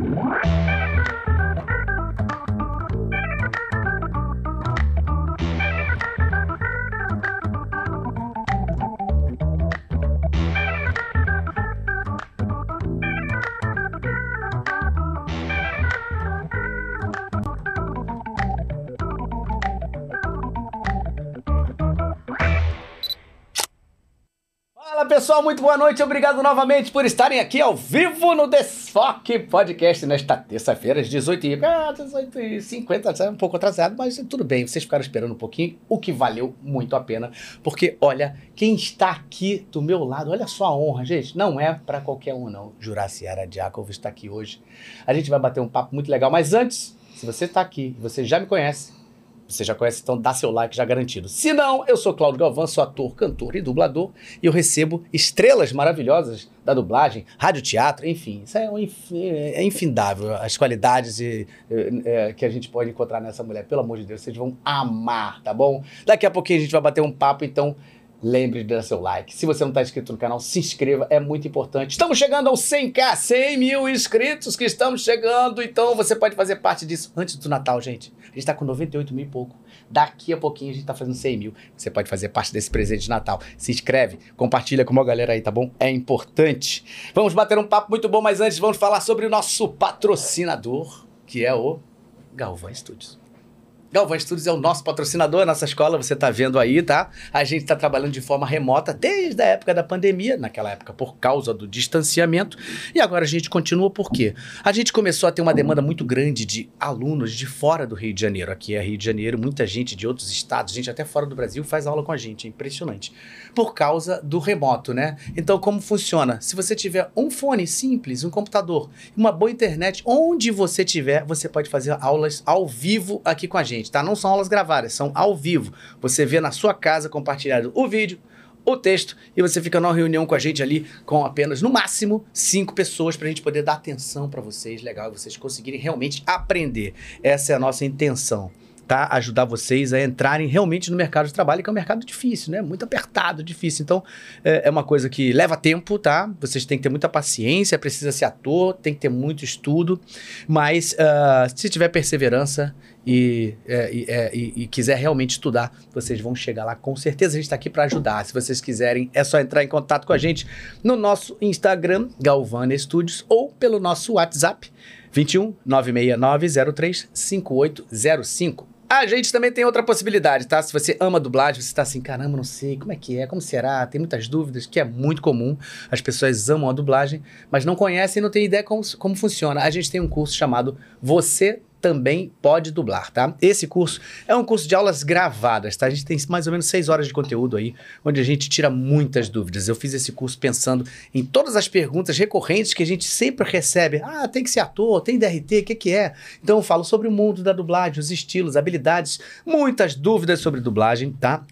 What? Pessoal, muito boa noite. Obrigado novamente por estarem aqui ao vivo no Desfoque Podcast nesta terça-feira, às 18h. Ah, 18h50, é um pouco atrasado, mas tudo bem. Vocês ficaram esperando um pouquinho, o que valeu muito a pena. Porque, olha, quem está aqui do meu lado, olha só a honra, gente. Não é para qualquer um, não. Juraciara Diácovo está aqui hoje. A gente vai bater um papo muito legal, mas antes, se você está aqui, você já me conhece, você já conhece, então dá seu like já garantido. Se não, eu sou Cláudio Galvão, sou ator, cantor e dublador e eu recebo estrelas maravilhosas da dublagem, rádio, teatro, enfim. Isso é, um, é infindável as qualidades é, que a gente pode encontrar nessa mulher. Pelo amor de Deus, vocês vão amar, tá bom? Daqui a pouquinho a gente vai bater um papo, então lembre de dar seu like. Se você não está inscrito no canal, se inscreva, é muito importante. Estamos chegando aos 100k, 100 mil inscritos que estamos chegando, então você pode fazer parte disso antes do Natal, gente. Gente está com 98 mil e pouco. Daqui a pouquinho a gente está fazendo 100 mil. Você pode fazer parte desse presente de Natal. Se inscreve, compartilha com uma galera aí, tá bom? É importante. Vamos bater um papo muito bom, mas antes vamos falar sobre o nosso patrocinador, que é o Galvão Studios. Galvão Studios é o nosso patrocinador, a nossa escola, você está vendo aí, tá? A gente está trabalhando de forma remota desde a época da pandemia, naquela época por causa do distanciamento, e agora a gente continua por quê? A gente começou a ter uma demanda muito grande de alunos de fora do Rio de Janeiro. Aqui é Rio de Janeiro, muita gente de outros estados, gente até fora do Brasil faz aula com a gente, é impressionante. Por causa do remoto, né? Então, como funciona? Se você tiver um fone simples, um computador, uma boa internet, onde você tiver, você pode fazer aulas ao vivo aqui com a gente tá? Não são aulas gravadas, são ao vivo. Você vê na sua casa compartilhado o vídeo, o texto e você fica numa reunião com a gente ali com apenas, no máximo, cinco pessoas para a gente poder dar atenção para vocês, legal, vocês conseguirem realmente aprender. Essa é a nossa intenção tá? Ajudar vocês a entrarem realmente no mercado de trabalho, que é um mercado difícil, né? Muito apertado, difícil. Então, é, é uma coisa que leva tempo, tá? Vocês têm que ter muita paciência, precisa ser ator, tem que ter muito estudo, mas uh, se tiver perseverança e, é, é, e, quiser realmente estudar, vocês vão chegar lá. Com certeza a gente está aqui para ajudar. Se vocês quiserem, é só entrar em contato com a gente no nosso Instagram, Galvana Studios, ou pelo nosso WhatsApp, 21 969 03 5805. A gente também tem outra possibilidade, tá? Se você ama dublagem, você está assim, caramba, não sei, como é que é, como será? Tem muitas dúvidas, que é muito comum. As pessoas amam a dublagem, mas não conhecem e não têm ideia como, como funciona. A gente tem um curso chamado Você também pode dublar, tá? Esse curso é um curso de aulas gravadas, tá? A gente tem mais ou menos seis horas de conteúdo aí, onde a gente tira muitas dúvidas. Eu fiz esse curso pensando em todas as perguntas recorrentes que a gente sempre recebe. Ah, tem que ser ator, tem DRT, o que, que é? Então eu falo sobre o mundo da dublagem, os estilos, habilidades, muitas dúvidas sobre dublagem, tá?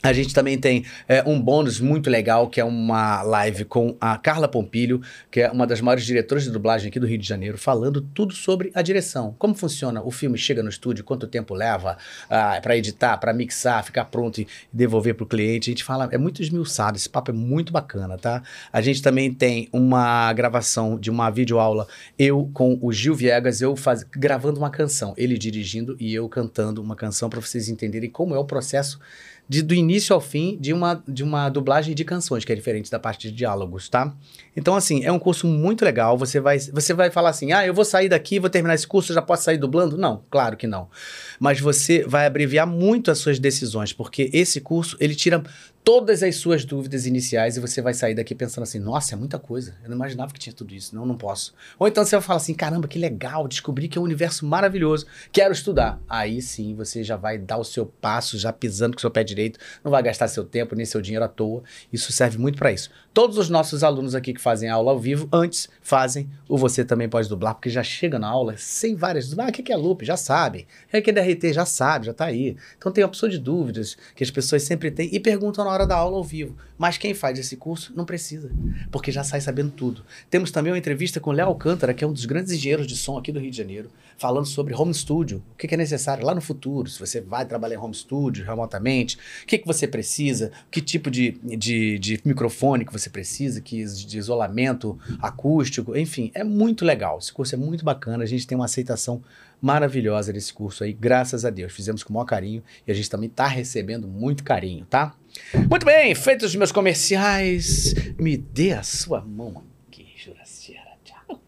A gente também tem é, um bônus muito legal, que é uma live com a Carla Pompilho, que é uma das maiores diretoras de dublagem aqui do Rio de Janeiro, falando tudo sobre a direção. Como funciona o filme chega no estúdio, quanto tempo leva ah, para editar, para mixar, ficar pronto e devolver para o cliente. A gente fala, é muito esmiuçado, esse papo é muito bacana, tá? A gente também tem uma gravação de uma videoaula, eu com o Gil Viegas, eu faz, gravando uma canção, ele dirigindo e eu cantando uma canção para vocês entenderem como é o processo de, do início ao fim de uma, de uma dublagem de canções, que é diferente da parte de diálogos, tá? Então, assim, é um curso muito legal. Você vai, você vai falar assim: ah, eu vou sair daqui, vou terminar esse curso, já posso sair dublando? Não, claro que não. Mas você vai abreviar muito as suas decisões, porque esse curso, ele tira todas as suas dúvidas iniciais e você vai sair daqui pensando assim: nossa, é muita coisa. Eu não imaginava que tinha tudo isso. Não, não posso. Ou então você vai falar assim: caramba, que legal, descobri que é um universo maravilhoso, quero estudar. Aí sim você já vai dar o seu passo, já pisando com o seu pé direito, não vai gastar seu tempo nem seu dinheiro à toa. Isso serve muito para isso. Todos os nossos alunos aqui que fazem aula ao vivo, antes fazem o Você Também Pode Dublar, porque já chega na aula sem várias. Ah, o que é loop? Já sabe. O que é DRT? Já sabe, já tá aí. Então tem opção de dúvidas que as pessoas sempre têm e perguntam na hora da aula ao vivo. Mas quem faz esse curso não precisa, porque já sai sabendo tudo. Temos também uma entrevista com o Léo Alcântara, que é um dos grandes engenheiros de som aqui do Rio de Janeiro, falando sobre home studio, o que é necessário lá no futuro, se você vai trabalhar em home studio remotamente, o que, que você precisa, que tipo de, de, de microfone que você precisa, que de isolamento acústico, enfim, é muito legal. Esse curso é muito bacana, a gente tem uma aceitação maravilhosa desse curso aí, graças a Deus. Fizemos com o maior carinho e a gente também está recebendo muito carinho, tá? Muito bem, feitos os meus comerciais, me dê a sua mão aqui, Juraciara. Tchau.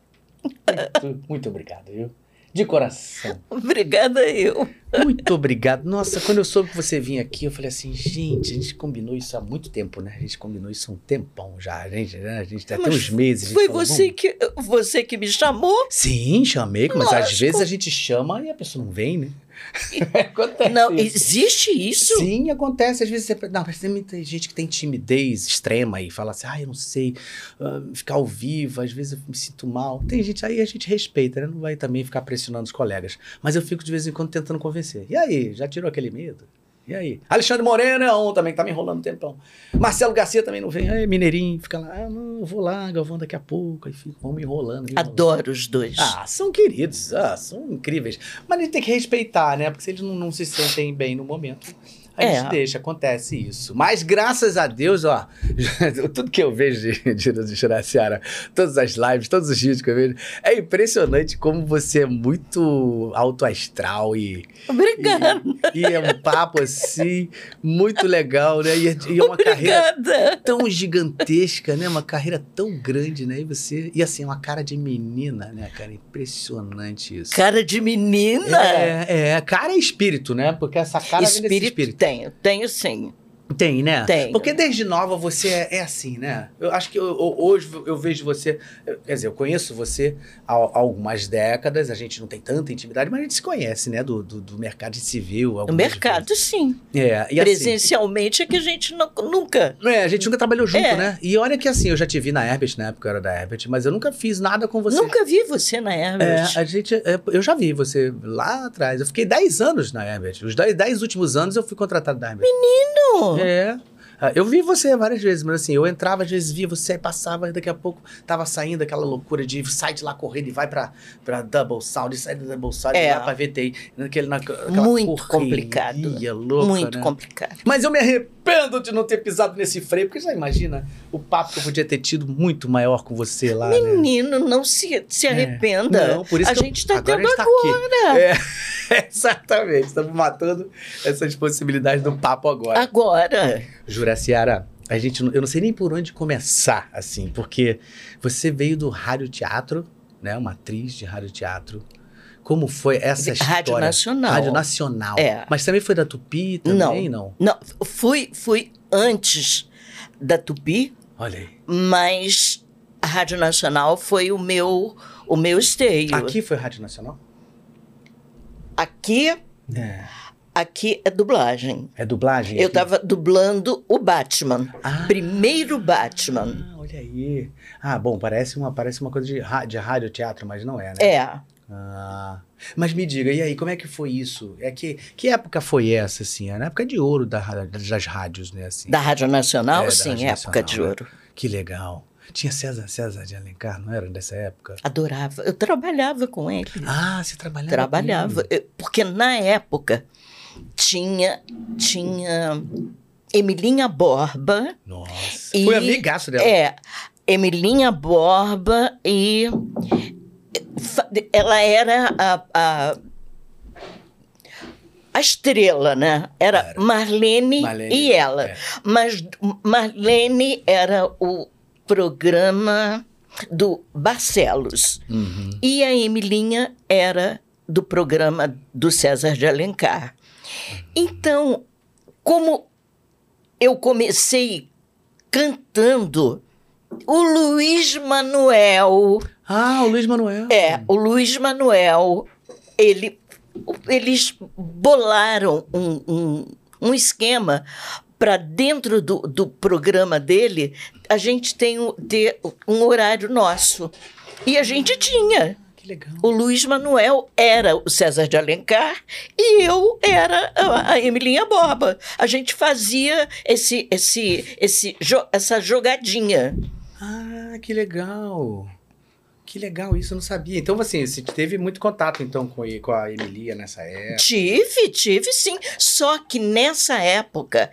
Muito, muito obrigado, viu? De coração. Obrigada eu. Muito obrigado. Nossa, quando eu soube que você vinha aqui, eu falei assim, gente, a gente combinou isso há muito tempo, né? A gente combinou isso há um tempão já, a gente, né? A gente tá até uns meses. Foi falou, você "Vamos." que, você que me chamou? Sim, chamei, mas às Lógico. vezes a gente chama e a pessoa não vem, né? Acontece Não, isso. existe isso? Sim, acontece. Às vezes você. Não, mas tem muita gente que tem timidez extrema e fala assim, ah, eu não sei ah, ficar ao vivo, às vezes eu me sinto mal. Tem gente aí, a gente respeita, né? Não vai também ficar pressionando os colegas. Mas eu fico de vez em quando tentando convencer. E aí, já tirou aquele medo? E aí? Alexandre Moreno é um também, que tá me enrolando um tempão. Marcelo Garcia também não vem. É, Mineirinho, fica lá, ah, não, eu vou lá, Galvão, daqui a pouco. Aí fica, vão me enrolando. me enrolando. Adoro os dois. Ah, são queridos, ah, são incríveis. Mas a gente tem que respeitar, né? Porque se eles não, não se sentem bem no momento, a É. gente deixa, acontece isso. Mas graças a Deus, ó, tudo que eu vejo de, de, de Juraciara, todas as lives, todos os vídeos que eu vejo, é impressionante como você é muito alto astral e, Obrigada. e é um papo assim, muito legal, né? E, é- e é uma carreira Obrigada. tão gigantesca, né? Uma carreira tão grande, né? E você. E assim, uma cara de menina, né, cara? Impressionante isso. Cara de menina. É, é, cara é espírito, né? Porque essa cara vem desse espírito, espírito. Tenho, tenho sim. Tem, né? Tenho. Porque desde nova você é, é assim, né? Eu acho que eu- eu- hoje eu vejo você. Quer dizer, eu conheço você há, há algumas décadas, a gente não tem tanta intimidade, mas a gente se conhece, né? Do, do, do mercado civil. No mercado, sim. É, e assim, Presencialmente é que a gente não- nunca. É, a gente nunca trabalhou junto, É. né? E olha que assim, eu já te vi na Herbert, na época eu era da Herbert, mas eu nunca fiz nada com você. Nunca vi você na É, Herbert. a gente, é, eu já vi você lá atrás. Eu fiquei 10 anos na Herbert. Os 10, 10 últimos anos eu fui contratado da Herbert. Não. É. Ah, Eu vi você várias vezes, mas assim, eu entrava, às vezes via você, aí passava, e daqui a pouco tava saindo aquela loucura de sai de lá correndo e vai pra, pra Double Sound, e sai da Double Sound e É. vai pra VTI. Naquele, naquela Muito complicado. Louca, Muito né? complicado. Mas eu me arrependo de não ter pisado nesse freio, porque já imagina o papo que eu podia ter tido muito maior com você lá, né? Menino, não se, se arrependa. Não, por isso a que eu- gente tá agora tendo a gente tá agora. É, exatamente. Estamos matando essas possibilidades do papo agora. Agora. Juraciara, a gente, não- eu não sei nem por onde começar, assim, porque você veio do rádio teatro, né? Uma atriz de rádio teatro. Como foi essa história? Rádio Nacional. Rádio Nacional. É. Mas também foi da Tupi também, não? Não, fui, fui antes da Tupi, Olha aí. mas a Rádio Nacional foi o meu, o meu esteio. Aqui foi Rádio Nacional? Aqui, É. aqui é dublagem. É dublagem? Eu estava dublando o Batman. Ah. Primeiro Batman. Ah, olha aí. Ah, bom, parece uma, parece uma coisa de, de rádio teatro, mas não é, né? É. Ah, mas me diga, e aí, como é que foi isso? É que, que época foi essa, assim? É na época de ouro da, das rádios, né? Assim. Da Rádio Nacional, É, da sim, Rádio época Nacional, de né? ouro. Que legal. Tinha César, César de Alencar, não era dessa época? Adorava. Eu trabalhava com ele. Ah, você trabalhava trabalhava. Eu- Porque na época tinha, tinha Emilinha Borba. Nossa. E- Foi amigaço dela. É, Emilinha Borba e ela era a, a, a estrela, né? Era Era. Marlene, Marlene, e ela. é. Mas Marlene era o programa do Barcelos. Uhum. E a Emilinha era do programa do César de Alencar. Então, como eu comecei cantando o Luiz Manuel, Ah, o Luiz Manuel. é, o Luiz Manuel, ele, eles bolaram um, um, um esquema para dentro do, do programa dele, a gente tem um, ter um horário nosso. E a gente tinha. Que legal. O Luiz Manuel era o César de Alencar e eu era a, a Emilinha Borba. A gente fazia esse, esse, esse, essa jogadinha. Ah, que legal. Que legal, isso eu não sabia. Então, assim, você teve muito contato, então, com, com a Emilia nessa época. Tive, tive sim. Só que nessa época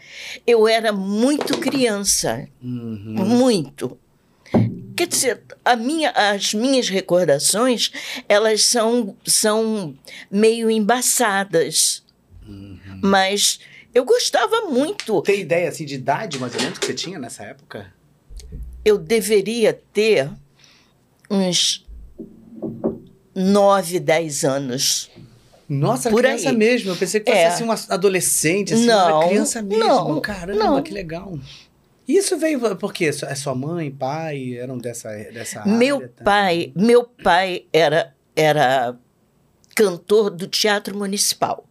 eu era muito criança. Uhum. Muito. Quer dizer, minha, as minhas recordações, elas são, são meio embaçadas. Mas eu gostava muito. Tem ideia, assim, de idade, mais ou menos, que você tinha nessa época? Eu deveria ter uns nove, dez anos. Nossa, Por criança aí. mesmo. Eu pensei que fosse, É. assim, uma adolescente, assim, Não, uma criança mesmo. não, Caramba, não. que legal. Isso veio por quê? É sua mãe, pai, eram dessa, dessa Meu área? tá? pai, meu pai era, era cantor do Teatro Municipal.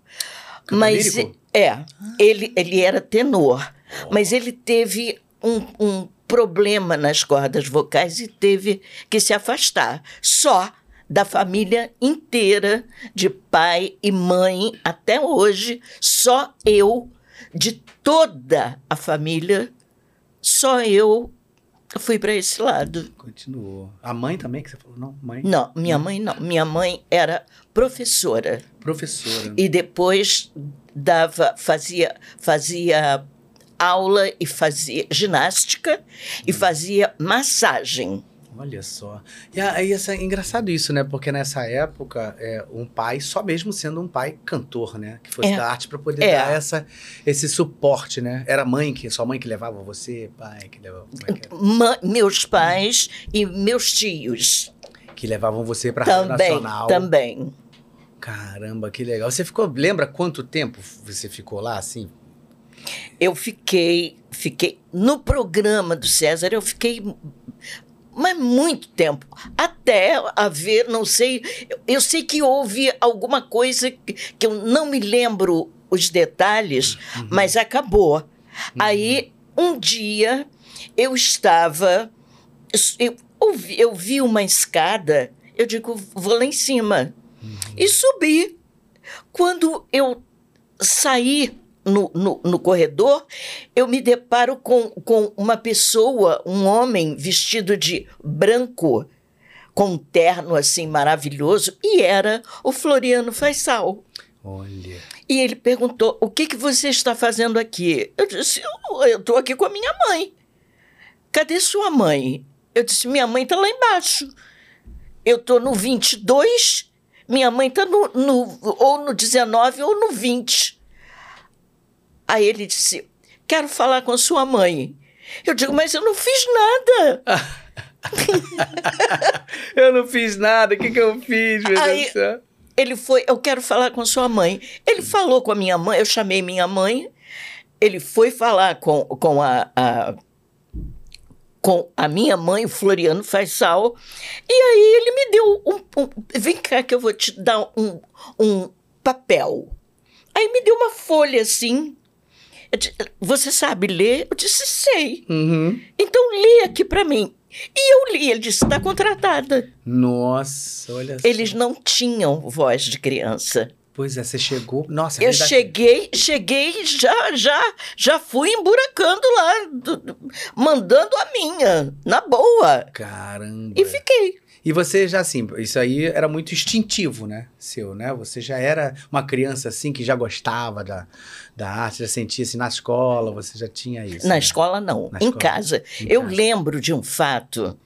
Cantor mas lírico? é, ele, ele era tenor, mas ele teve um, um problema nas cordas vocais e teve que se afastar. Só da família inteira, de pai e mãe até hoje, só eu, de toda a família, só eu fui para esse lado. Continuou. A mãe também, que você falou? Não, mãe? Não, minha mãe não. Minha mãe era professora Professora. e depois dava, fazia, fazia aula e fazia ginástica e fazia massagem. Olha só. E aí, é engraçado isso, né? Porque nessa época, é, um pai, só mesmo sendo um pai cantor, né? Que fosse É. da arte para poder É. dar essa, esse suporte, né? Era a mãe que, sua mãe que levava você, pai que levava, é? Ma- meus pais e meus tios que levavam você para rádio também, nacional. também. Caramba, que legal. Você ficou, lembra quanto tempo você ficou lá, assim? Eu fiquei, fiquei no programa do César, eu fiquei mas muito tempo, até haver, não sei, eu, eu sei que houve alguma coisa que, que eu não me lembro os detalhes, mas acabou. Aí, um dia, eu estava, eu, ouvi- eu vi uma escada, eu digo, vou lá em cima. E subi. Quando eu saí no, no, no corredor, eu me deparo com, com uma pessoa, um homem vestido de branco, com um terno assim maravilhoso, e era o Floriano Faisal. Olha. E ele perguntou: O que, que você está fazendo aqui? Eu disse: Eu estou aqui com a minha mãe. Cadê sua mãe? Eu disse: Minha mãe está lá embaixo. Eu estou no 22, minha mãe está no, no, ou no 19 ou no 20. Aí ele disse: Quero falar com sua mãe. Eu digo: Mas eu não fiz nada. eu não fiz nada, o que, que eu fiz, meu Aí- Deus do céu? Ele foi, eu quero falar com sua mãe. Ele falou com a minha mãe, eu chamei minha mãe. Ele foi falar com, com a, a- com a minha mãe, o Floriano Faisal. E aí ele me deu um, um- Vem cá que eu vou te dar um, um papel. Aí me deu uma folha assim. Disse, Você sabe ler? Eu disse, sei. Uhum. Então lê aqui para mim. E eu li. Ele disse, está contratada. Nossa, olha só. Eles não tinham voz de criança. Pois é, você chegou. Nossa, Eu verdade. cheguei, cheguei, já, já, já fui emburacando lá, do- do- mandando a minha, na boa. Caramba. E fiquei. E você já assim, isso aí era muito instintivo, né? Seu, né? Você já era uma criança assim que já gostava da, da arte, já sentia assim na escola, você já tinha isso. Na né? escola, não. Na em escola. casa. Em eu casa. lembro de um fato.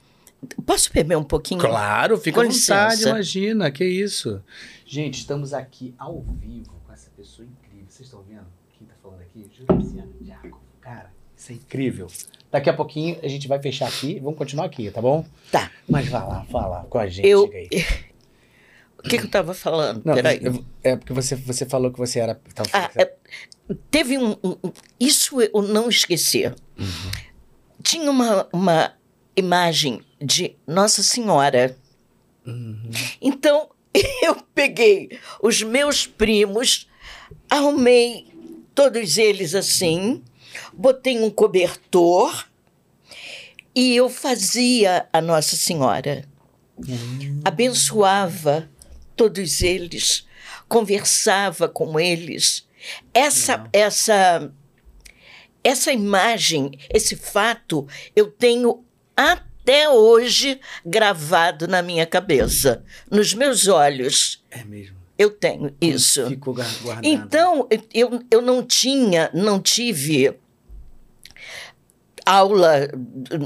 Posso beber um pouquinho? Claro, fica Com à vontade, licença. imagina, que isso. Gente, estamos aqui ao vivo com essa pessoa incrível. Vocês estão vendo quem tá falando aqui? Juraciano Jacob. Cara, isso é incrível. Daqui a pouquinho a gente vai fechar aqui, vamos continuar aqui, tá bom? Tá. Mas vai lá, fala com a gente. Eu-. O que, que eu estava falando? Não, Peraí. eu- é porque você, você falou que você era. tava falando Ah, você- é, teve um, um- Isso eu não esqueci. Tinha uma, uma imagem de Nossa Senhora. Então, eu peguei os meus primos, arrumei todos eles assim, botei um cobertor e eu fazia a Nossa Senhora. abençoava todos eles, conversava com eles. Essa, Legal. essa, essa imagem, esse fato, eu tenho até hoje gravado na minha cabeça, nos meus olhos. É mesmo. Eu tenho isso. Ficou guardado. Então, eu, eu não tinha, não tive aula,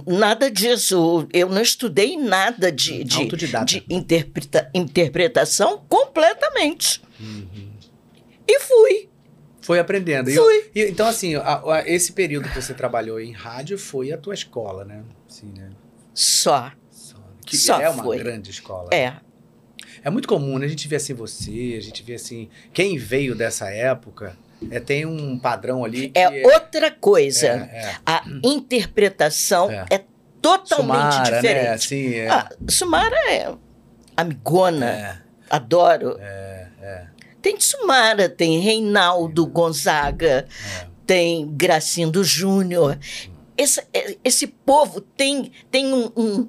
nada disso. Eu não estudei nada de, de, Autodidata. de interpreta, interpretação completamente. Uhum. E fui. Foi aprendendo. E Fui. eu- e- então, assim, a- a- esse período que você trabalhou em rádio foi a tua escola, né? Sim, né? Só. Só, que Só é uma foi. grande escola. É. É muito comum, né? A gente vê assim você, a gente vê assim. Quem veio dessa época é, tem um padrão ali que É outra coisa. é, é. A interpretação É. é, totalmente Sumara, né? diferente. Assim, é. Ah, Sumara é amigona, é, adoro. é, é. Tem Sumara, tem Reinaldo Gonzaga, tem Gracindo Júnior. Esse, é- esse povo tem, tem um, um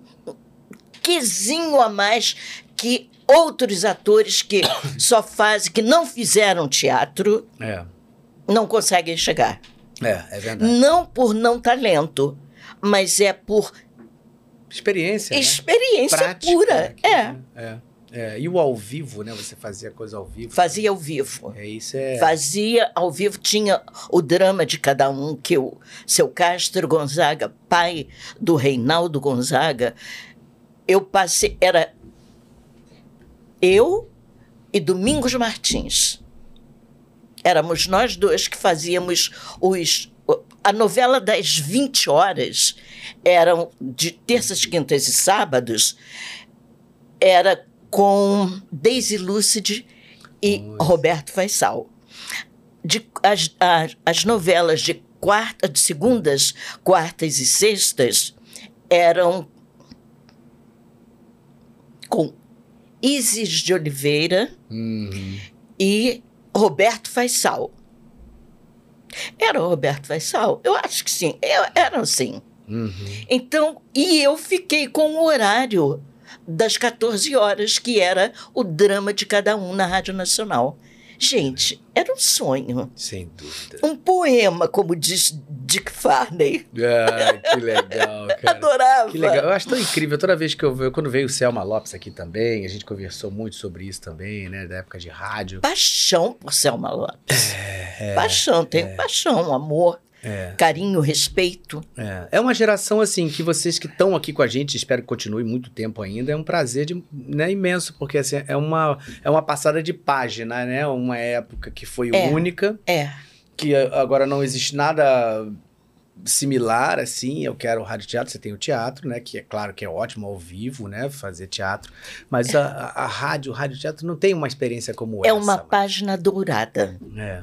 quesinho a mais que outros atores que só fazem, que não fizeram teatro, É, não conseguem chegar. é, é verdade. Não por não talento, mas é por Experiência. né? experiência Prática, pura. aqui, É. né? é. É. E o ao vivo, né? Você fazia coisa ao vivo. Fazia ao vivo. É isso, é. Fazia ao vivo, tinha o drama de cada um, que o seu Castro Gonzaga, pai do Reinaldo Gonzaga, eu passei, era eu e Domingos Martins. Éramos nós dois que fazíamos os. A novela das 20 horas eram de terças, quintas e sábados, era com Daisy Lúcide e Nossa. Roberto Faisal. De, as, as, as novelas de quarta, de segundas, quartas e sextas eram com Isis de Oliveira Uhum. e Roberto Faisal. Era o Roberto Faisal? Eu acho que sim. Eu, era assim. Uhum. Então, e eu fiquei com o horário das 14 horas, que era o drama de cada um na Rádio Nacional. Gente, era um sonho. Sem dúvida. Um poema, como diz Dick Farney. Ai, que legal, cara. Adorava. Que legal. Eu acho tão incrível. Toda vez que eu vejo, quando veio o Selma Lopes aqui também, a gente conversou muito sobre isso também, né? Da época de rádio. Paixão por Selma Lopes. paixão, tenho paixão, amor, É. carinho, respeito. É. é uma geração assim que vocês que estão aqui com a gente, espero que continue muito tempo ainda, é um prazer de, né, imenso, porque assim, é, uma, é uma passada de página, né? Uma época que foi É. única, É, que agora não existe nada similar assim. Eu quero o rádio teatro, você tem o teatro, né? Que é claro que é ótimo ao vivo, né? Fazer teatro, mas a, a, a rádio, o rádio teatro não tem uma experiência como é essa. uma página dourada. É,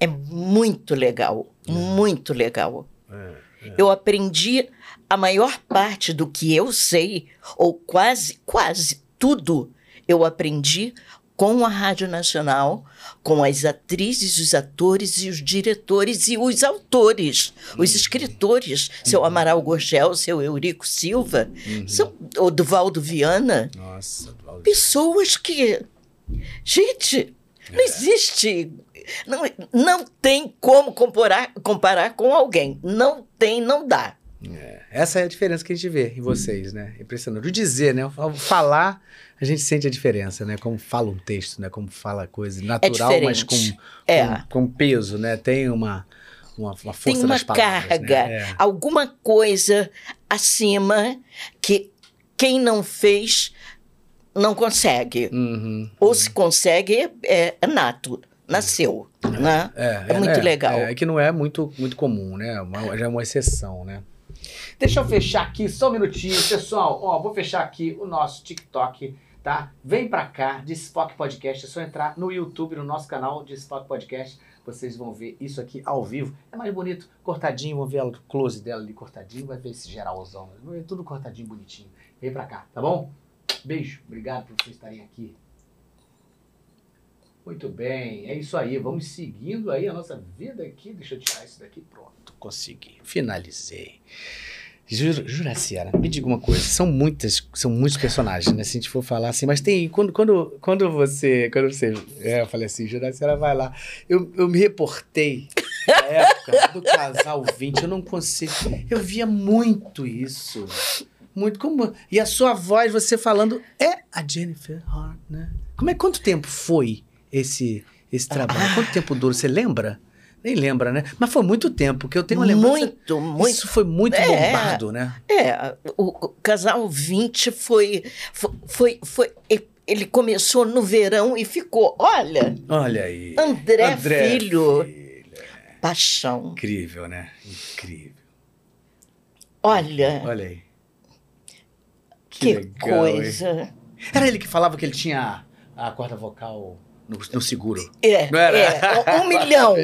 É muito legal, muito legal. é, Eu aprendi a maior parte do que eu sei, ou quase, quase tudo, eu aprendi com a Rádio Nacional, com as atrizes, os atores e os diretores e os autores, os escritores, seu Amaral Gorgel, seu Eurico Silva, Uhum. são, o Duvaldo Viana, Nossa, Valdir. pessoas que. Gente, não existe. Não, não tem como comparar, comparar com alguém. Não tem, não dá. Essa é a diferença que a gente vê em vocês, né? Impressionante. O dizer, né? Ao falar, a gente sente a diferença, né? Como fala um texto, né? Como fala coisa natural, mas com. É. com, com peso, né? Tem uma, uma, uma força Tem uma palavras, carga, né? É. alguma coisa acima que quem não fez não consegue. Uhum. Ou se consegue, é, é nato, nasceu. Né? É, É muito legal. É, que não é muito, muito comum, né? Uma- já é uma exceção, né? Deixa eu fechar aqui só um minutinho, pessoal. Ó, vou fechar aqui o nosso TikTok, tá? Vem pra cá, Desfoque Podcast. É só entrar no YouTube, no nosso canal Desfoque Podcast. Vocês vão ver isso aqui ao vivo. É mais bonito, cortadinho. Vão ver o close dela ali cortadinho. Vai ver esse geralzão. Vai ver tudo cortadinho, bonitinho. Vem pra cá, tá bom? Beijo. Obrigado por vocês estarem aqui. Muito bem, é isso aí. Vamos seguindo aí a nossa vida aqui. Deixa eu tirar isso daqui. Pronto, consegui. Finalizei. Jura, Juraciara, me diga uma coisa. São muitas, são muitos personagens, né? Se a gente for falar assim, mas tem. Quando, quando, quando você. Quando você. É, eu falei assim, Juraciara vai lá. Eu, eu me reportei na época do casal 20, eu não consigo. Eu via muito isso. Muito como. E a sua voz, você falando, é a Jennifer Hart, né? Como é quanto tempo foi esse, esse trabalho? Quanto tempo durou? Você lembra? Nem lembra, né? Mas foi muito tempo, que eu tenho uma lembrança. Muito, muito. Isso foi muito É. bombado, né? É, o, o Casal 20 foi, foi, foi, foi- Ele começou no verão e ficou. Olha, Olha aí. André, Filho, Filho. paixão. Incrível, né? Incrível. Olha, Olha aí. que, legal, hein? coisa. Era ele que falava que ele tinha a corda vocal no, no seguro. É, Não era? é, um milhão.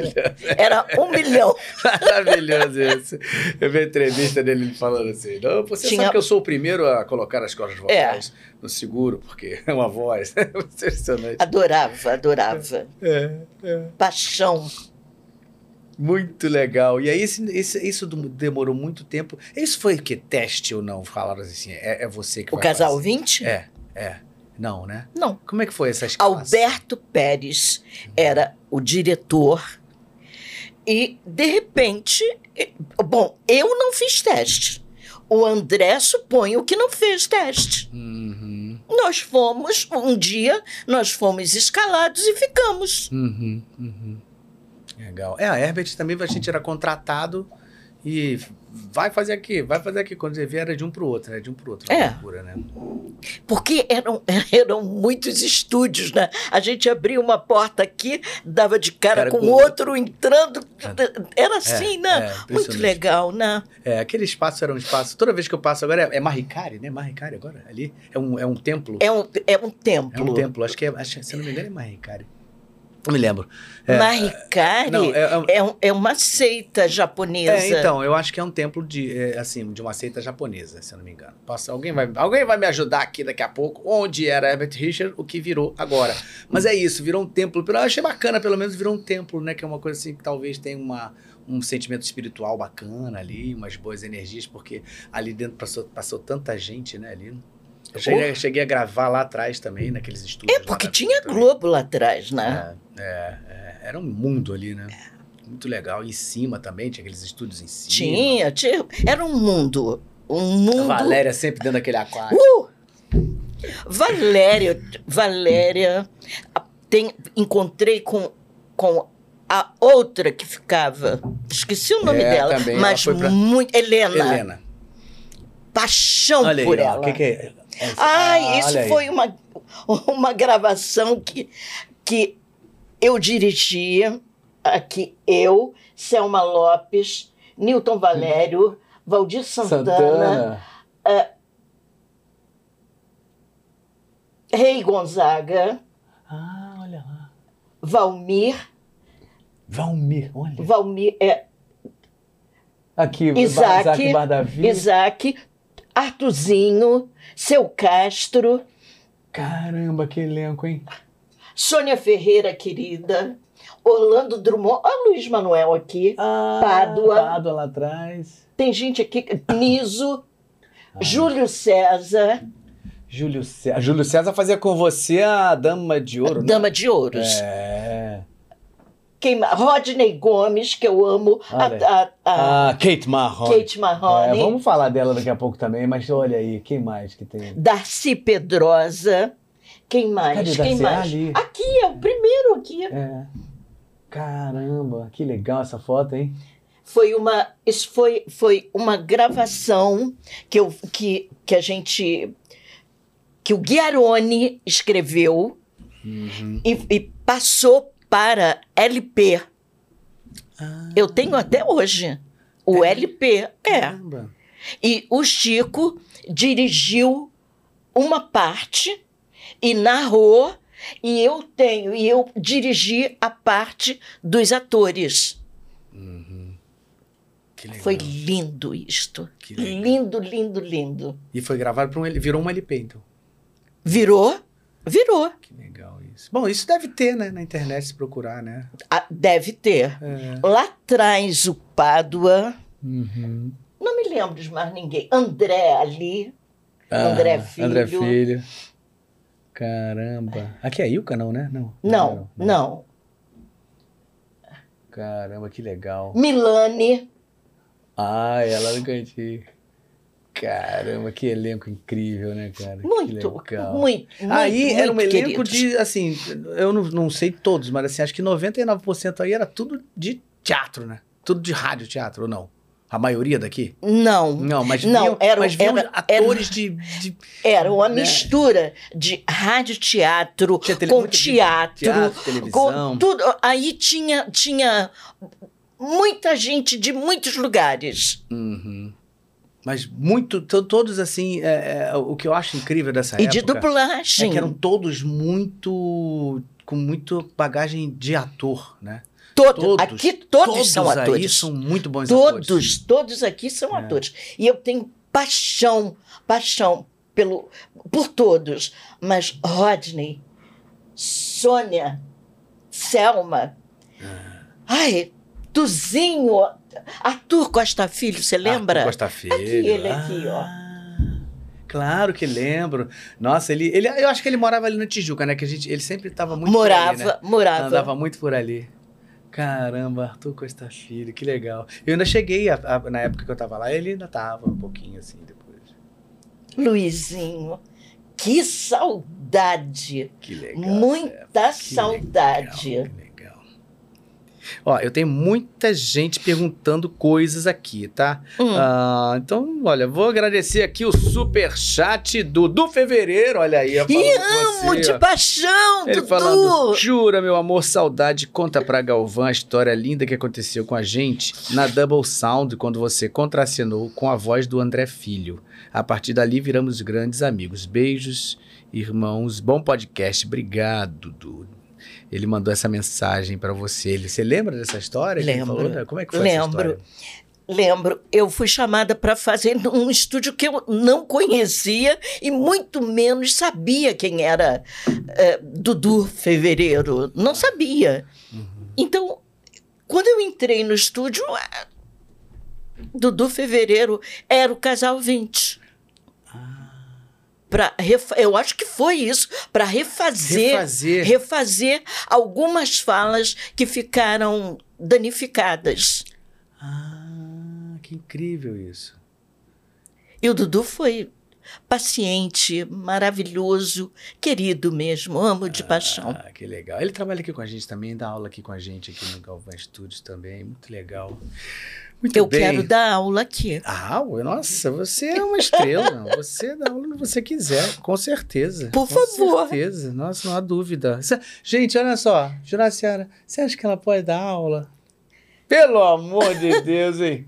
Era um milhão. Maravilhoso isso. Eu vi a entrevista dele falando assim: Não, você Tinha- sabe que eu sou o primeiro a colocar as cordas vocais no seguro, porque é uma voz. Impressionante. Adorava, adorava. É, é. Paixão. Muito legal. E aí, esse, esse- isso demorou muito tempo. Isso foi o que? Teste ou não? Falaram assim: é, é você que O vai Casal fazer. 20? É, é. Não, né? Não. Como é que foi essa escalação? Alberto Pérez era o diretor e, de repente, bom, eu não fiz teste. O André suponho que não fez teste. Uhum, Nós fomos, um dia, nós fomos escalados e ficamos. uhum, uhum. Legal. É, a Herbert também a gente era contratado e vai fazer aqui, vai fazer aqui. Quando você vê, era de um pro outro, né? De um pro outro. É. Loucura, né? Porque eram, eram muitos estúdios, né? A gente abria uma porta aqui, dava de cara, Cara, com com- outro entrando. Era assim, é, né? Muito impressionante. legal, né? É, aquele espaço era um espaço. Toda vez que eu passo agora é, é né? Mahikari agora, ali. É um, é um templo. É um, é um templo. É um templo. Acho que é, acho, se não me engano, é Mahikari. Não me lembro. É, Mahikari não, é- é- é, um- é uma seita japonesa. É, então, eu acho que é um templo de, é, assim, de uma seita japonesa, se eu não me engano. Posso, alguém, vai, alguém vai me ajudar aqui daqui a pouco, onde era Herbert Richard, o que virou agora. Mas é isso, virou um templo. Eu achei bacana, pelo menos virou um templo, né? Que é uma coisa assim que talvez tenha uma, um sentimento espiritual bacana ali, umas boas energias, porque ali dentro passou, passou tanta gente, né? Ali. Eu cheguei, cheguei a gravar lá atrás também, naqueles estúdios. É porque tinha também. Globo lá atrás, né? É, é, é, era um mundo ali, né? Muito legal. E em cima também, tinha aqueles estúdios em cima. Tinha, tinha. Era um mundo. Um mundo. A Valéria sempre dentro daquele aquário. Uh! Valéria, Valéria, tem, encontrei com, com a outra que ficava, esqueci o nome É, dela, também, mas pra- muito, Helena, Helena. paixão Olha aí, por ó, ela. o que, que é? Ai, Ah, isso aí. foi uma, uma gravação que, que eu dirigia, aqui eu, Selma Lopes, Newton Valério, Valdir Santana, Rei Gonzaga, Ah, olha lá. Valmir, Valmir, olha. Valmir, é, Aqui, Isaac, Bardavi. Isaac, Artuzinho, Seu Castro, Caramba, que elenco, hein? Sônia Ferreira, querida, Orlando Drummond, olha o Luiz Manuel aqui, Ah, Pádua. Pádua lá atrás. tem gente aqui, Niso, Júlio César, Júlio César. Júlio César fazia com você a Dama de Ouro, né? Dama de Ouros. É. Quem, Rodney Gomes, que eu amo, a, Olha. a- a Ah, Kate Marrone. Kate Mahoney, É, vamos falar dela daqui a pouco também, mas olha aí, quem mais que tem? Darcy Pedrosa, quem mais? Cadê quem mais? ali. Aqui, é o primeiro aqui. É. Caramba, que legal essa foto, hein? Foi uma, isso foi, foi uma gravação que, eu, que, que a gente, que o Guiarone escreveu Uhum. e, e passou para LP. Ah, Eu tenho até hoje o LP. É. caramba. E o Chico dirigiu uma parte e narrou, e eu tenho, e eu dirigi a parte dos atores. Uhum. Foi lindo isto. Lindo, lindo, lindo. E foi gravado para um. Virou um LP, então. Virou? Virou. Que legal isso. Bom, isso deve ter, né? Na internet, se procurar, né? Ah, deve ter. É. Lá atrás, o Pádua. Uhum. Não me lembro de mais ninguém. André ali. André Filho. André Filho. Caramba. Aqui é Ilka, não, né? Não. Não, não. Caramba, que legal. Milane. Ah, ela no cantinho. Caramba, que elenco incrível, né, cara? Muito, muito, muito. Aí era um muito elenco queridos. de, assim, eu não, não sei todos, mas assim, acho que 99% aí era tudo de teatro, né? Tudo de rádio teatro, ou não? A maioria daqui? Não, Não, mas Não, vinham, era- mas vinham era- atores de, de era uma né? mistura de rádio-teatro Tinha tele- com teatro, teatro, televisão. com tudo. Aí tinha, tinha muita gente de muitos lugares. Uhum. Mas muito, to- todos assim, é, é, o que eu acho incrível dessa e época de dublagem. é que eram todos muito, com muito bagagem de ator, né? Todos. todos, Aqui todos, são aí atores. são muito bons Todos, atores. todos aqui são É. atores. E eu tenho paixão, paixão pelo, por todos. Mas Rodney, Sônia, Selma, Ah. ai, Tuzinho, Arthur Costa Filho, você lembra? Arthur Costa Filho. Aqui, ele aqui, ó. Ah, Claro que lembro. Nossa, ele, ele, eu acho que ele morava ali na Tijuca, né? Que a gente, ele sempre estava muito por morava, ali, né? morava. Andava muito por ali. Caramba, Arthur Costa Filho, que legal. Eu ainda cheguei, a- a- na época que eu tava lá, ele ainda tava um pouquinho assim depois. Luizinho, que saudade, Que legal. muita Que saudade. Legal. Ó, eu tenho muita gente perguntando coisas aqui, tá? Hum. Ah, então, olha, vou agradecer aqui o super chat do do fevereiro, olha aí. E amo de paixão, Ele Dudu! falando, jura, meu amor, saudade, conta pra Galvão a história linda que aconteceu com a gente na Double Sound, quando você contracenou com a voz do André Filho. A partir dali viramos grandes amigos. Beijos, irmãos, bom podcast, obrigado, Dudu. Ele mandou essa mensagem pra você. Ele, você lembra dessa história? Lembro. Como é que foi essa Lembro. história? Lembro, eu fui chamada para fazer num estúdio que eu não conhecia e muito menos sabia quem era eh, Dudu Fevereiro. Não sabia. Então, quando eu entrei no estúdio, ah, Dudu Fevereiro era o casal 20. Pra refa- eu acho que foi isso, para refazer, Refazer. refazer algumas falas que ficaram danificadas. Ah, que incrível isso. E o Dudu foi paciente, maravilhoso, querido mesmo, amo de paixão. Ah, que legal. Ele trabalha aqui com a gente também, dá aula aqui com a gente aqui no Galvão Studios também. Muito legal. Muito Eu bem. quero dar aula aqui. Ah, nossa, você é uma estrela. você dá aula onde você quiser, com certeza. Por com favor. certeza. Nossa, não há dúvida. Gente, olha só, Juraciara, você acha que ela pode dar aula? Pelo amor de Deus, hein?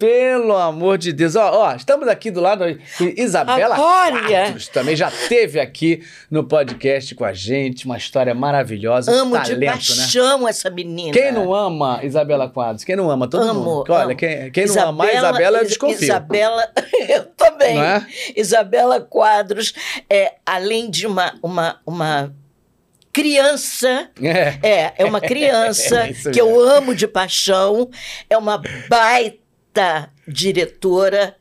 Pelo amor de Deus. Ó, ó, estamos aqui do lado de Isabela Olha! Quadros, também já teve aqui no podcast com a gente, uma história maravilhosa, amo talento, de né? paixão essa menina. Quem não ama Isabela Quadros? Quem não ama? Todo Amo, mundo. Olha, amo. quem, quem não ama a Isabela, eu desconfio. Isabela, eu também. É? Isabela Quadros, é, além de uma, uma, uma criança, É. é, é uma criança É que eu amo de paixão, é uma baita diretora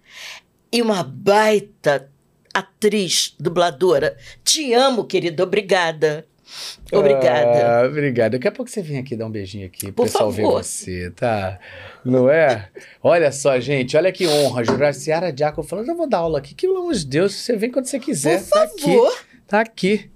e uma baita atriz dubladora. Te amo, querida, obrigada. Obrigada. Ah, obrigado. Daqui a pouco você vem aqui dar um beijinho aqui, o Por pessoal ver favor. você, tá? Não é? Olha só, gente, olha que honra. Juraciara Diaco falando, eu vou dar aula aqui. Que, pelo amor de Deus, você vem quando você quiser. Por Tá aqui. favor. Tá aqui.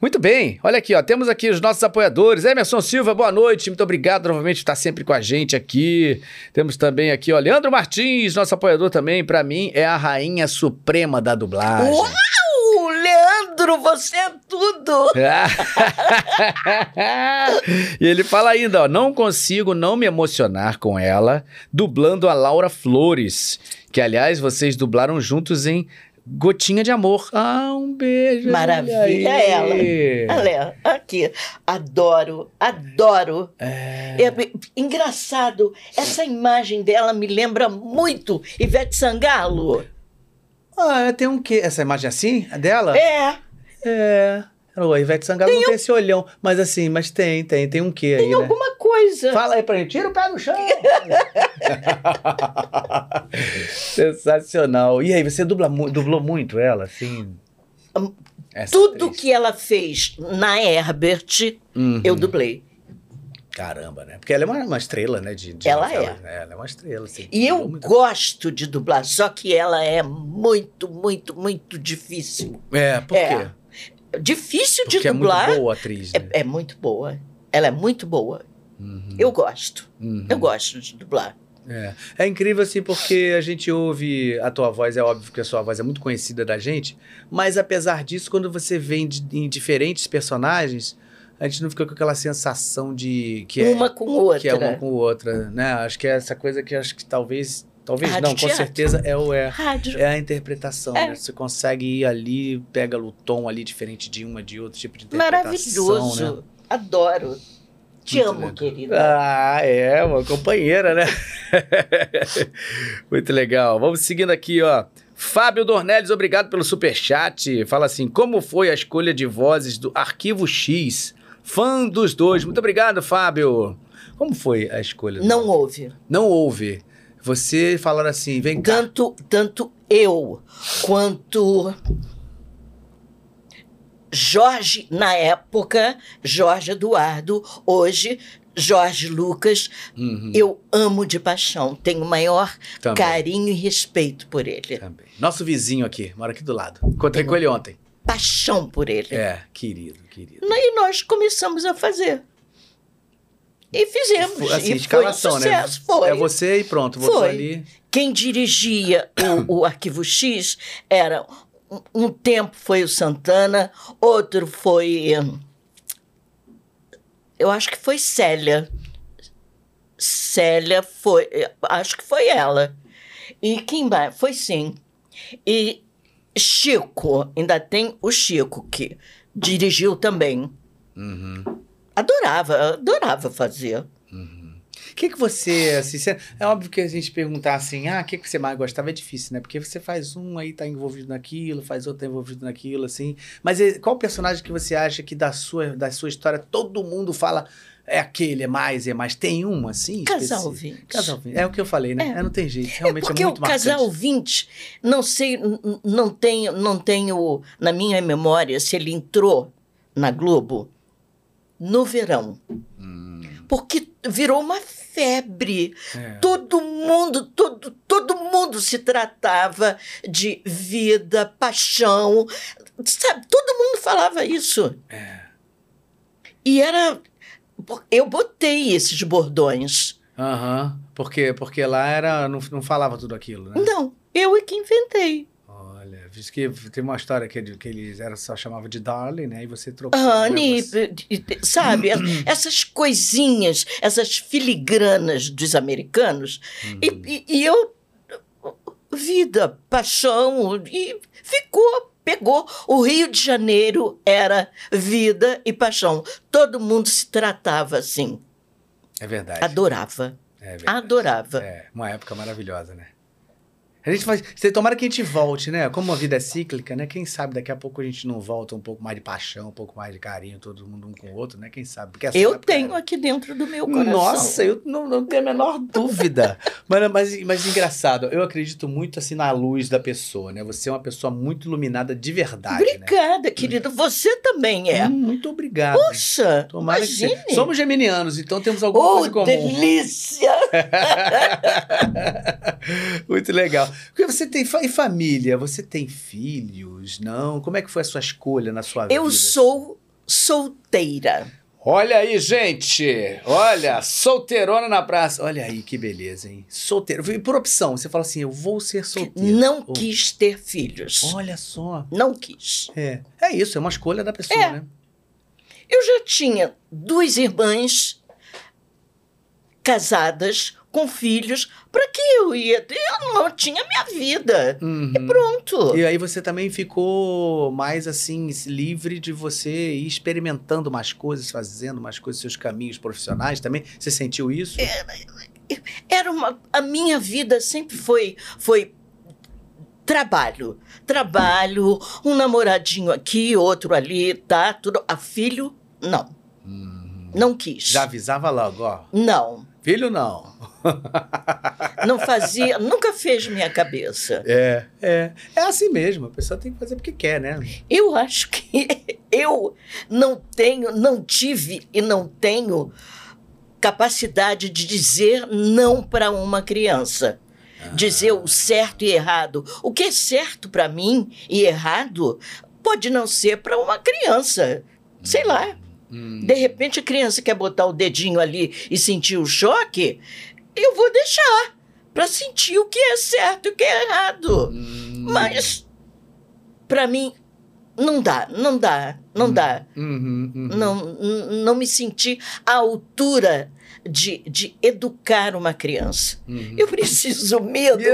Muito bem, olha aqui, ó, temos aqui os nossos apoiadores. Emerson Silva, boa noite, muito obrigado novamente por estar sempre com a gente aqui. Temos também aqui, ó, Leandro Martins, nosso apoiador também, pra mim é a rainha suprema da dublagem. Uau, Leandro, você é tudo. e ele fala ainda, ó, não consigo não me emocionar com ela dublando a Laura Flores, que aliás vocês dublaram juntos em Gotinha de Amor. Ah, um beijo. Maravilha aí. ela. Olha, aqui, adoro, adoro. É. É, engraçado, essa imagem dela me lembra muito Ivete Sangalo. Ah, tem um quê? Essa imagem assim, a dela? É, É. O Ivete Sangalo não tem esse olhão, mas assim, mas tem, tem, tem um quê aí, tem né? alguma coisa. Fala aí pra gente, tira o pé do chão. Sensacional. E aí, você dubla, dublou muito ela, assim? Hum, Essa Tudo atriz? que ela fez na Herbert, Uhum. eu dublei. Caramba, né? Porque ela é uma, uma estrela, né? De, de Ela novela, né? Ela é uma estrela, assim. E eu muito. gosto de dublar, só que ela é muito, muito, muito difícil. É, por É, quê? Difícil de Porque é dublar. muito boa a atriz, né? É, é muito boa. Ela é muito boa. Uhum, Eu gosto. uhum. Eu gosto de dublar. É. é incrível assim porque a gente ouve a tua voz, é óbvio que a sua voz é muito conhecida da gente, mas apesar disso, quando você vê em, di- em diferentes personagens, a gente não fica com aquela sensação de que é, uma com outra. que é uma com outra, né? Acho que é essa coisa que acho que talvez, talvez Rádio não, com teatro. certeza é o é, Rádio. é a interpretação, É. né? Você consegue ir ali, pega o tom ali diferente de uma de outro tipo de interpretação, Maravilhoso. né? Adoro. Te Muito amo, legal. querida. Ah, é, uma companheira, né? Muito legal. Vamos seguindo aqui, ó. Fábio Dornelles, obrigado pelo superchat. Fala assim: como foi a escolha de vozes do Arquivo X? Fã dos dois. Muito obrigado, Fábio. Como foi a escolha? Não houve. Não houve. Você falaram assim: vem cá. Tanto, tanto eu quanto Jorge, na época, Jorge Eduardo, hoje Jorge Lucas, Uhum, eu amo de paixão, tenho maior também, carinho e respeito por ele. também. Nosso vizinho aqui, mora aqui do lado. Encontrei com ele ontem. Paixão por ele. É, querido, querido. E nós começamos a fazer. E fizemos. Foi, assim, e escalação, foi um né? sucesso. Foi. É você e pronto, botou Foi. ali. Quem dirigia o, o Arquivo X era. Um, tempo foi o Santana, outro foi. hum, Eu acho que foi Célia. Célia foi. Acho que foi ela. E quem mais? Foi sim. E Chico, ainda tem o Chico, que dirigiu também. Uhum. Adorava, adorava fazer. O que, que você, assim, você- é óbvio que a gente perguntar assim, ah, o que, que você mais gostava é difícil, né? Porque você faz um aí tá envolvido naquilo, faz outro tá envolvido naquilo, assim. Mas eh, qual personagem que você acha que da sua, da sua história todo mundo fala é aquele, é mais, é mais? Tem um, assim? Casal específico? 20. Casal 20. É o que eu falei, né? É. É, não tem jeito, É realmente é, porque muito o casal marcante. 20, não sei, não tenho, não tenho na minha memória se ele entrou na Globo no verão. Porque virou uma febre. é. Todo mundo, todo, todo mundo se tratava de vida, paixão. Sabe, todo mundo falava isso. É. E era. Eu botei esses bordões. Aham. Porque, porque lá era, não, não falava tudo aquilo, né? Não, eu é que inventei. Diz que tem uma história que, que eles era, só chamavam de Darling, né? E você trocou. Honey? Você- sabe, essas coisinhas, essas filigranas dos americanos. Uhum. E, e- e eu, vida, paixão, e ficou, pegou. O Rio de Janeiro era vida e paixão. Todo mundo se tratava assim. É verdade. Adorava, É verdade. adorava. É, uma época maravilhosa, né? A gente faz. Tomara que a gente volte, né? Como a vida é cíclica, né? Quem sabe daqui a pouco a gente não volta um pouco mais de paixão, um pouco mais de carinho, todo mundo um com o outro, né? Quem sabe? Porque Eu época tenho era- aqui dentro do meu coração. Nossa, eu não, não tenho a menor dúvida. mas, mas, mas engraçado, eu acredito muito assim na luz da pessoa, né? Você é uma pessoa muito iluminada de verdade, né? Obrigada, querido. Você também é. Hum, muito obrigado. Poxa, Tomara que imagine. sim. Somos geminianos, então temos alguma Oh, coisa em comum. delícia! Muito legal. Porque você tem e família, você tem filhos, não? Como é que foi a sua escolha na sua vida? Eu sou solteira. Olha aí, gente. Olha, solteirona na praça. Olha aí que beleza, hein? Solteiro. E por opção, você fala assim, eu vou ser solteiro. Não Oh, quis ter filhos. Olha só. Não quis. É. É isso, é uma escolha da pessoa, É. né? Eu já tinha duas irmãs casadas com filhos. Para que eu ia? Eu não tinha minha vida. Uhum. Pronto. E aí você também ficou mais assim, livre de você ir experimentando mais coisas, fazendo mais coisas, seus caminhos profissionais também. Você sentiu isso? Era uma a minha vida sempre foi foi trabalho, trabalho, um namoradinho aqui, outro ali, tá? Tudo. A filho não, Uhum. não quis. Já avisava logo, ó. Não. Filho não. Não fazia, nunca fez minha cabeça. É, é. É assim mesmo. A pessoa tem que fazer porque quer, né? Eu acho que eu não tenho, não tive e não tenho capacidade de dizer não para uma criança. Dizer o certo e errado. O que é certo para mim e errado pode não ser para uma criança. Sei lá. Hum. De repente a criança quer botar o dedinho ali e sentir o choque, eu vou deixar para sentir o que é certo e o que é errado. Hum. Mas para mim não dá, não dá, não dá. Uhum, uhum. Não, não me senti à altura de, de educar uma criança. Uhum. Eu preciso medo.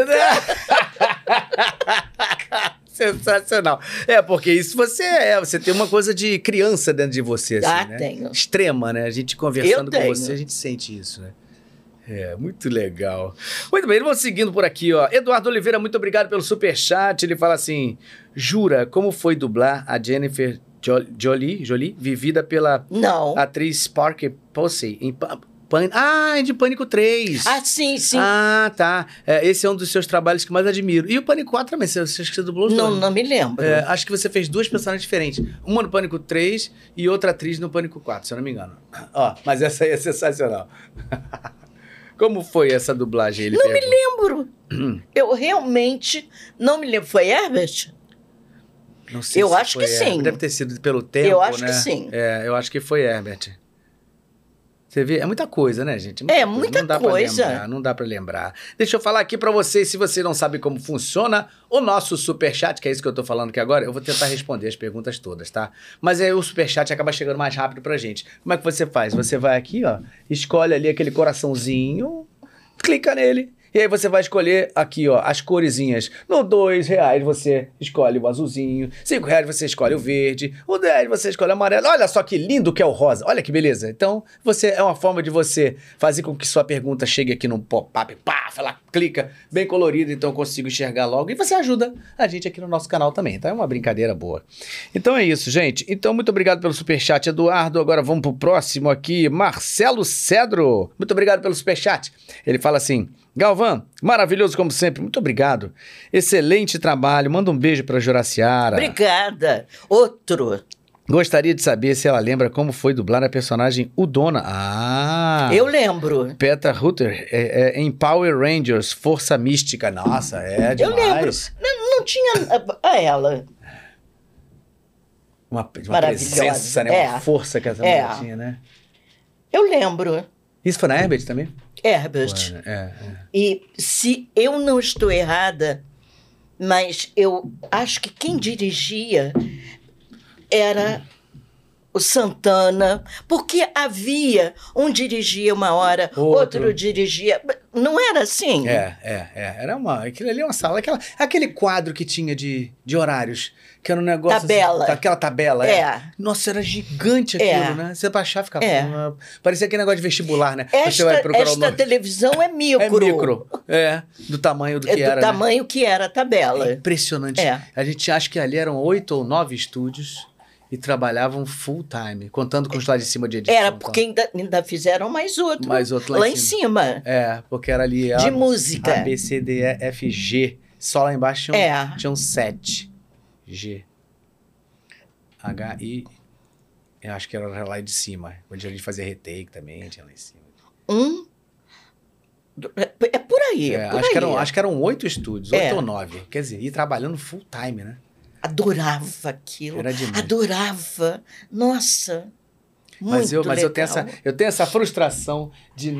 Sensacional. É, porque isso você é, você tem uma coisa de criança dentro de você, assim, Ah, né? tenho. Extrema, né? A gente conversando com você, a gente sente isso, né? É, muito legal. Muito bem, vamos seguindo por aqui, ó. Eduardo Oliveira, muito obrigado pelo superchat. Ele fala assim: Jura, como foi dublar a Jennifer Jo- Jolie, Jolie vivida pela Não. atriz Parker Posey em Pan- Ah, é de Pânico 3. Ah, sim, sim. Ah, tá. É, esse é um dos seus trabalhos que mais admiro. E o Pânico 4 também, você, você acha que você dublou não, não me lembro. É, acho que você fez duas personagens diferentes. Uma no Pânico 3 e outra atriz no Pânico 4, se eu não me engano. Ó, mas essa aí é sensacional. Como foi essa dublagem? Ele Não me lembro. Eu realmente não me lembro. Foi Herbert? Não sei Eu se acho foi que Herbert. sim. Deve ter sido pelo tempo, Eu acho né? que sim. É, eu acho que foi Herbert. Você vê, é muita coisa, né, gente? É, muita não dá pra coisa. lembrar, não dá pra lembrar. Deixa eu falar aqui pra vocês, se você não sabe como funciona o nosso superchat, que é isso que eu tô falando aqui agora, eu vou tentar responder as perguntas todas, tá? Mas aí o superchat acaba chegando mais rápido pra gente. Como é que você faz? Você vai aqui, ó, escolhe ali aquele coraçãozinho, clica nele. E aí você vai escolher aqui, ó, as coresinhas. No dois reais você escolhe o azulzinho, cinco reais você escolhe o verde, o 10 você escolhe o amarelo. Olha só que lindo que é o rosa. Olha que beleza. Então, você é uma forma de você fazer com que sua pergunta chegue aqui no pop-up, pá, fala, clica, bem colorido, então eu consigo enxergar logo. E você ajuda a gente aqui no nosso canal também. Então é uma brincadeira boa. Então é isso, gente. Então, muito obrigado pelo superchat, Eduardo. Agora vamos pro próximo aqui, Marcelo Cedro. Muito obrigado pelo superchat. Ele fala assim: Galvão, maravilhoso como sempre. Muito obrigado. Excelente trabalho. Manda um beijo pra Juraciara. Obrigada. Outro. Gostaria de saber se ela lembra como foi dublar a personagem Udona. Ah! Eu lembro. Peter Rutter é, é, em Power Rangers, Força Mística. Nossa, é Eu lembro. demais. Não, não tinha a, a ela. Uma, uma presença, né? Uma É. força que essa É. mulher tinha, né? Eu lembro. Isso foi na Herbert também? Herbert. É, é. E se eu não estou errada, mas eu acho que quem dirigia era o Santana, porque havia um dirigia uma hora, Outro. outro, dirigia. Não era assim? É, é, é. Era uma. Aquilo ali é uma sala. Aquela, aquele quadro que tinha de, de horários, que era um negócio. Tabela. Assim, aquela tabela, é. É. Nossa, era gigante aquilo, É. né? Você baixar e ficava. É. uma- Parecia aquele negócio de vestibular, né? Você vai Esta, esta televisão é micro. É micro. É, do tamanho do É que do era. né? tamanho que era a É tabela. impressionante. É. A gente acha que ali eram oito ou nove estúdios e trabalhavam full time, contando com os lá de cima de edição. Era tá? porque ainda, ainda fizeram mais outro. Mais outro lá lá em em cima. É, porque era ali. De A, música. A, B, C, D, E, F, G. Só lá embaixo tinham, É. tinham sete. G. H, I. Eu acho que era lá de cima. Onde a gente fazia retake também, tinha lá em cima. Um. É por aí. É, É, por acho, que aí. eram, acho que eram oito estúdios, É. oito ou nove. Quer dizer, e trabalhando full time, né? Adorava aquilo. Era demais. Adorava. Nossa. Muito Mas eu, mas eu tenho legal. essa, eu tenho essa frustração de.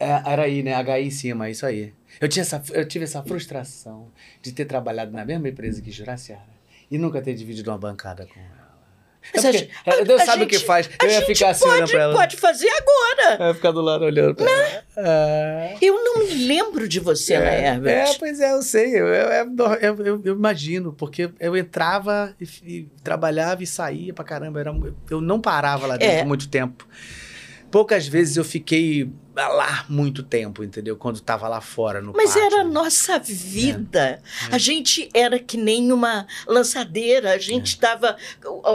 é, era aí, né? HI em cima, isso aí. Eu, tinha essa, eu tive essa frustração de ter trabalhado na mesma empresa que Juraciara e nunca ter dividido uma bancada com ela. É a porque- gente- é, Deus a sabe o que gente- faz. A Eu ia gente ficar assim olhando pode, pra ela. pode fazer agora. Eu ia ficar do lado olhando pra ela. É. Eu não me lembro de você É, Herbert. é, pois é, eu sei. Eu, eu, eu, eu- imagino, porque eu entrava e, e trabalhava e saía pra caramba. Era, eu não parava lá dentro É. muito tempo. Poucas vezes eu fiquei lá muito tempo, entendeu? Quando tava lá fora no Mas pátio. era a nossa vida. A gente era que nem uma lançadeira. A gente estava,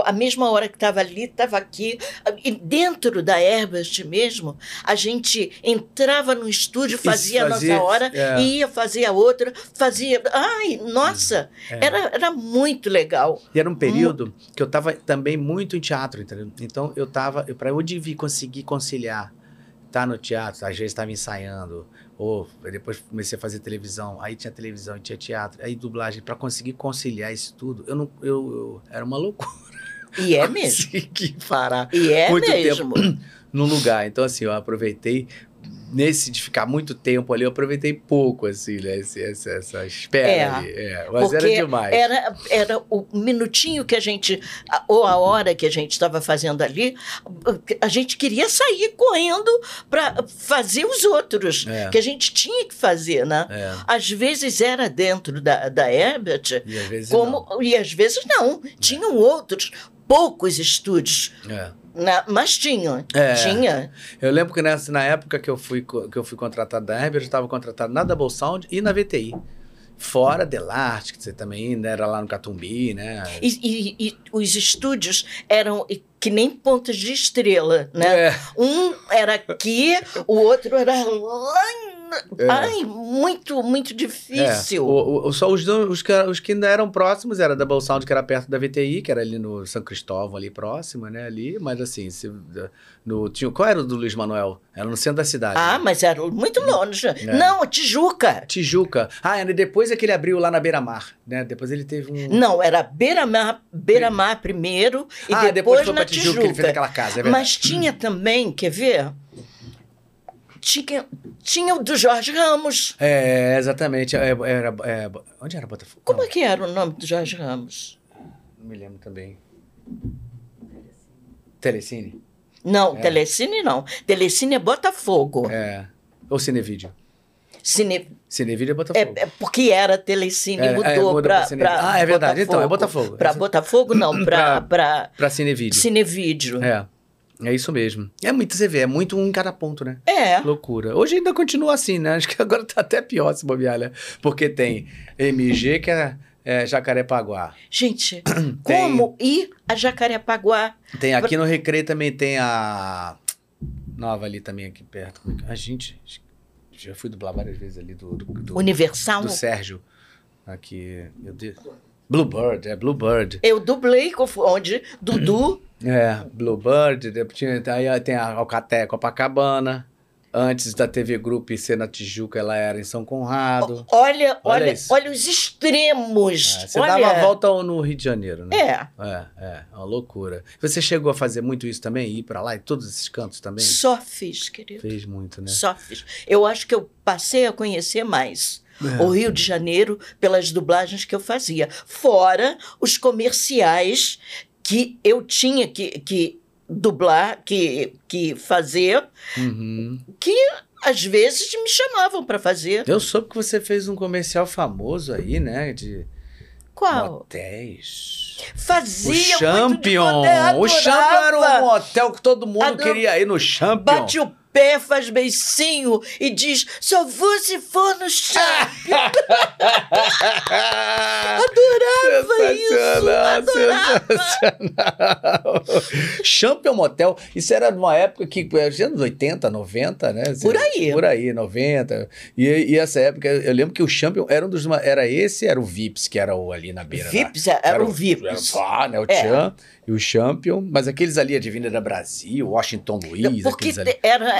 a mesma hora que estava ali, estava aqui. E dentro da Herbert mesmo, a gente entrava no estúdio, fazia, fazia- a nossa hora, é. e ia fazer a outra, fazia. Ai, nossa! É. Era, era muito legal. E era um período que eu tava também muito em teatro, entendeu? Então eu tava, para eu devia conseguir conciliar estar no teatro, às vezes estava ensaiando, ou depois comecei a fazer televisão, aí tinha televisão e tinha teatro, aí dublagem, para conseguir conciliar isso tudo, eu não, eu, eu- era uma loucura. E é mesmo. Conseguir parar E é muito mesmo. no lugar. Então, assim, eu aproveitei. Nesse de ficar muito tempo ali, eu aproveitei pouco, assim, né? Esse, essa, essa espera É, ali. É, mas era demais. Era, era o minutinho que a gente, ou a hora que a gente estava fazendo ali, a gente queria sair correndo para fazer os outros, É. que a gente tinha que fazer, né? É, Às vezes era dentro da, da Herbert, e às vezes como, e às vezes não. Tinham outros, poucos estúdios, não. É. né? mas tinham. É. Tinha. Eu lembro que nessa, na época que eu fui, que eu fui contratado da Herbert, eu estava contratado na Double Sound e na VTI. Fora Delarte, que você também ainda era lá no Catumbi, né? E, e- e os estúdios eram que nem pontas de estrela, né? É. Um era aqui, o outro era lá. em- É. Ai, muito, muito É, difícil. o, o- só os, os, que, os que ainda eram próximos era da Double Sound, que era perto da VTI, que era ali no São Cristóvão, ali próximo, né? Ali, mas assim, se, no, tinha, qual era o do Luiz Manuel? Era no centro da cidade. Ah, né? mas era muito longe. É. Não, a Tijuca. Tijuca. Ah, e depois é que ele abriu lá na Beira-Mar, né? Depois ele teve um... Não, era Beira-Mar Beira -Mar primeiro e ah, depois, foi na pra Tijuca, que ele fez aquela casa, é verdade. Mas tinha também, quer ver? Tinha, tinha o do Jorge Ramos. É, exatamente. É, era, é, onde era Botafogo? Como Não, é que era o nome do Jorge Ramos? Não me lembro também. Telecine? Não, É. Telecine não. Telecine é Botafogo. É. Ou Cinevídeo? Cine, Cinevídeo é é, Botafogo. é porque era Telecine, É, é, mudou muda para Ah, é verdade. Então, é Botafogo. Para Botafogo, não, para Pra Cinevídeo. Cinevídeo. É. É isso mesmo. É muito, você vê, é muito um em cada ponto, né? É. Loucura. Hoje ainda continua assim, né? Acho que agora tá até pior se bobear, né? Porque tem MG, que é, é Jacarepaguá. Gente, como ir a Jacarepaguá? Tem aqui no Recreio também tem a nova ali também aqui perto. É que- A gente já fui dublar várias vezes ali do do, do, Universal? do Sérgio aqui, meu Deus. Bluebird, é Bluebird. Eu dublei onde Dudu. É, Bluebird, tinha, aí tem a Alcaté Copacabana. Antes da TV Group ser na Tijuca, ela era em São Conrado. Olha, Olha olha, olha os extremos. É, você olha, dava a volta no Rio de Janeiro, né? É, É, é, uma loucura. Você chegou a fazer muito isso também? Ir pra lá e todos esses cantos também? só fiz, querido. Fez muito, né? Só fiz. Eu acho que eu passei a conhecer mais É. o Rio de Janeiro pelas dublagens que eu fazia. Fora os comerciais que eu tinha que, que dublar, que, que fazer, Uhum. que às vezes me chamavam para fazer. Eu soube que você fez um comercial famoso aí, né? De Qual? hotéis. O Fazia de Champion! O Champion era um hotel que todo mundo queria ir no Champion. Bate o pé, faz beicinho e diz: só vou se for no Champion. Adorava isso, adorava. Champion Motel, isso era numa época que, era anos 80, 90, né? Por aí. Por aí, 90. E, e essa época, eu lembro que o Champion era um dos, era esse, era o Vips, que era o ali na beira. lá. Vips, era o Vips. Era, ah, né, o É. Chan e o Champion, mas aqueles ali, a Divina da Brasil, Washington Luiz, Porque aqueles ali. era,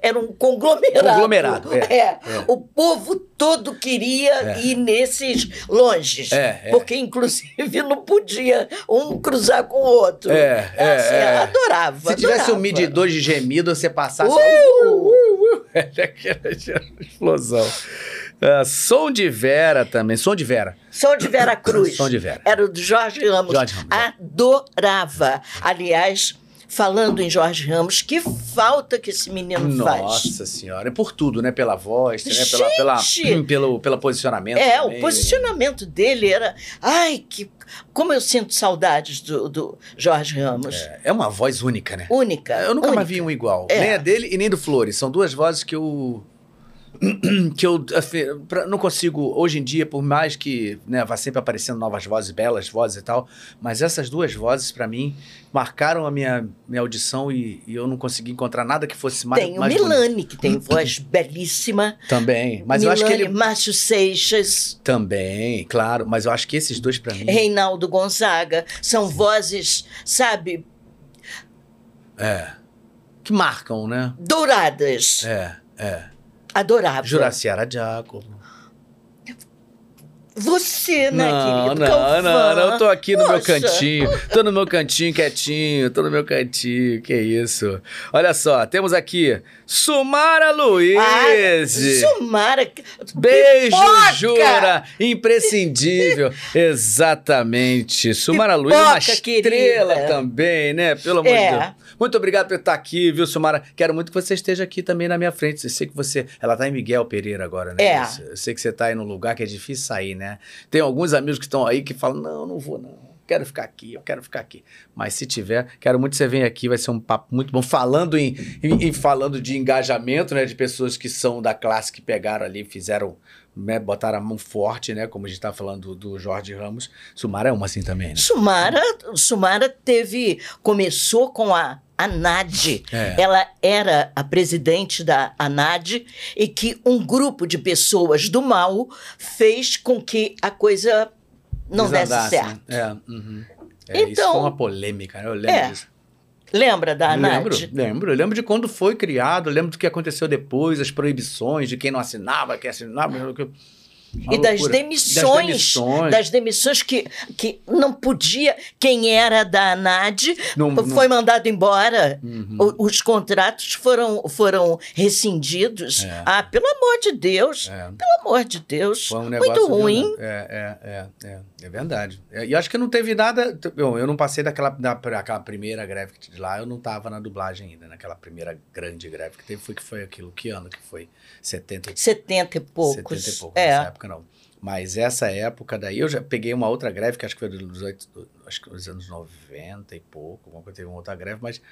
era um conglomerado. Conglomerado, é, é. O povo todo queria É. ir nesses longes. É, é. Porque, inclusive, não podia um cruzar com o outro. É, é, Assim, é. Adorava. Se tivesse um adorava. medidor de gemido, você passasse. Uh! Uh, uh, uh, era aquela explosão. Ah, som de Vera também. Som de Vera. Som de Vera Cruz. Som de Vera. Era o do Jorge Ramos. Jorge Ramos, é. Adorava. Aliás, falando em Jorge Ramos, que falta que esse menino faz. Nossa senhora, é por tudo, né? Pela voz, né? Pela, pela, Gente! pelo, pelo posicionamento. É, também. o posicionamento dele era. Ai, que. Como eu sinto saudades do, do Jorge Ramos. É, é uma voz única, né? Única. Eu nunca mais única. vi um igual. É. Nem a dele e nem do Flores. São duas vozes que eu. que eu assim, pra- não consigo, hoje em dia, por mais que né, vá sempre aparecendo novas vozes, belas vozes e tal, mas essas duas vozes, pra mim, marcaram a minha, minha audição e, e eu não consegui encontrar nada que fosse mais. Tem o mais bonito. Milani, que tem voz belíssima. Também. Mas eu acho que Milani, ele. Márcio Seixas, Também, claro. Mas eu acho que esses dois, pra mim. Reinaldo Gonzaga, são vozes, sabe, É. Que marcam, né? douradas. É, é. Adorável. Juraciara Jacob. Você, né, não, querido? não, Calvão. não, não, eu tô aqui no meu Poxa. cantinho. Tô no meu cantinho quietinho, tô no meu cantinho. Que isso. Olha só, temos aqui Sumara Luiz. Ah, Sumara. Beijo, Pipoca! Jura! Imprescindível. Exatamente. Sumara Luiz, uma Pipoca, estrela querida. também, né? Pelo amor de É. Deus. Muito obrigado por estar aqui, viu, Sumara? Quero muito que você esteja aqui também na minha frente. Eu sei que você. Ela tá em Miguel Pereira agora, né? É. Eu sei que você tá aí num lugar que é difícil sair, né? Tem alguns amigos que estão aí que falam: não, não vou, não. Quero ficar aqui, eu quero ficar aqui. Mas se tiver, quero muito que você venha aqui, vai ser um papo muito bom. Falando em, em- em- falando de engajamento, né? De pessoas que são da classe que pegaram ali, fizeram, né, botaram a mão forte, né? Como a gente tá falando do, do Jorge Ramos. Sumara é uma assim também, né? Sumara, Sumara teve. Começou com a ANAD. É. Ela era a presidente da ANAD e que um grupo de pessoas do mal fez com que a coisa não desse Desandasse, certo. né? É, uhum. É, isso Então- foi uma polêmica, né? Eu lembro É, disso. Lembra da lembro, ANAD? lembro. Eu lembro de quando foi criado, lembro do que aconteceu depois, as proibições de quem não assinava, quem assinava. Uma E das demissões, Das demissões. das demissões que, que não podia, quem era da ANAD Não- não- foi mandado embora. Uhum. O- Os contratos foram, foram rescindidos. É. Ah, pelo amor de Deus, É. pelo amor de Deus. Foi um negócio Muito ruim. violento. É, é, é, é, é verdade. É, E acho que não teve nada. Eu, eu não passei daquela, daquela primeira greve que de lá, eu não estava na dublagem ainda, naquela primeira grande greve que teve. Foi que foi aquilo? Que ano que foi? 70 e 70 e poucos. 70 e pouco, é. nessa época não. Mas essa época daí, eu já peguei uma outra greve, que acho que foi dos, acho que dos anos 90 e pouco, alguma coisa, teve uma outra greve, mas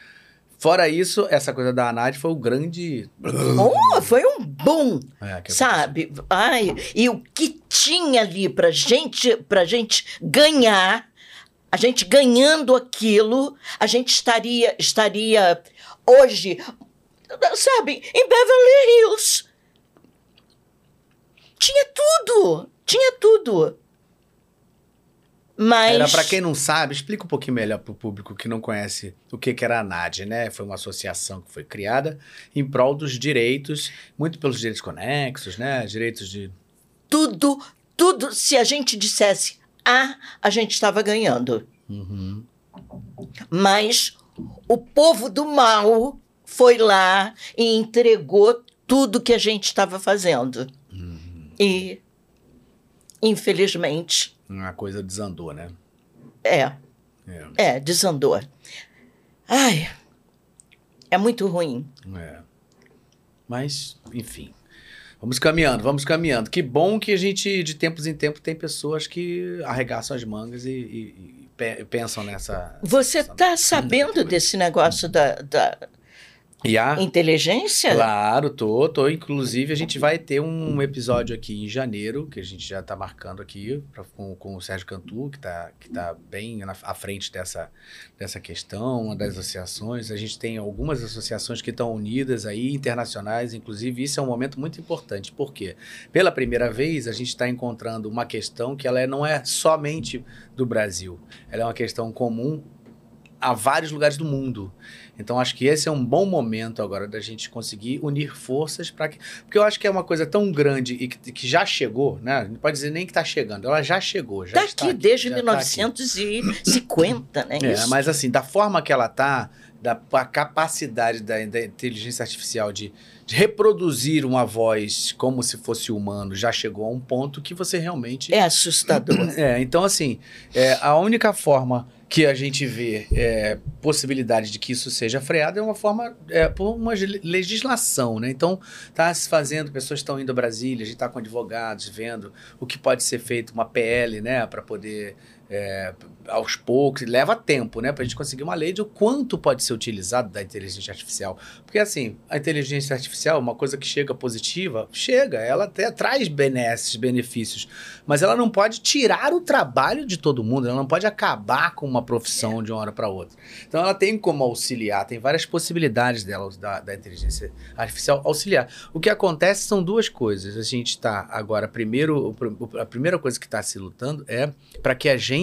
fora isso, essa coisa da ANAD foi o grande... Oh, foi um boom, É, sabe? Ai, e o que tinha ali pra gente, pra gente ganhar, a gente ganhando aquilo, a gente estaria, estaria hoje, sabe, em Beverly Hills. Tinha tudo, tinha tudo. Mas Era para quem não sabe, explica um pouquinho melhor para o público que não conhece o que, que era a ANAD, né? Foi uma associação que foi criada em prol dos direitos, muito pelos direitos conexos, né? Direitos de. tudo, tudo, se a gente dissesse A, a gente estava ganhando. Uhum. Mas o povo do mal foi lá e entregou tudo que a gente estava fazendo. E, infelizmente, A coisa desandou, né? é, É, é, desandou. Ai, é muito ruim. é. Mas, enfim. Vamos caminhando, vamos caminhando. Que bom que a gente, de tempos em tempos, tem pessoas que arregaçam as mangas e, e- e pe- pensam nessa. Você está sabendo desse negócio da, da E a. inteligência? Claro, tô, tô. Inclusive, a gente vai ter um episódio aqui em janeiro, que a gente já tá marcando aqui pra- com, com o Sérgio Cantu, que tá, que tá bem na, à frente dessa, dessa questão, uma das associações. A gente tem algumas associações que estão unidas aí, internacionais, inclusive. Isso é um momento muito importante, porque pela primeira vez a gente está encontrando uma questão que ela é- não é somente do Brasil, ela é uma questão comum a vários lugares do mundo. Então acho que esse é um bom momento agora da gente conseguir unir forças para que. Porque eu acho que é uma coisa tão grande e que, que já chegou, né? Não pode dizer nem que está chegando, ela já chegou. Já Está está aqui desde já tá aqui. 1950, né? É, Isso. mas assim, da forma que ela tá, da a capacidade da, da inteligência artificial de, de reproduzir uma voz como se fosse humano, já chegou a um ponto que você realmente É assustador. é, então assim, é, a única forma que a gente vê é, possibilidade de que isso seja freado é uma forma é, por uma legislação, né? Então está se fazendo, pessoas estão indo a Brasília, a gente está com advogados vendo o que pode ser feito, uma PL, né, para poder é, aos poucos, leva tempo, né, para a gente conseguir uma lei de o quanto pode ser utilizado da inteligência artificial. Porque, assim, a inteligência artificial, uma coisa que chega positiva, chega, ela até traz benesses, benefícios, mas ela não pode tirar o trabalho de todo mundo, ela não pode acabar com uma profissão de uma hora para outra. Então, ela tem como auxiliar, tem várias possibilidades dela, da, da inteligência artificial auxiliar. O que acontece são duas coisas. A gente está agora, primeiro, a primeira coisa que está se lutando é para que a gente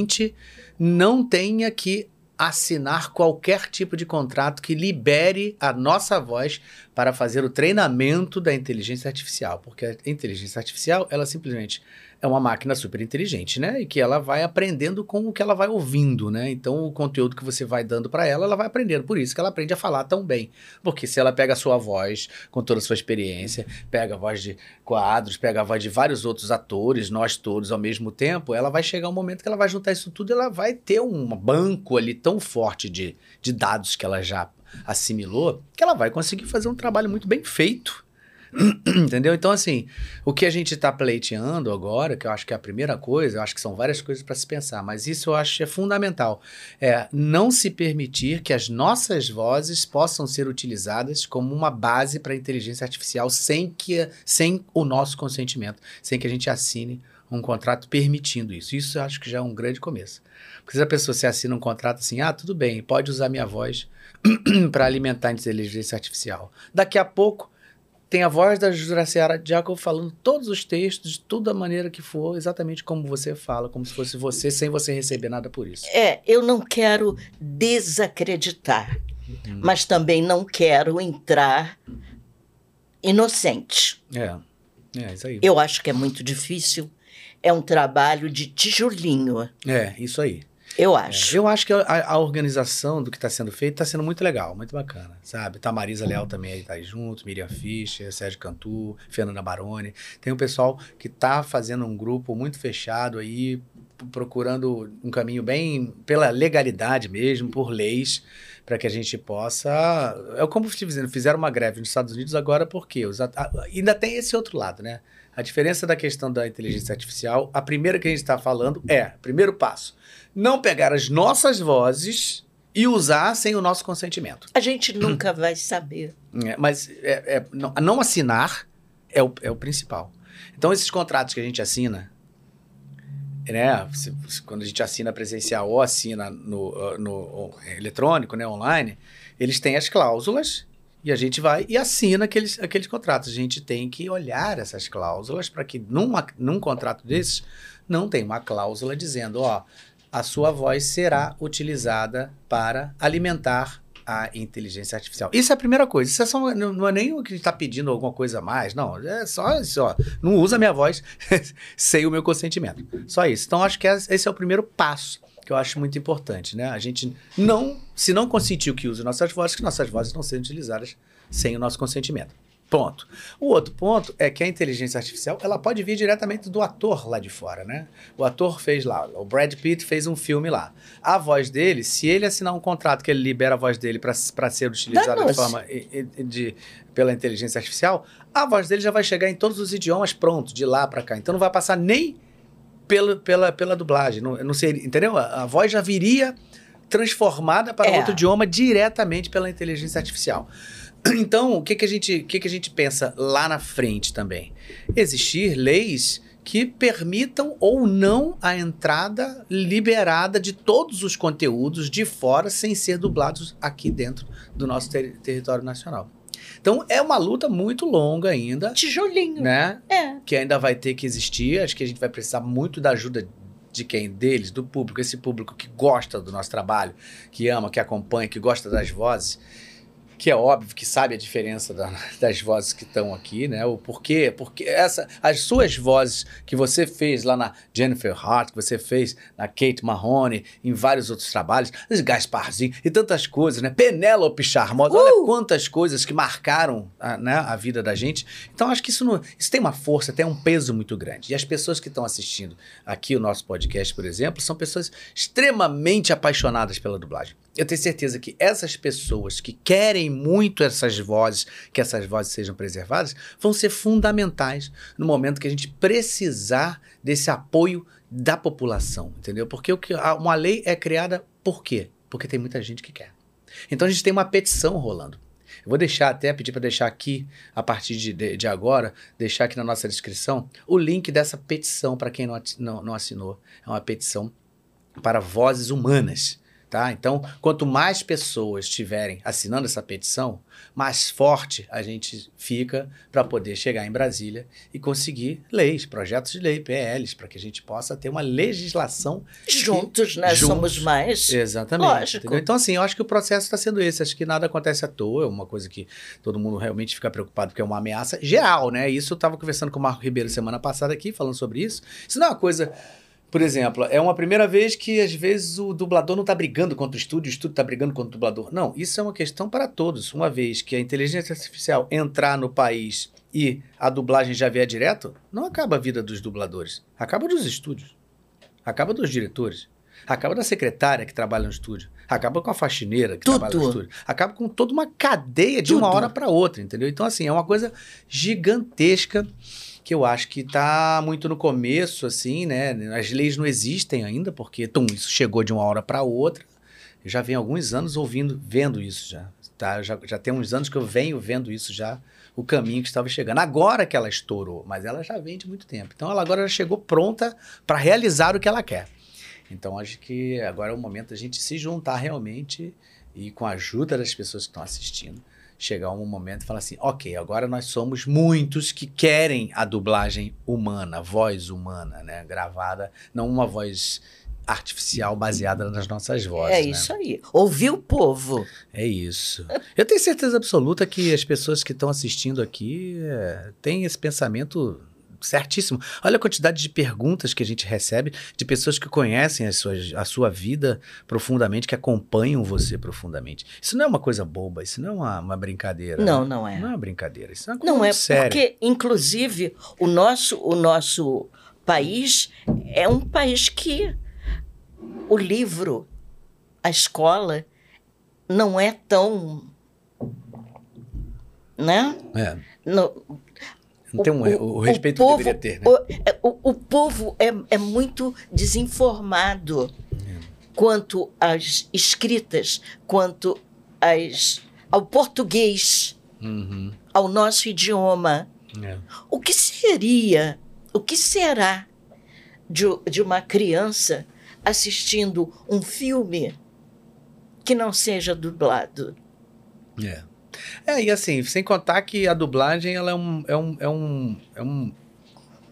não tenha que assinar qualquer tipo de contrato que libere a nossa voz para fazer o treinamento da inteligência artificial, porque a inteligência artificial, ela simplesmente é uma máquina super inteligente, né? E que ela vai aprendendo com o que ela vai ouvindo, né? Então, o conteúdo que você vai dando para ela, ela vai aprendendo. Por isso que ela aprende a falar tão bem. Porque se ela pega a sua voz, com toda a sua experiência, pega a voz de quadros, pega a voz de vários outros atores, nós todos ao mesmo tempo, ela vai chegar um momento que ela vai juntar isso tudo e ela vai ter um banco ali tão forte de, de dados que ela já assimilou, que ela vai conseguir fazer um trabalho muito bem feito Entendeu? Então, assim, o que a gente está pleiteando agora, que eu acho que é a primeira coisa, eu acho que são várias coisas para se pensar, mas isso eu acho que é fundamental. É não se permitir que as nossas vozes possam ser utilizadas como uma base para a inteligência artificial sem, que, sem o nosso consentimento, sem que a gente assine um contrato permitindo isso. Isso eu acho que já é um grande começo. Porque se a pessoa se assina um contrato assim, ah, tudo bem, pode usar minha voz para alimentar a inteligência artificial. Daqui a pouco tem a voz da Juraciara Jacob falando todos os textos, de toda a maneira que for, exatamente como você fala, como se fosse você, sem você receber nada por isso. É, eu não quero desacreditar, uhum. mas também não quero entrar inocente. É, é isso aí. Eu acho que é muito difícil. É um trabalho de tijolinho. É, isso aí. Eu acho. É, eu acho que a, a organização do que está sendo feito está sendo muito legal, muito bacana, sabe? Tá Marisa Leal também aí, tá aí junto, Miriam Fischer, Sérgio Cantu, Fernanda Baroni. Tem um pessoal que está fazendo um grupo muito fechado aí, procurando um caminho bem pela legalidade mesmo, por leis, para que a gente possa. É como estive dizendo, fizeram uma greve nos Estados Unidos agora porque os, ainda tem esse outro lado, né? A diferença da questão da inteligência artificial, a primeira que a gente está falando é, primeiro passo, não pegar as nossas vozes e usar sem o nosso consentimento. A gente nunca vai saber. É, mas é, é, não, não, assinar é o, é o principal. Então, esses contratos que a gente assina, né, se, se, quando a gente assina presencial ou assina no, no, no eletrônico, né, online, eles têm as cláusulas e a gente vai e assina aqueles, aqueles contratos. A gente tem que olhar essas cláusulas para que numa, num contrato desses não tem uma cláusula dizendo, ó, a sua voz será utilizada para alimentar a inteligência artificial. Isso é a primeira coisa. Isso é só, não, não é nem o que está pedindo alguma coisa a mais, não. É só isso, ó. Não usa minha voz sem o meu consentimento. Só isso. Então, acho que esse é o primeiro passo que eu acho muito importante, né? A gente não, se não consentiu que use nossas vozes, que nossas vozes não sejam utilizadas sem o nosso consentimento. Ponto. O outro ponto é que a inteligência artificial ela pode vir diretamente do ator lá de fora, né? O ator fez lá, o Brad Pitt fez um filme lá. A voz dele, se ele assinar um contrato que ele libera a voz dele para ser utilizada de forma de, de, pela inteligência artificial, a voz dele já vai chegar em todos os idiomas pronto, de lá para cá. Então não vai passar nem pela, pela, pela dublagem. Não, não sei, entendeu? A, a voz já viria transformada para é. outro idioma diretamente pela inteligência artificial. Então, o que, que, a gente, o que, que a gente pensa lá na frente também? Existir leis que permitam ou não a entrada liberada de todos os conteúdos de fora sem ser dublados aqui dentro do nosso ter território nacional. Então é uma luta muito longa ainda. Tijolinho. Né? É. Que ainda vai ter que existir. Acho que a gente vai precisar muito da ajuda de quem? Deles, do público. Esse público que gosta do nosso trabalho, que ama, que acompanha, que gosta das vozes que é óbvio que sabe a diferença da- das vozes que estão aqui, né? O porquê, porque essa, as suas vozes que você fez lá na Jennifer Hart, que você fez na Kate Mahoney, em vários outros trabalhos, os Gasparzinho e tantas coisas, né? Penélope Charmosa, olha quantas coisas que marcaram a, né, a vida da gente. Então acho que isso, não, isso tem uma força, tem um peso muito grande. E as pessoas que estão assistindo aqui o nosso podcast, por exemplo, são pessoas extremamente apaixonadas pela dublagem. Eu tenho certeza que essas pessoas que querem muito essas vozes, que essas vozes sejam preservadas, vão ser fundamentais no momento que a gente precisar desse apoio da população, entendeu? Porque o que, uma lei é criada por quê? Porque tem muita gente que quer. Então a gente tem uma petição rolando. Eu vou deixar até, pedir para deixar aqui, a partir de, de, de agora, deixar aqui na nossa descrição, o link dessa petição para quem não, não, não assinou. É uma petição para vozes humanas. Tá? Então, quanto mais pessoas estiverem assinando essa petição, mais forte a gente fica para poder chegar em Brasília e conseguir leis, projetos de lei, PLs, para que a gente possa ter uma legislação Juntos nós Juntos. somos mais. Exatamente. Lógico. entendeu? Então, assim, eu acho que o processo está sendo esse. Acho que nada acontece à toa. É uma coisa que todo mundo realmente fica preocupado, porque é uma ameaça geral, né? Isso eu estava conversando com o Marco Ribeiro semana passada aqui, falando sobre isso. Isso não é uma coisa. Por exemplo, é uma primeira vez que às vezes o dublador não está brigando contra o estúdio, o estúdio está brigando contra o dublador. Não, isso é uma questão para todos. Uma vez que a inteligência artificial entrar no país e a dublagem já vier direto, não acaba a vida dos dubladores. Acaba dos estúdios. Acaba dos diretores. Acaba da secretária que trabalha no estúdio. Acaba com a faxineira que Tudo. trabalha no estúdio. Acaba com toda uma cadeia de uma hora para outra, entendeu? Então, assim, é uma coisa gigantesca que eu acho que tá muito no começo, assim, né? As leis não existem ainda, porque, tum, isso chegou de uma hora para outra. Eu já venho alguns anos ouvindo, vendo isso já. Tá? Já, já tem uns anos que eu venho vendo isso já, o caminho que estava chegando. Agora que ela estourou, mas ela já vem de muito tempo. Então ela agora já chegou pronta para realizar o que ela quer. Então acho que agora é o momento da gente se juntar realmente e com a ajuda das pessoas que estão assistindo, chegar um momento e falar assim, ok, agora nós somos muitos que querem a dublagem humana, voz humana, né, gravada, não uma voz artificial baseada nas nossas vozes. é né? isso aí. Ouvir o povo. É isso. Eu tenho certeza absoluta que as pessoas que estão assistindo aqui é, têm esse pensamento certíssimo. Olha a quantidade de perguntas que a gente recebe de pessoas que conhecem as suas, a sua vida profundamente, que acompanham você profundamente. Isso não é uma coisa boba, isso não é uma, uma brincadeira. Não, né? não é. Não é uma brincadeira, isso é uma coisa Não é séria. porque, inclusive, o nosso, o nosso país é um país que o livro, a escola, não é tão. Né? É, Não, não tem um, o, respeito povo- que deveria ter, né? O, é- o- o povo é, é muito desinformado quanto às escritas, quanto às, ao português, Uhum, ao nosso idioma. é. O que seria, o que será de, de uma criança assistindo um filme que não seja dublado? É. É, e assim, sem contar que a dublagem ela é um. É um, é um, é um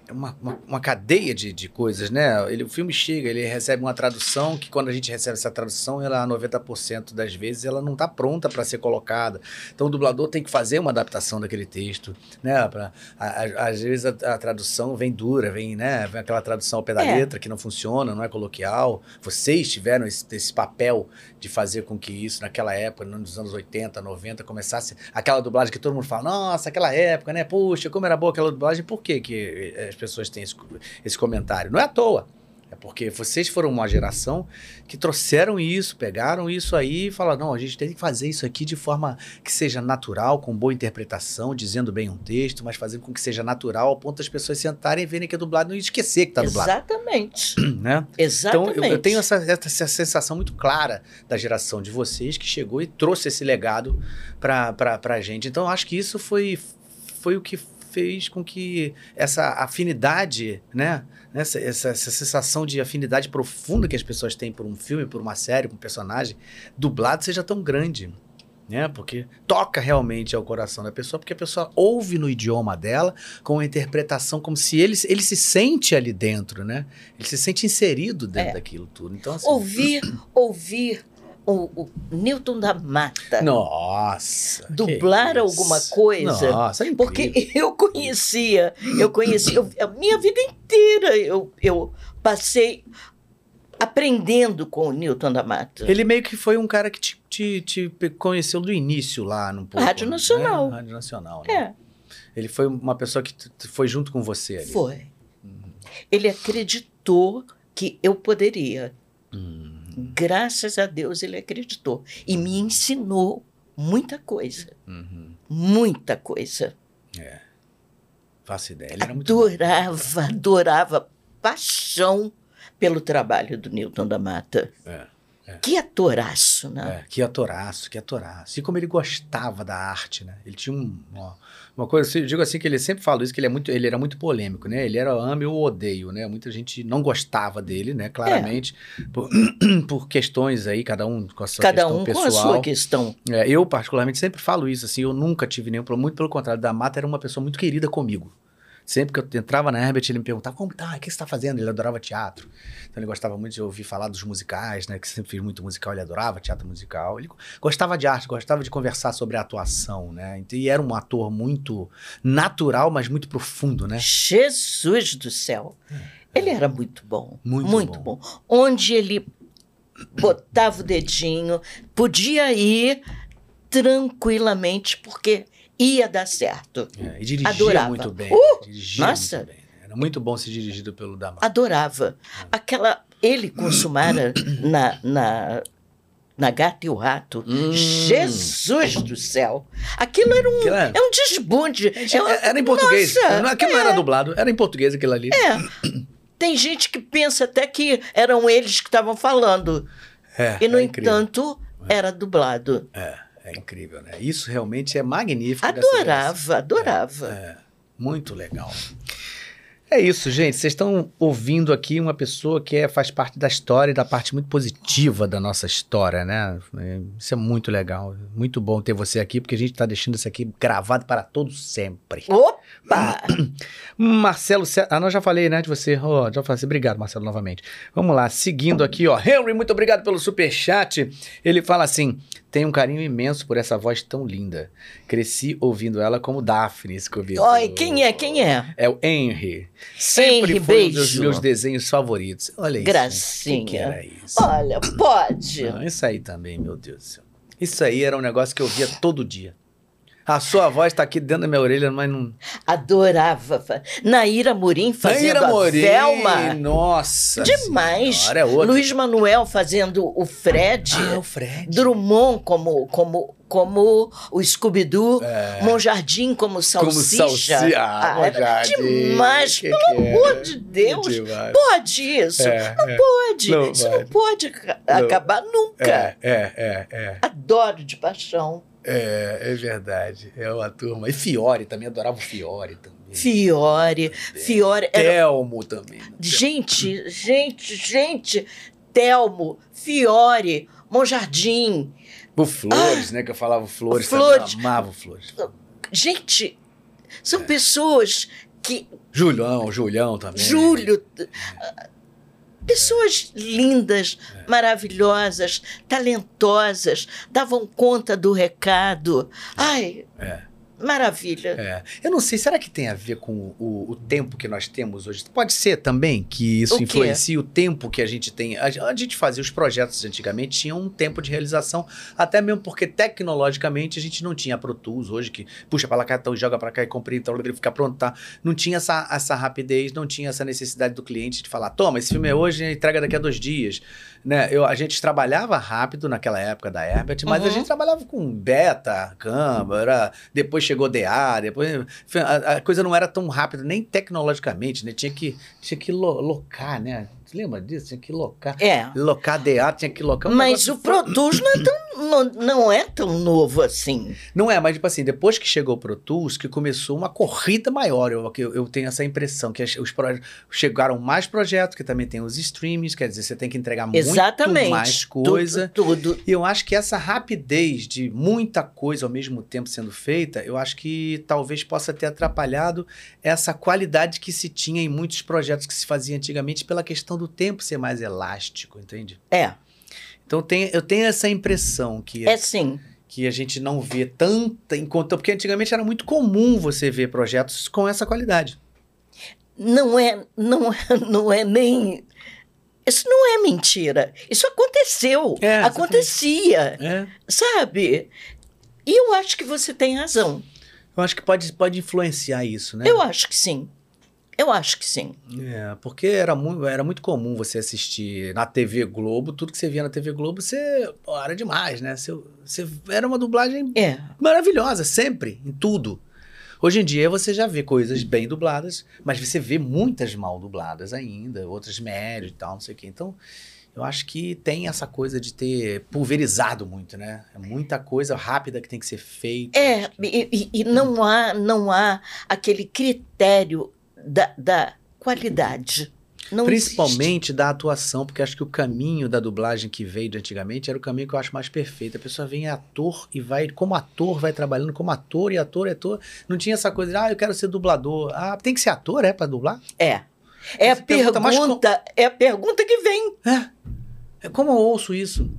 é uma, uma, uma cadeia de, de coisas, né? Ele, o filme chega, ele recebe uma tradução que quando a gente recebe essa tradução, ela 90% das vezes ela não está pronta para ser colocada. Então o dublador tem que fazer uma adaptação daquele texto, né? Pra, a- a- às vezes a, a tradução vem dura, vem, né? Vem aquela tradução ao pé da É. letra que não funciona, não é coloquial. Vocês tiveram esse, esse papel de fazer com que isso, naquela época, nos anos 80, 90, começasse aquela dublagem que todo mundo fala, nossa, aquela época, né? Puxa, como era boa aquela dublagem. Por que, que eh, as pessoas têm esse, esse comentário? Não é à toa. Porque vocês foram uma geração que trouxeram isso, pegaram isso aí e falaram: não, a gente tem que fazer isso aqui de forma que seja natural, com boa interpretação, dizendo bem um texto, mas fazendo com que seja natural, ao ponto das pessoas sentarem e verem que é dublado e não esquecer que tá dublado. Exatamente. Né? Então, Exatamente. eu, eu tenho essa, essa, sensação muito clara da geração de vocês que chegou e trouxe esse legado para a gente. Então, eu acho que isso foi, foi o que fez com que essa afinidade, né? Essa, essa, essa sensação de afinidade profunda que as pessoas têm por um filme, por uma série, por um personagem dublado seja tão grande. Né? Porque toca realmente ao coração da pessoa, porque a pessoa ouve no idioma dela com a interpretação como se ele, ele se sente ali dentro, né? Ele se sente inserido dentro É. daquilo tudo. Então, assim, Ouvir, ouvir o, o Newton da Mata Nossa. dublar alguma coisa. Nossa, é Porque eu conhecia, eu conhecia, eu- a minha vida inteira eu, eu passei aprendendo com o Newton da Mata. Ele meio que foi um cara que te, te, te conheceu do início lá no pouco, Rádio Nacional. né? Rádio Nacional. Né? É, Ele foi uma pessoa que foi junto com você ali. foi. Ele acreditou que eu poderia. Hum. Graças a Deus ele acreditou. E me ensinou muita coisa. Uhum. Muita coisa. Faço ideia. Ele era muito bom. Adorava, adorava paixão pelo trabalho do Newton da Mata. É, Que atoraço, né? é, que atoraço, que atoraço. E como ele gostava da arte, né? Ele tinha um, uma coisa, eu digo assim que ele sempre fala isso, que ele, é muito, ele era muito polêmico, né? Ele era ame ou odeio, né? Muita gente não gostava dele, né? Claramente, por, por questões aí, cada um com a sua Cada questão um pessoal. com a sua questão. É, eu, particularmente, sempre falo isso, assim, eu nunca tive nenhum problema, muito pelo contrário, da Mata era uma pessoa muito querida comigo. Sempre que eu entrava na Herbert, ele me perguntava, como tá, o que você tá fazendo? Ele adorava teatro. Então ele gostava muito de ouvir falar dos musicais, né, que sempre fiz muito musical, ele adorava teatro musical. Ele gostava de arte, gostava de conversar sobre a atuação, né, Então, e era um ator muito natural, mas muito profundo, né. Jesus do céu. Ele era muito bom. Muito Muito, bom. bom. Onde ele botava o dedinho, podia ir tranquilamente, porque ia dar certo. É, e dirigia Adorava. muito bem. Uh, dirigia nossa. muito bem. Era muito bom ser dirigido pelo Damar. Adorava. Aquela. Ele com Sumara na, na, na Gata e o Rato. Hum. Jesus do céu! Aquilo era um, Aquilo era- é um desbunde. É uma- Era em português. Nossa, Aquilo não era dublado, era em português aquilo ali. É. Tem gente que pensa até que eram eles que estavam falando. É, E, no é entanto, era dublado. É, é incrível, né? Isso realmente é magnífico. Adorava, adorava. É, muito legal. É isso, gente. Vocês estão ouvindo aqui uma pessoa que é, faz parte da história e da parte muito positiva da nossa história, né? É, Isso é muito legal. Muito bom ter você aqui, porque a gente está deixando isso aqui gravado para todos sempre. Opa! Marcelo, Ce- ah, não, já falei, né, de você. Oh, já falei, obrigado, Marcelo, novamente. Vamos lá, seguindo aqui, ó. Henry, muito obrigado pelo superchat. Ele fala assim: tenho um carinho imenso por essa voz tão linda. Cresci ouvindo ela como Daphne Scooby. Oi, quem é? Quem é? É o Henry. Sempre Henry, foi um dos beijo. meus desenhos favoritos. Olha isso. Gracinha. Que, era isso? Olha, pode. Isso aí também, meu Deus do céu. Isso aí era um negócio que eu via todo dia. A sua voz tá aqui dentro da minha orelha, mas não. Adorava. Naíra Morim fazendo Naira a Morim, Velma. Nossa. Demais. senhora, é outra. Luiz Manuel fazendo o Fred. Ah, o Fred. Drummond como, como, como o Scooby-Doo. É. Monjardim como Como salsicha. salsicha. Ah, Ah, era Monjardim. demais, Que pelo que é? amor de Deus. Demais. Pode isso. É, não é. pode. Não isso vai. não pode Não. acabar nunca. É, é, é, é. Adoro de paixão. É, é verdade. É uma turma. E Fiore também, adorava o Fiore também. Fiore. Fiore. Era Telmo também. Gente, gente, gente, Telmo, Fiore, Monjardim. O Flores, né? Que eu falava Flores. Flores. Também, eu amava o Flores. Gente, são É. pessoas que. Julião, Julião também. Júlio. Pessoas lindas, É. maravilhosas, talentosas, davam conta do recado. Ai, É. maravilha. É. Eu não sei, será que tem a ver com o, o tempo que nós temos hoje? Pode ser também que isso O influencie o tempo que a gente tem. A, a gente fazia os projetos antigamente, tinha um tempo de realização, até mesmo porque tecnologicamente a gente não tinha Pro Tools hoje, que puxa pra lá, cá, então joga pra cá e compra, então fica pronto, tá? Não tinha essa, essa rapidez, não tinha essa necessidade do cliente de falar, toma, esse filme é hoje, entrega daqui a dois dias. Né? Eu, a gente trabalhava rápido naquela época da Herbert, mas a Uhum. gente trabalhava com beta, câmera, depois chegou DA, depois a, a coisa não era tão rápida, nem tecnologicamente, né? Tinha que, tinha que lo- locar, né? Você lembra disso? Tinha que locar. É. Locar DA, tinha que locar. um Mas negócio- o Pro Tools não é, tão, não, não é tão novo assim. Não é, mas tipo assim, depois que chegou o Pro Tools, que começou uma corrida maior, eu, eu, eu tenho essa impressão, que as- os pro- chegaram mais projetos, que também tem os streams, quer dizer, você tem que entregar Exatamente. muito mais coisa. Tudo, tudo. E eu acho que essa rapidez de muita coisa ao mesmo tempo sendo feita, eu acho que talvez possa ter atrapalhado essa qualidade que se tinha em muitos projetos que se fazia antigamente pela questão do tempo ser mais elástico, entende? É. Então tem, eu tenho essa impressão que, É sim. que a gente não vê tanta enquanto. Porque antigamente era muito comum você ver projetos com essa qualidade. Não é, não, é- não é nem. Isso não é mentira. Isso aconteceu. É. Acontecia. É. Sabe? E eu acho que você tem razão. Eu acho que pode, pode influenciar isso, né? Eu acho que sim. Eu acho que sim. É, porque era muito, era muito comum você assistir na TV Globo, tudo que você via na TV Globo, você. Pô, era demais, né? Você, você, era uma dublagem É. maravilhosa, sempre, em tudo. Hoje em dia você já vê coisas bem dubladas, mas você vê muitas mal dubladas ainda, outras médias e tal, não sei o quê. Então, eu acho que tem essa coisa de ter pulverizado muito, né? É muita coisa rápida que tem que ser feita. É, que- e, e- e não há, não há aquele critério da, da qualidade. Não Principalmente da atuação, porque acho que o caminho da dublagem que veio de antigamente era o caminho que eu acho mais perfeito. A pessoa vem ator e vai, como ator, vai trabalhando como ator e ator e ator. Não tinha essa coisa de, ah, eu quero ser dublador. Ah, tem que ser ator, é, pra dublar? existe. É. É a pergunta pergunta, mais é a pergunta que vem. É. É como eu ouço isso.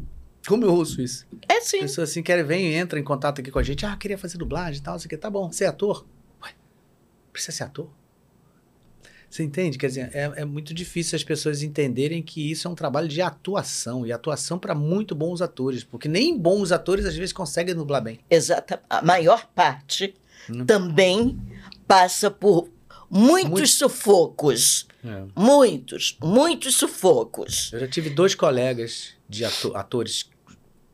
Como eu ouço isso. É sim. Pessoa assim, quer, vem e entra em contato aqui com a gente. Ah, queria fazer dublagem e tal, não sei o que. Tá bom, você é ator? Ué, precisa ser ator? Você entende? Quer dizer, é, é muito difícil as pessoas entenderem que isso é um trabalho de atuação. E atuação para muito bons atores. Porque nem bons atores às vezes conseguem dublar bem. Exata. A maior parte Hum. também passa por muitos Muito- sufocos. Muitos, muitos sufocos. Eu já tive dois colegas de ato- atores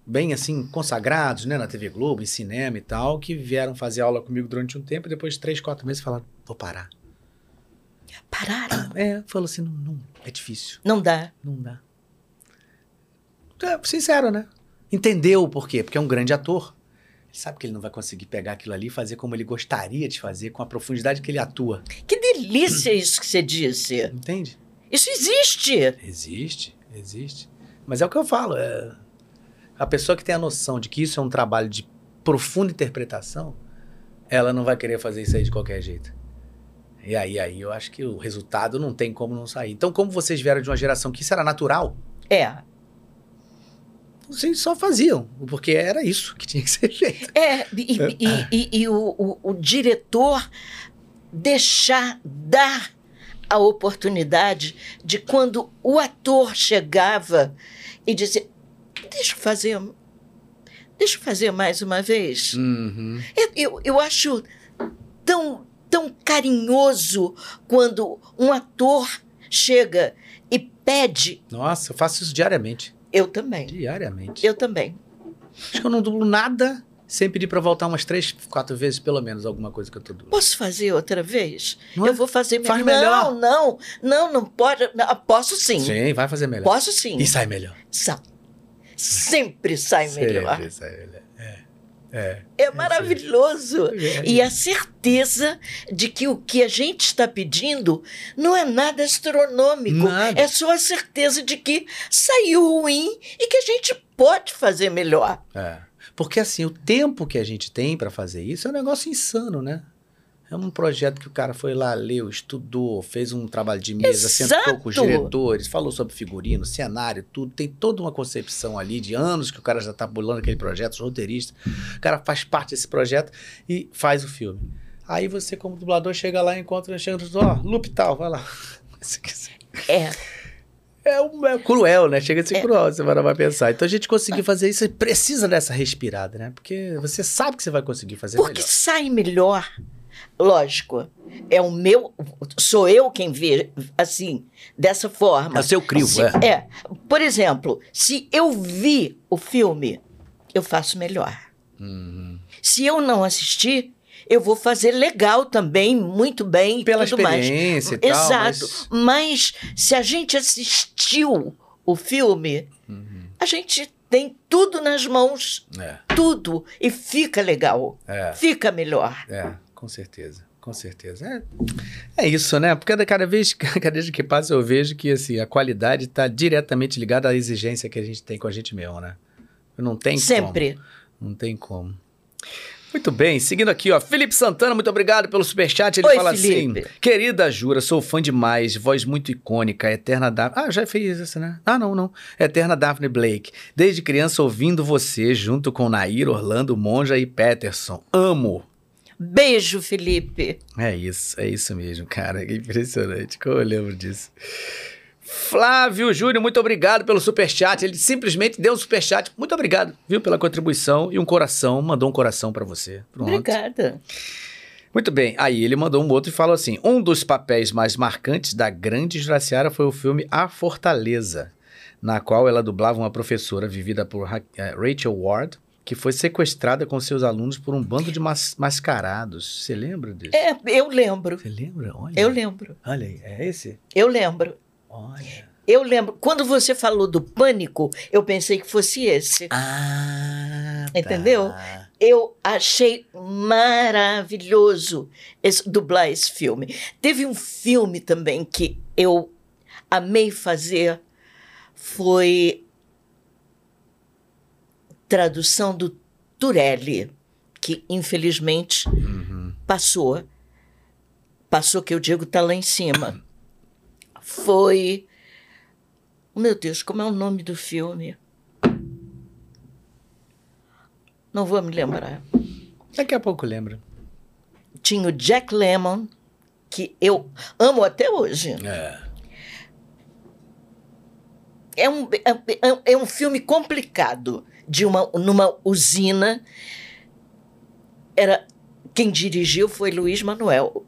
bem assim, consagrados, né, na TV Globo, em cinema e tal, que vieram fazer aula comigo durante um tempo e depois de três, quatro meses falaram, vou parar. Pararam. É, falou assim, não, não, é difícil, Não dá. não dá. É, sincero, né? Entendeu o porquê, porque é um grande ator. Ele sabe que ele não vai conseguir pegar aquilo ali e fazer como ele gostaria de fazer, com a profundidade que ele atua. Que delícia isso que você disse. Entende? Isso existe. Existe, existe. Mas é o que eu falo. É... A pessoa que tem a noção de que isso é um trabalho de profunda interpretação, ela não vai querer fazer isso aí de qualquer jeito. E aí, aí eu acho que o resultado não tem como não sair. Então, como vocês vieram de uma geração que isso era natural, É. vocês só faziam, porque era isso que tinha que ser feito. É, e, e- e- e o, o- o diretor deixar, dar a oportunidade de quando o ator chegava e dizia, deixa eu fazer, deixa eu fazer mais uma vez. Uhum. Eu, eu, eu acho tão, tão carinhoso quando um ator chega e pede, Nossa, eu faço isso diariamente. eu também, Diariamente. eu também. Acho que eu não dublo nada sem pedir pra voltar umas três, quatro vezes, pelo menos, alguma coisa que eu tô dublando. Posso fazer outra vez? Não é? Eu vou fazer Faz melhor. melhor. Não, não, não, não pode. não, posso sim. Sim, vai fazer melhor. Posso sim. E sai melhor. Sa- Sempre sai melhor. Sempre sai melhor. É. É. Maravilhoso. É. E a certeza de que o que a gente está pedindo não é nada astronômico. Nada. É só a certeza de que saiu ruim e que a gente pode fazer melhor. É. Porque assim, o tempo que a gente tem pra fazer isso é um negócio insano, né? É um projeto que o cara foi lá, leu, estudou, fez um trabalho de mesa, sentou com os Exato. diretores, falou sobre figurino, cenário, tudo. Tem toda uma concepção ali de anos que o cara já tá bolando aquele projeto, os roteiristas. O cara faz parte desse projeto e faz o filme. Aí você, como dublador, chega lá e encontra, chega e ó, loop tal, vai lá. É. É, um- é cruel, né? Chega a ser É. cruel, você vai vai pensar. Então a gente conseguir fazer isso, precisa dessa respirada, né? Porque você sabe que você vai conseguir fazer Porque melhor. sai melhor. Lógico, é o meu. Sou eu quem vê assim, dessa forma. É o seu crivo, Se- é. é. Por exemplo, se eu vi o filme, eu faço melhor. Uhum. Se eu não assistir, eu vou fazer legal também, muito bem. Pela tudo mais. experiência e tal, Exato. mas- Mas... se a gente assistiu o filme, a gente tem tudo nas mãos, É, tudo, e fica legal, é, fica melhor. é, com certeza. Com certeza. É, é isso, né? Porque cada vez, cada vez que passa eu vejo que assim, a qualidade está diretamente ligada à exigência que a gente tem com a gente mesmo, né? Não tem Sempre. como. Não tem como. Muito bem, seguindo aqui, ó. Felipe Santana, muito obrigado pelo superchat. Ele Oi, fala Felipe. assim: Querida Jura, sou fã demais, voz muito icônica, eterna Daphne. Ah, já fez essa, né? Ah, não, não. Eterna Daphne Blake. Desde criança ouvindo você, junto com Nair, Orlando, Monja e Peterson. Amo. Beijo, Felipe. É isso, é isso mesmo, cara. Que impressionante. Como eu lembro disso. Flávio Júnior, muito obrigado pelo superchat. Ele simplesmente deu um superchat. Muito obrigado, viu, pela contribuição e um coração. Mandou um coração pra você. Pronto. Obrigada. Muito bem. Aí ele mandou um outro e falou assim: um dos papéis mais marcantes da grande Juraciara foi o filme A Fortaleza, na qual ela dublava uma professora vivida por eh, Rachel Ward, que foi sequestrada com seus alunos por um bando de mas- mascarados. Você lembra disso? É, eu lembro. Você lembra? Olha. Eu lembro. Olha aí, é esse? Eu lembro. Olha. Eu lembro. Quando você falou do pânico, eu pensei que fosse esse. Ah, tá. Entendeu? Eu achei maravilhoso esse- dublar esse filme. Teve um filme também que eu amei fazer, foi tradução do Turelli, que infelizmente Uhum. passou. Passou que eu digo tá lá em cima. Foi. Meu Deus, como é o nome do filme? Não vou me lembrar. Daqui a pouco lembra. Tinha o Jack Lemmon, que eu amo até hoje. É. É um, é, é- é um filme complicado de uma numa usina. Era quem dirigiu foi Luiz Manuel.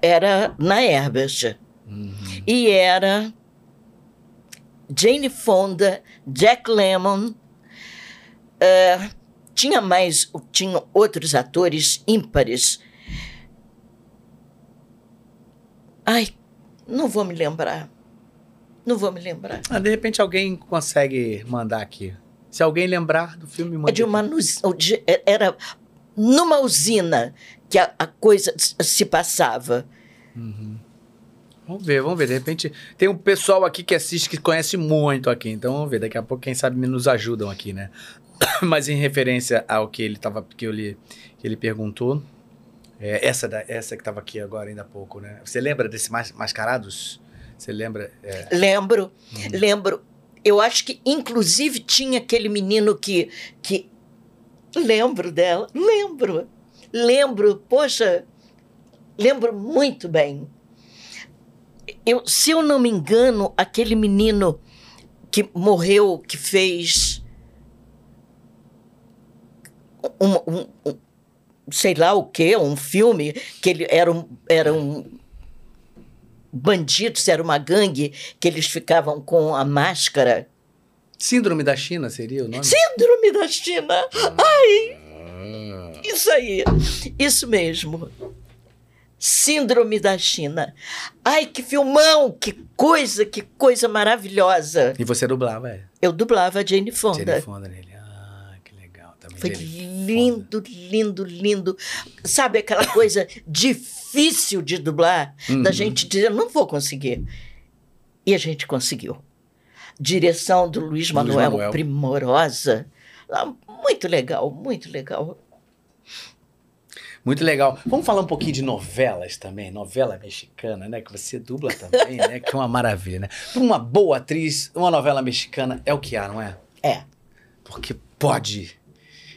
Era na Herbert. E era Jane Fonda, Jack Lemmon. eh, tinha mais, tinha outros atores ímpares. Ai, não vou me lembrar. Não vou me lembrar. Ah, de repente alguém consegue mandar aqui. Se alguém lembrar do filme, É de uma de- era numa usina que a, a coisa se passava. Vamos ver, vamos ver. De repente, tem um pessoal aqui que assiste que conhece muito aqui. Então vamos ver. Daqui a pouco, quem sabe, nos ajudam aqui, né? Mas em referência ao que ele tava, que, eu li, que ele perguntou. é, essa, da, essa que estava aqui agora, ainda há pouco, né? Você lembra desse mas, Mascarados? Você lembra? É, Lembro, lembro. Eu acho que, inclusive, tinha aquele menino que, que. Lembro dela, lembro. Lembro, poxa, lembro muito bem. Eu, se eu não me engano, aquele menino que morreu, que fez. Um, um- um- sei lá o quê, um filme, que ele era um, era um bandidos, era uma gangue, que eles ficavam com a máscara. Síndrome da China seria o nome? Síndrome da China! Ai! Isso aí, isso mesmo. Síndrome da China. Ai, que filmão! Que coisa, que coisa maravilhosa! E você dublava, é? Eu dublava a Jane Fonda. Jane Fonda nele. Ah, que legal. Também Foi Jane lindo, lindo, lindo. Sabe aquela coisa difícil de dublar? Da Uhum. gente dizer, não vou conseguir. E a gente conseguiu. Direção do Luiz Manuel, Manuel. primorosa. Ah, Muito legal, muito legal. Muito legal. Vamos falar um pouquinho de novelas também, novela mexicana, né? Que você dubla também, né? Que é uma maravilha, né? Pra uma boa atriz, uma novela mexicana é o que há, não é? É. Porque pode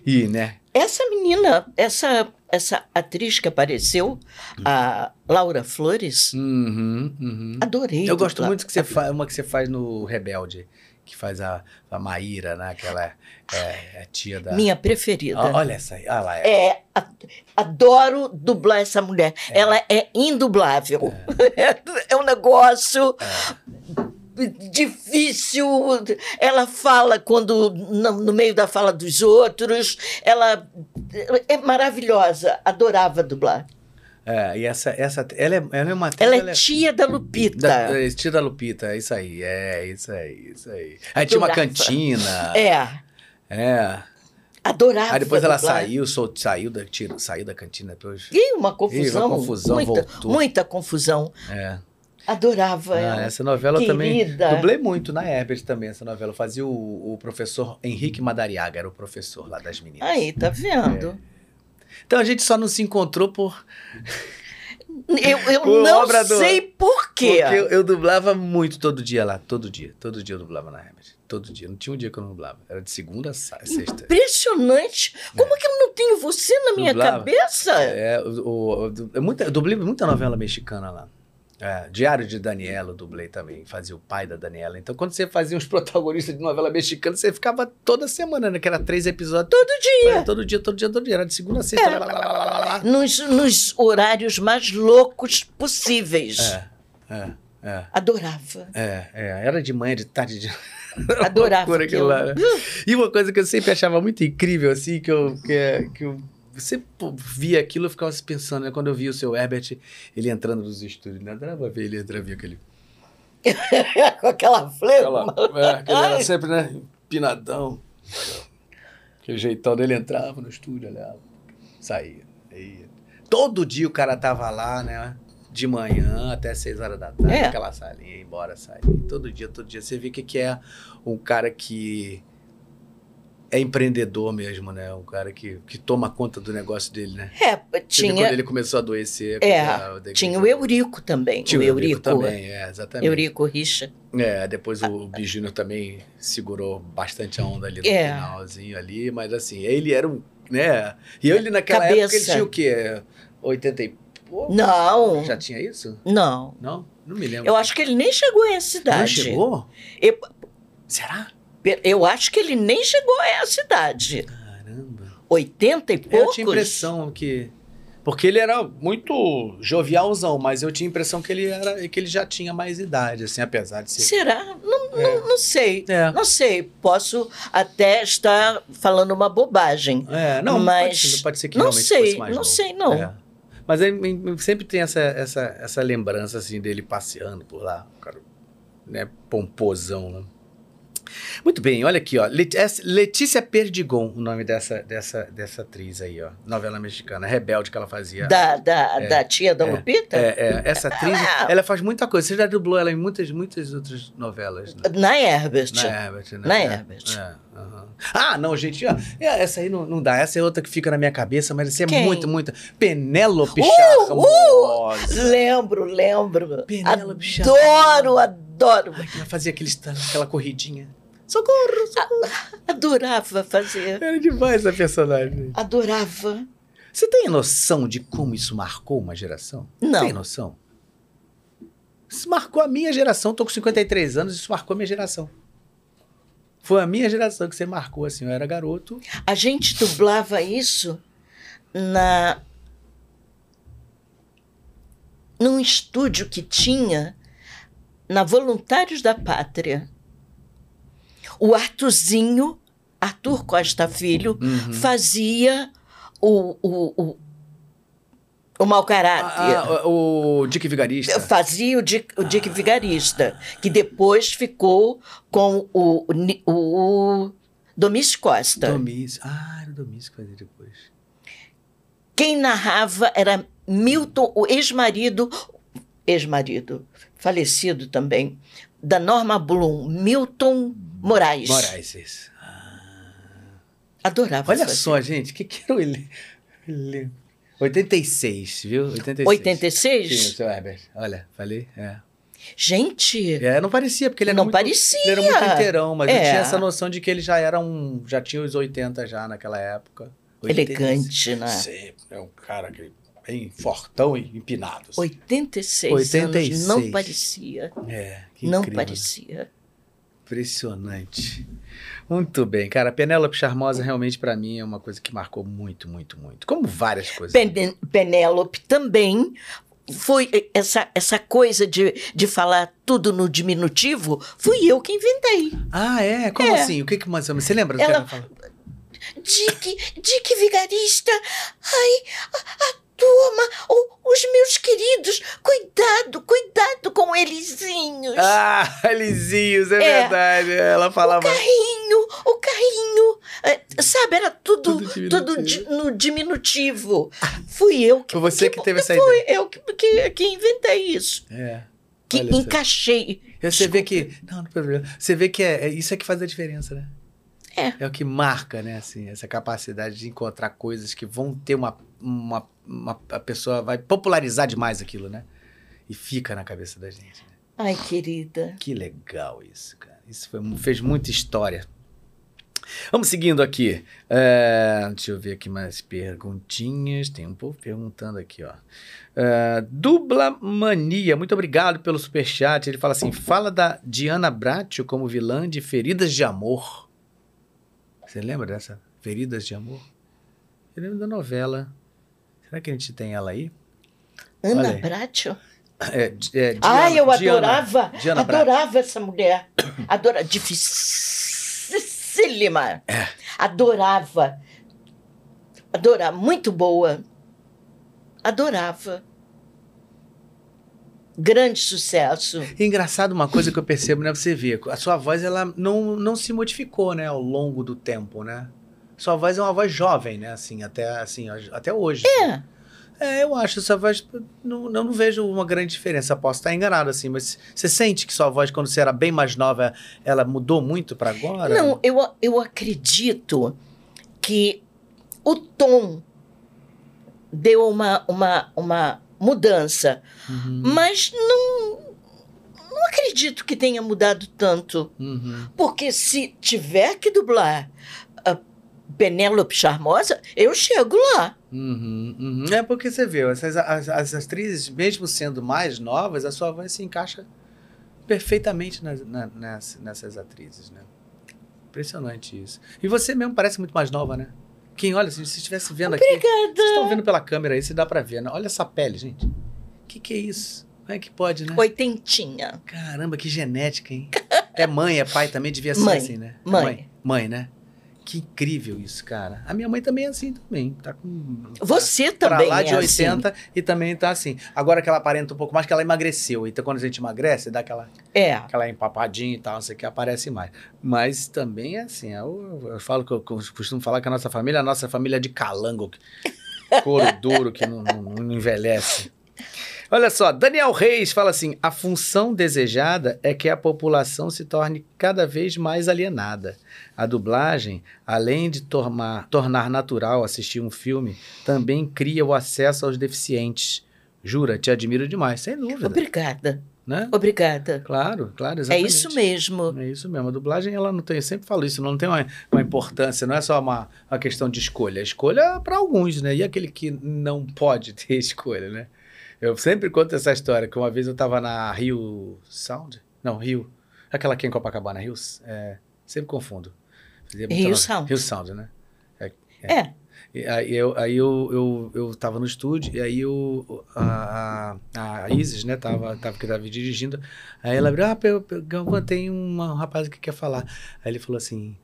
ir, né? Essa menina, essa, essa atriz que apareceu, a Laura Flores, Uhum, uhum. adorei. Eu gosto muito que você faz, uma que você faz no Rebelde, que faz a, a Maíra, né? Que ela é, é, é tia da. Minha preferida. Olha essa aí, olha lá. É. É, a- adoro dublar essa mulher. Ela é indublável. É, um negócio difícil. Ela fala quando no, no meio da fala dos outros. Ela é maravilhosa. Adorava dublar. É, e essa, essa ela é, ela é uma atriz, Ela é tia da Lupita. Da, é, tia da Lupita, é isso aí, é isso aí, isso aí. Aí tinha uma cantina. É, É. adorava. Aí depois ela dublar. saiu, sol- saiu da, tira- saiu da cantina depois. Ih, uma confusão. confusão, muita, voltou. muita confusão. É. Adorava Ah, ela. essa novela eu também. Querida. Dublei muito na Herbert também, essa novela. Eu fazia o, o professor Henrique Madariaga, era o professor lá das meninas. Aí, tá vendo? Então a gente só não se encontrou por. Eu, eu Por não obra do- sei por quê. Porque eu, eu dublava muito todo dia lá. Todo dia. Todo dia eu dublava na Herbert. Todo dia. Não tinha um dia que eu não dublava. Era de segunda a sexta. Impressionante. Como é que eu não tenho você na minha Dublava. cabeça? É, o, é muita, eu dublei muita novela mexicana lá. É, Diário de Daniela eu dublei também, fazia o pai da Daniela. Então, quando você fazia os protagonistas de novela mexicana, você ficava toda semana, né? Que era três episódios. Todo dia! todo dia, todo dia, todo dia. Era de segunda a sexta. lá, lá, lá, lá. Nos, nos horários mais loucos possíveis. É, é, é. Adorava. É, é, era de manhã, de tarde, de Adorava aquilo. lá, né? E uma coisa que eu sempre achava muito incrível, assim, que eu, que, é- que eu pô, via aquilo, eu ficava pensando, né? Quando eu via o seu Herbert, ele entrando nos estúdios, né? Adorava ver ele entrar, via aquele... Com aquela flema. Aquela, é, aquele era sempre, né? Empinadão. Aquele jeitão dele entrava no estúdio, olhava, saía. ia. Todo dia o cara tava lá, né? De manhã até seis horas da tarde, É. aquela salinha, embora, saía. Todo dia, todo dia. Você vê o que, que é um cara que é empreendedor mesmo, né? Um cara que, que toma conta do negócio dele, né? É, Você vê quando tinha, ele começou a adoecer. É, a- tinha o Eurico também. Tinha o Eurico. também, é, exatamente. Eurico Richa. É, depois o. Júnior também segurou bastante a onda ali no É. finalzinho ali, mas assim, ele era um, né? E ele naquela Cabeça. época ele tinha o quê? 80 e pouco? Não, Já tinha isso? não. Não? Não me lembro. Eu acho que ele nem chegou a essa idade. Não chegou? Eu, Será? Eu acho que ele nem chegou a essa idade. Caramba. 80 e Eu poucos? tinha impressão que porque ele era muito jovialzão, mas eu tinha impressão que ele era que ele já tinha mais idade, assim, apesar de ser Será? Não, É. não, não sei. É. Não sei. Posso até estar falando uma bobagem. É, não, Mas pode, pode ser que não realmente sei, fosse mais não novo. sei, não. É. Mas em- sempre tem essa, essa, essa lembrança, assim, dele passeando por lá, cara, né, pomposão, né? Muito bem, olha aqui, ó, essa- Letícia Perdigon, o nome dessa, dessa, dessa atriz aí, ó, novela mexicana, Rebelde que ela fazia. Da, da, É. da tia da É. Lupita? É, é, essa atriz, Ela- ela faz muita coisa, você já dublou ela em muitas, muitas outras novelas, né? Na Herbert. Na Herbert, né? Na É, Herbert. é. Ah, não, gente. ó, é, essa aí não, não dá. Essa é outra que fica na minha cabeça, mas essa é Quem? muito, muito. Penélope Uh, Charmosa. Lembro, lembro. Penélope Adoro, adoro. Ai, que ela fazia aquele, aquela corridinha. Socorro, socorro. Adorava fazer. Era demais essa personagem. Adorava. Você tem noção de como isso marcou uma geração? Não. Tem noção? Isso marcou a minha geração. Tô com 53 anos, isso marcou a minha geração. Foi a minha geração que você marcou, assim. Eu era garoto. A gente dublava isso na num estúdio que tinha na Voluntários da Pátria. O Artuzinho, Arthur Costa Filho, Uhum. fazia o, o, o, o mau caráter. Ah, ah, o Dick Vigarista. Fazia o Dick, o Dick Vigarista, que depois ficou com o, o, o Domis Costa. Domis. Ah, era o Domis que fazia depois. Quem narrava era Milton, o ex-marido, ex-marido, falecido também, da Norma Bloom, Milton Moraes. Moraes. isso. Adorava Olha só, gente, o que, que era o ele... ele... 86, viu? 86. 86? Sim, o seu Herbert. Olha, falei. É. Gente, É, não parecia, porque ele era Não muito, parecia. Ele era muito inteirão, mas eu É. tinha essa noção de que ele já era um. Já tinha os 80 já naquela época. 80. elegante, né? Sempre. É um cara que, bem fortão e empinado. assim. 86, 86. anos, não parecia. É, que não incrível, né? parecia. Impressionante. Muito bem, cara. Penélope Charmosa realmente pra mim é uma coisa que marcou muito, muito, muito. Como várias coisas. Pen- Penélope também foi essa, essa coisa de, de falar tudo no diminutivo, fui eu que inventei. Ah, é? Como É. assim? O que que mais Você lembra do Ela-? Dick, Dick Vigarista, ai, a, a turma, o- os meus queridos, cuidado, cuidado com elizinhos. Ah, Lizinhos, é, É. verdade. Ela falava. Carrinho, o carrinho, é, sabe, era tudo, Tudo tudo, diminutivo. di- no diminutivo. Fui eu que Foi você que teve essa Fui ideia. eu que, que, que inventei isso. É. Que Olha encaixei. Você vê que. Não, não tem problema. Você vê que é, é- isso é que faz a diferença, né? É. É o que marca, né? Assim, essa capacidade de encontrar coisas que vão ter uma, uma, uma. A pessoa vai popularizar demais aquilo, né? E fica na cabeça da gente. né? Ai, querida. Que legal isso, cara. Isso foi- fez muita história. Vamos seguindo aqui. É, deixa eu ver aqui mais perguntinhas. Tem um povo perguntando aqui, ó. É, Dubla Mania, muito obrigado pelo superchat. Ele fala assim: fala da Diana Bracho como vilã de Feridas de Amor. Você lembra dessa? Feridas de Amor? Eu lembro da novela. Será que a gente tem ela aí? Ana. Bracho? É, é, Diana- Ai, eu adorava. Diana adorava essa mulher. Adora, dificílima. É. Adorava. Adorava. Muito boa. Adorava. Grande sucesso. Engraçado uma coisa que eu percebo, né? Você vê, a sua voz ela não, não se modificou, né, ao longo do tempo, né? Sua voz é uma voz jovem, né? Assim, até assim, até hoje. É. É, eu acho essa voz não, eu não vejo uma grande diferença. Posso estar enganado assim, mas você sente que sua voz quando você era bem mais nova, ela mudou muito para agora? Não, eu, eu acredito que o tom deu uma, uma, uma mudança, Uhum, mas não, não acredito que tenha mudado tanto. uhum. Porque se tiver que dublar Penélope Charmosa, eu chego lá. Uhum, uhum. É porque você vê, essas, as, as atrizes, mesmo sendo mais novas, a sua voz se encaixa perfeitamente nas, na- nas- nessas atrizes, né? Impressionante isso. E você mesmo parece muito mais nova, né? Quem olha, se você estivesse vendo aqui. Obrigada. Vocês estão vendo pela câmera aí, se dá pra ver, né? Olha essa pele, gente. O que, que é isso? Como é que pode, né? Oitentinha. Caramba, que genética, hein? É mãe, é pai também, devia ser Mãe, assim, né? É mãe. mãe. Mãe, né? Que incrível isso, cara. A minha mãe também é assim também. Tá com. Você pra também lá de é 80 e também tá assim. Agora que ela aparenta um pouco mais, que ela emagreceu. Então, quando a gente emagrece, dá aquela, assim. É. aquela empapadinha e tal, não sei o que, aparece mais. Mas também é assim. Eu, eu falo que eu costumo falar que a nossa família é a nossa família de calango. Couro duro que não, não- não envelhece. Olha só, Daniel Reis fala assim: a função desejada é que a população se torne cada vez mais alienada. A dublagem, além de tornar, tornar natural assistir um filme, também cria o acesso aos deficientes. Jura, te admiro demais, sem dúvida. Obrigada. Né? Obrigada. Claro, claro, É exatamente. isso mesmo. É isso mesmo. A dublagem, ela não tem, eu sempre falo isso, não tem uma, uma importância, não é só uma, uma questão de escolha. A escolha é para alguns, né? E aquele que não pode ter escolha, né? Eu sempre conto essa história, que uma vez eu estava na Rio Sound? Não, Rio. Aquela aqui em Copacabana, Rio. É, sempre confundo. Fazia Rio. Sound. Rio Sound, né? É. E aí eu, aí eu, eu, eu tava no estúdio e aí eu, a, a, a Isis, né, tava, tava, que tava dirigindo. Aí ela abriu, ah, Galvão, tem um rapaz que quer falar. Aí ele falou assim,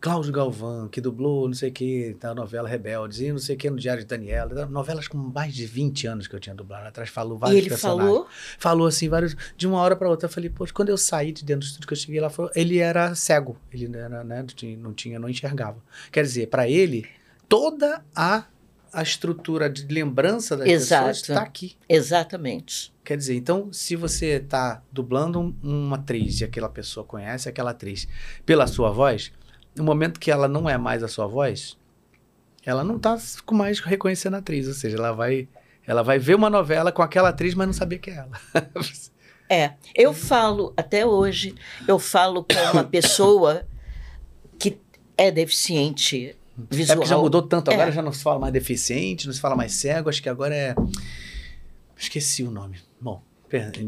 Cláudio Galvão, que dublou não sei o que, da novela Rebeldes, e não sei o que no Diário de Daniela. Novelas com mais de 20 anos que eu tinha dublado atrás, falou E vários ele personagens. falou. Falou assim, vários, de uma hora para outra. Eu falei, poxa, quando eu saí de dentro do estúdio que eu cheguei lá, falou, ele era cego. Ele não era, né, não tinha, não tinha, não enxergava. Quer dizer, para ele, toda a, a estrutura de lembrança das Exato. pessoas está aqui. Exatamente. Quer dizer, então, se você está dublando um- uma atriz e aquela pessoa conhece aquela atriz pela sua voz, no momento que ela não é mais a sua voz, ela não está mais reconhecendo a atriz. Ou seja, ela vai, ela vai ver uma novela com aquela atriz, mas não saber que é ela. É. Eu falo, até hoje, eu falo com uma pessoa que é deficiente É visual. porque já mudou tanto, É. agora já não se fala mais deficiente, não se fala mais cego, acho que agora é. Esqueci o nome. Bom,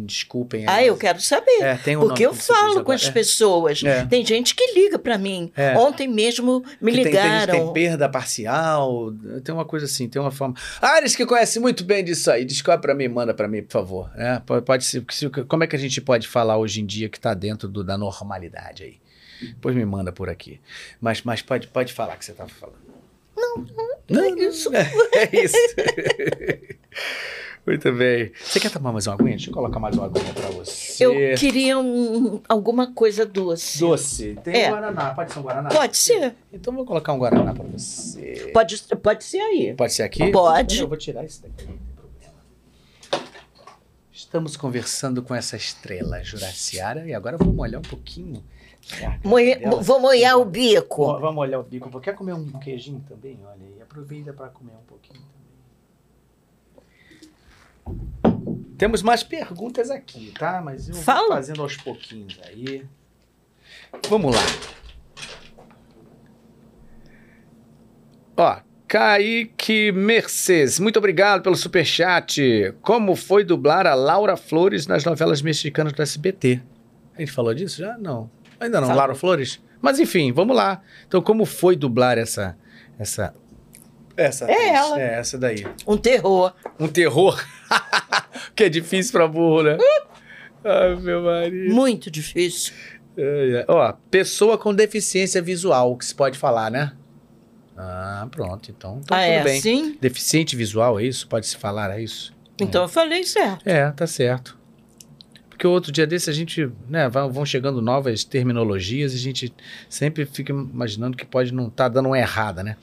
desculpem. Ah, eu quero saber. É, tem um Porque eu falo com as É. pessoas. É. Tem gente que liga para mim. É. Ontem mesmo me Que tem- tem, ligaram. tem perda parcial, tem uma coisa assim, tem uma forma. Ares que conhece muito bem disso aí, descobre pra mim, manda pra mim, por favor. É, pode, pode se- como é que a gente pode falar hoje em dia que tá dentro do- da normalidade aí? Depois me manda por aqui. Mas, mas pode, pode falar que você tava falando. Não, não, é isso. É isso. Muito bem. Você quer tomar mais uma aguinha? Deixa eu colocar mais uma aguinha pra você. Eu queria um- alguma coisa doce. Doce. Tem É. um Guaraná. Pode ser um Guaraná? Pode ser. Então vou colocar um Guaraná pra você. Pode, pode ser aí. Pode ser aqui? Pode. Eu vou tirar isso daqui, não tem problema. Estamos conversando com essa estrela Juraciara e agora vamos olhar um pouquinho vou molhar o bico. Ó, Vamos olhar o bico. Quer comer um queijinho também? Olha aí, aproveita para comer um pouquinho também. Temos mais perguntas aqui, tá? Mas eu Fala. vou fazendo aos pouquinhos aí. Vamos lá. Ó, Kaique Mercedes, muito obrigado pelo superchat. Como foi dublar a Laura Flores nas novelas mexicanas do SBT? A gente falou disso já? Não. Ainda não, Falou. Laura Flores? Mas enfim, vamos lá. Então, como foi dublar essa. Essa. Essa. É ela. É, essa daí. Um terror. Um terror. que é difícil pra burro, né? Ai, meu marido. Muito difícil. Ai, ai. Ó, pessoa com deficiência visual, que se pode falar, né? Ah, pronto. Então, então ah, tudo é bem. assim? Deficiente visual, é isso? Pode se falar, é isso? Então eu falei certo. É, tá certo. Porque outro dia desse a gente, né, vão chegando novas terminologias e a gente sempre fica imaginando que pode não estar dando uma errada, né?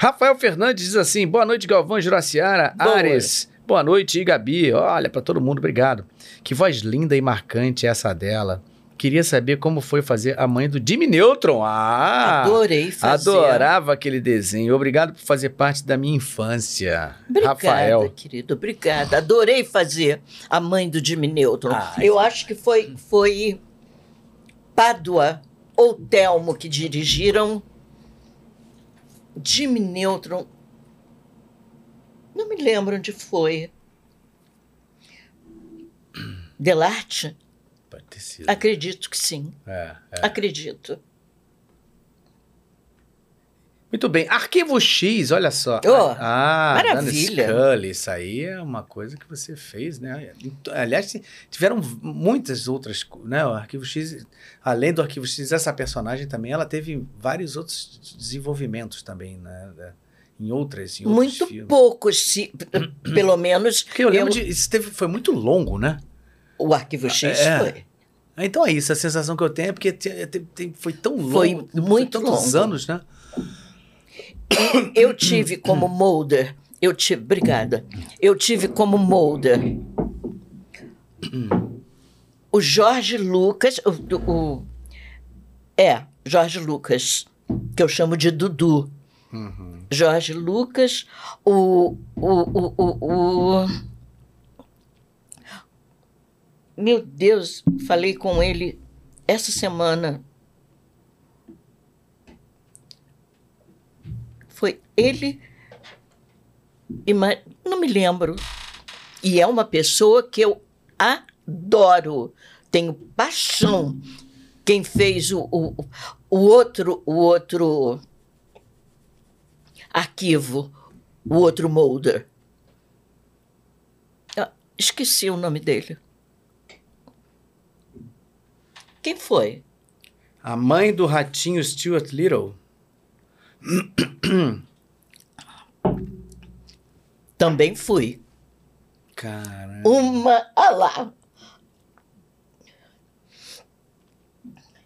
Rafael Fernandes diz assim: boa noite, Galvão Juraciara, Boa. Ares. Boa noite, e Gabi. Olha, pra todo mundo, obrigado. Que voz linda e marcante essa dela. Queria saber como foi fazer a mãe do Jimmy Neutron. Ah! Adorei fazer. Adorava aquele desenho. Obrigado por fazer parte da minha infância. Obrigada, Rafael. querido. Obrigada. Adorei fazer a mãe do Jimmy Neutron. Ah, Eu acho que foi, foi Pádua ou Telmo que dirigiram. Jimmy Neutron. Não me lembro onde foi. Delarte? Acredito que sim. É, é. Acredito. Muito bem. Arquivo X, olha só. Oh, ah, maravilha. Scully. Isso aí é uma coisa que você fez, né? Aliás, tiveram muitas outras, né? O Arquivo X, além do Arquivo X, essa personagem também, ela teve vários outros desenvolvimentos também, né? Em outras, em Muito poucos, se, pelo menos. Porque eu lembro de. Isso teve, foi muito longo, né? O Arquivo X É. foi. Então é isso, a sensação que eu tenho é porque foi tão longo. Foi foi muito tantos longo. anos, né? Eu tive como molder. Eu tive, obrigada. Eu tive como molder o Jorge Lucas, o, o- é Jorge Lucas, que eu chamo de Dudu. Uhum. Jorge Lucas, o, o, o, o, o- meu Deus, falei com ele essa semana. Foi ele e ma- não me lembro. E é uma pessoa que eu adoro, tenho paixão. Quem fez o, o, o outro o outro arquivo, o outro molder. Ah, esqueci o nome dele. Quem foi? A mãe do ratinho Stuart Little. Também fui. Caramba, Uma. Ah lá.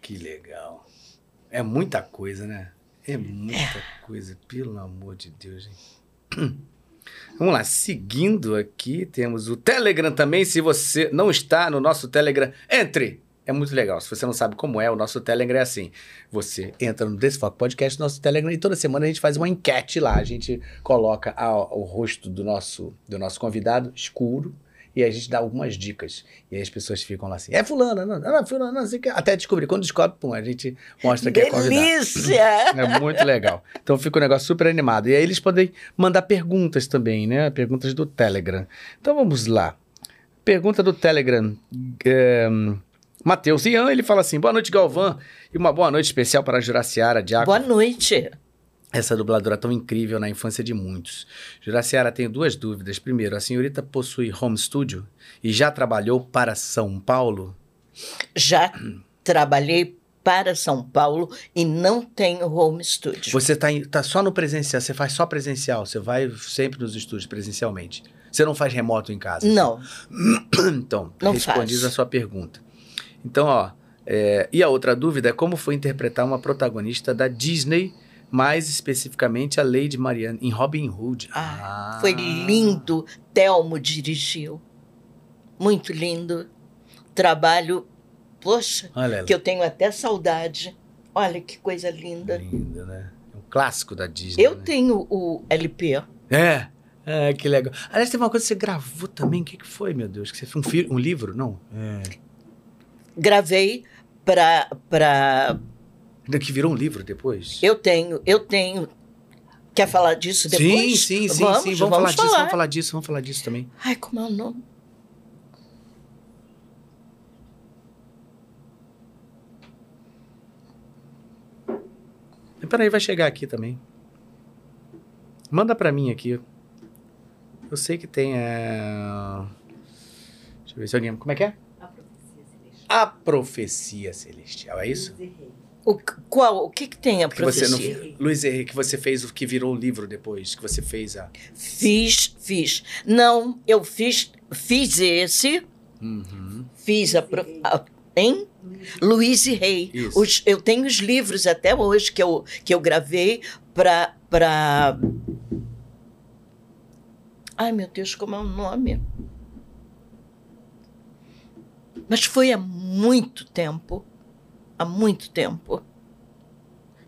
que legal. É muita coisa, né? É muita coisa, pelo amor de Deus, gente. Vamos lá, seguindo aqui, temos o Telegram também. Se você não está no nosso Telegram, entre! É muito legal. Se você não sabe como é, o nosso Telegram é assim. Você entra no Desfoque Podcast, nosso Telegram, e toda semana a gente faz uma enquete lá. A gente coloca a- o rosto do nosso, do nosso convidado escuro e a gente dá algumas dicas. E aí as pessoas ficam lá assim, é fulana, não, não, é fulana, não, que. Até descobrir. Quando descobre, pum, a gente mostra que é convidado. Delícia! É muito legal. Então fica um negócio super animado. E aí eles podem mandar perguntas também, né? Perguntas do Telegram. Então vamos lá. Pergunta do Telegram. É, Matheus Ian, ele fala assim: boa noite, Galvão. E uma boa noite especial para a Juraciara Diaco. Boa noite. Essa dubladora tão incrível na infância de muitos. Juraciara, tenho duas dúvidas. Primeiro, a senhorita possui home studio e já trabalhou para São Paulo? Já trabalhei para São Paulo e não tenho home studio. Você está tá só no presencial, você faz só presencial, você vai sempre nos estúdios presencialmente. Você não faz remoto em casa? Não, Então, Não respondiz faço. a sua pergunta. Então, ó, é, e a outra dúvida é como foi interpretar uma protagonista da Disney, mais especificamente a Lady Marianne, em Robin Hood. Ah, foi lindo. Telmo dirigiu. Muito lindo. Trabalho Poxa, Olha que eu tenho até saudade. Olha que coisa linda. Linda, né? É um clássico da Disney. Eu né? tenho o LP. É. É, que legal. Aliás, teve uma coisa que você gravou também. O que, que foi, meu Deus? Que você fez um, um livro? Não. É. Gravei para para Que virou um livro depois? eu tenho, eu tenho. Quer falar disso depois? Sim, sim, sim, vamos, sim. Vamos, falar, disso, falar. vamos falar disso, vamos falar disso também. Ai, como é o nome? Peraí, vai chegar aqui também. Manda pra mim aqui. Eu sei que tem. É... Deixa eu ver se alguém. Como é que é? A profecia celestial, é isso? O, qual? O que, que tem a Que você profecia? não. Luiz Henrique, que você fez o que virou o livro depois, que você fez a. Fiz, fiz. Não, eu fiz, fiz esse, Uhum. fiz a, pro- a hein? Luiz e Rei. Isso. Os- eu tenho os livros até hoje que eu, que eu gravei para para Ai, meu Deus, como é o nome? Mas foi há muito tempo. Há muito tempo.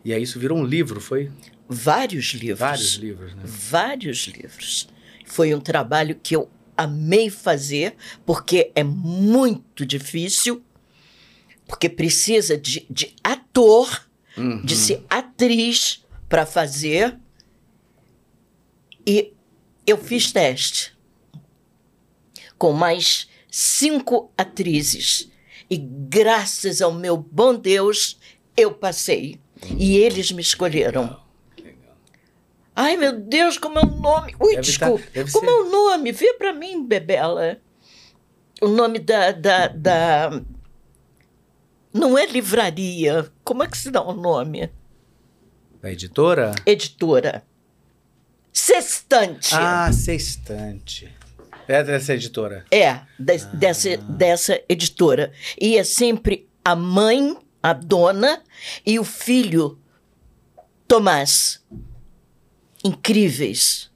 E aí isso virou um livro, foi? Vários livros. Vários livros, né? vários livros. Foi um trabalho que eu amei fazer, porque é muito difícil, porque precisa de, de ator, Uhum. de ser atriz para fazer. E eu fiz teste com mais cinco atrizes. E graças ao meu bom Deus, eu passei. E eles me escolheram. Ai, meu Deus, como é o nome? Ui, Deve desculpa. tá- como ser- é o nome? Vê pra mim, Bebela. O nome da, da, da- Não é livraria. Como é que se dá o nome? Da editora? Editora. Sextante. Ah, Sextante. É dessa editora. É, des- dessa, dessa editora. E é sempre a mãe, a dona, e o filho, Tomás. Incríveis.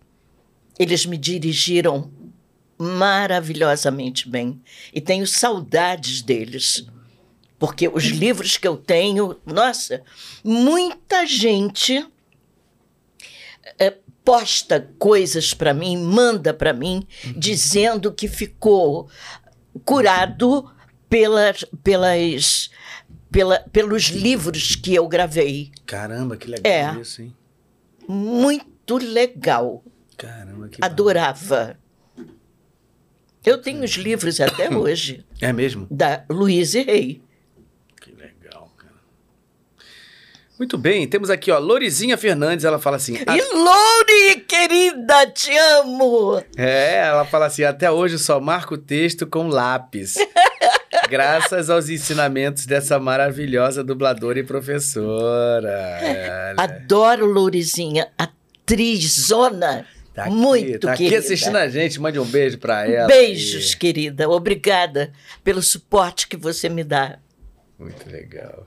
Eles me dirigiram maravilhosamente bem. E tenho saudades deles. Porque os livros que eu tenho, nossa, muita gente é, posta coisas para mim, manda para mim, dizendo que ficou curado pelas, pelas, pela, pelos livros que eu gravei. Caramba, que legal É. isso, hein? Muito legal. Caramba, que Adorava. Eu tenho os livros até hoje, bom. É mesmo? da Luísa Rei. Que legal, cara. Muito bem, temos aqui, ó, Lorizinha Fernandes, ela fala assim. "A- E Louri, querida, te amo! É, ela fala assim, até hoje só marco o texto com lápis. Graças aos ensinamentos dessa maravilhosa dubladora e professora. Adoro Lourizinha, atrizona. tá aqui, muito tá aqui querida. assistindo a gente, mande um beijo pra ela. Beijos, aí. querida. Obrigada pelo suporte que você me dá. Muito legal.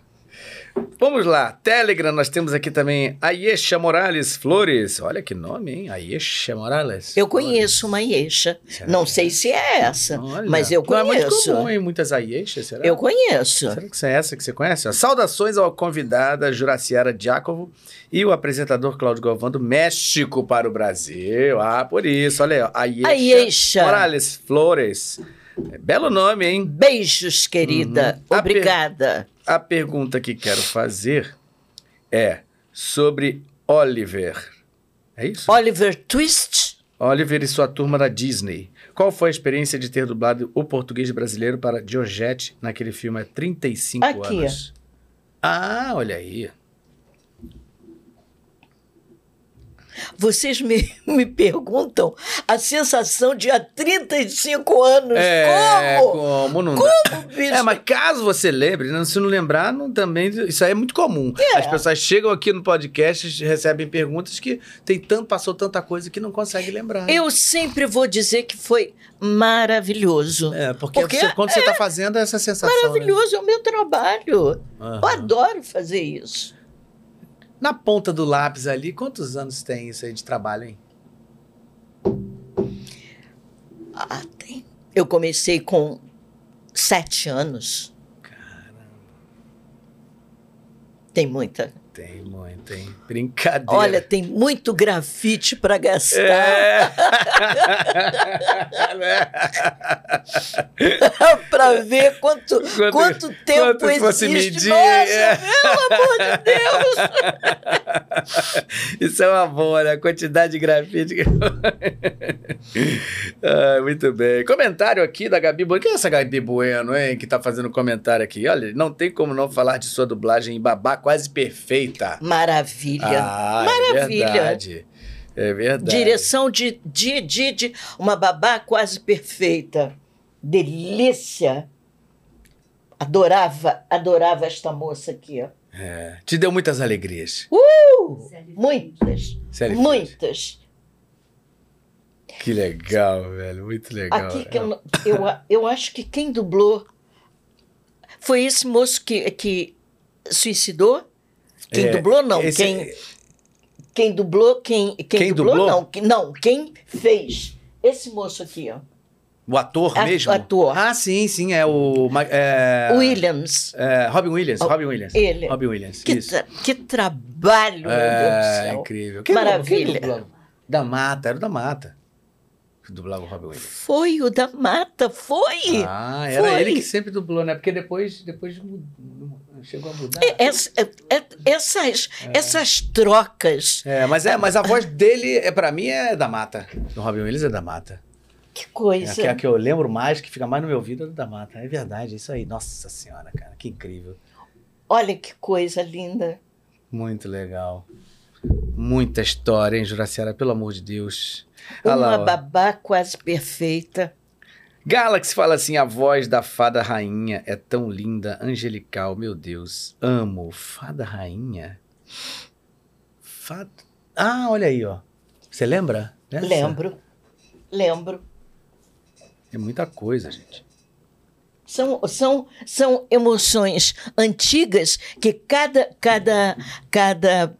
Vamos lá, Telegram, nós temos aqui também Ayesha Morales Flores. Olha que nome, hein? Ayesha Morales. Eu conheço uma. Será Não que sei se é essa, Olha, mas eu Não é muito conheço. comum, hein? Muitas Ayeshas, será? eu conheço. Será que é essa que você conhece? Saudações ao convidada Juraciara Diácovo e o apresentador Cláudio Galvão do México para o Brasil. Ah, por isso. Olha aí. Ayesha, Ayesha. Morales Flores. É belo nome, hein? Beijos, querida. Uhum. A Obrigada. A pergunta que quero fazer é sobre Oliver. É isso? Oliver Twist. Oliver e sua turma da Disney. Qual foi a experiência de ter dublado o português brasileiro para Georgette naquele filme há 35 Aqui. anos? Ah, olha aí. Vocês me, me perguntam a sensação de há 35 anos. É, Como? como não Como, dá. bicho? É, mas caso você lembre, né, se não lembrar, não, também isso aí é muito comum. As pessoas chegam aqui no podcast, recebem perguntas que tem tanto, passou tanta coisa que não consegue lembrar. Eu sempre vou dizer que foi maravilhoso. É, porque, Porque você- quando você está fazendo é essa sensação. né? Maravilhoso, é o meu trabalho. Aham. Eu adoro fazer isso. Na ponta do lápis ali, quantos anos tem isso aí de trabalho, hein? Ah, tem. Eu comecei com sete anos. Caramba. Tem muita tem muito, hein? Brincadeira. Olha, tem muito grafite para gastar. É. para ver quanto, Quanto- quanto tempo quanto existe. medir, Nossa, é. pelo amor de Deus! Isso é uma boa, né? A quantidade de grafite. que- Ah, muito bem. Comentário aqui da Gabi Bueno. Quem é essa Gabi Bueno, hein? Que tá fazendo comentário aqui. Olha, não tem como não falar de sua dublagem em babá quase perfeita. Maravilha. Ah, Maravilha. É verdade. É verdade. Direção de, de, de, de uma babá quase perfeita. Delícia. Adorava, adorava esta moça aqui, ó. É. Te deu muitas alegrias. Uh, muitas, Sério. muitas. Que legal, velho. Muito legal. Aqui que eu, eu, eu acho que quem dublou foi esse moço que, que suicidou. Quem É, dublou, não. esse- Quem, quem dublou, quem, quem, Quem dublou, dublou? não. Que- Não, quem fez. Esse moço aqui, ó. O ator A- mesmo? ator. Ah, sim, sim. É o. É, Williams. é, Robin Williams. Robin Williams. ele. Robin Williams. Que, Isso. tra- que trabalho, meu Deus do É, incrível. Quem Maravilha. quem dublou? Da Mata, era o da Mata. Que dublava o Robin Williams. Foi o da mata, foi! Ah, era Foi. ele que sempre dublou, né? Porque depois, depois chegou a mudar. Ess- é- é- essas, essas trocas, É, mas, é, mas a voz dele, é, pra mim, é da Mata. Do Robin Williams é da Mata. que É coisa. que, a que eu lembro mais, que fica mais no meu ouvido, é da Mata. É verdade, é isso aí. Nossa Senhora, cara, que incrível. Olha que coisa linda. Muito legal. Muita história, hein, Juraciara? Pelo amor de Deus. Olha Uma lá, babá quase perfeita. Galaxy fala assim: a voz da fada rainha é tão linda, angelical, meu Deus. Amo. Fada rainha? Fada. Ah, olha aí, ó. Você lembra? dessa? Lembro, lembro. É muita coisa, gente. São, são, são emoções antigas que cada, cada, cada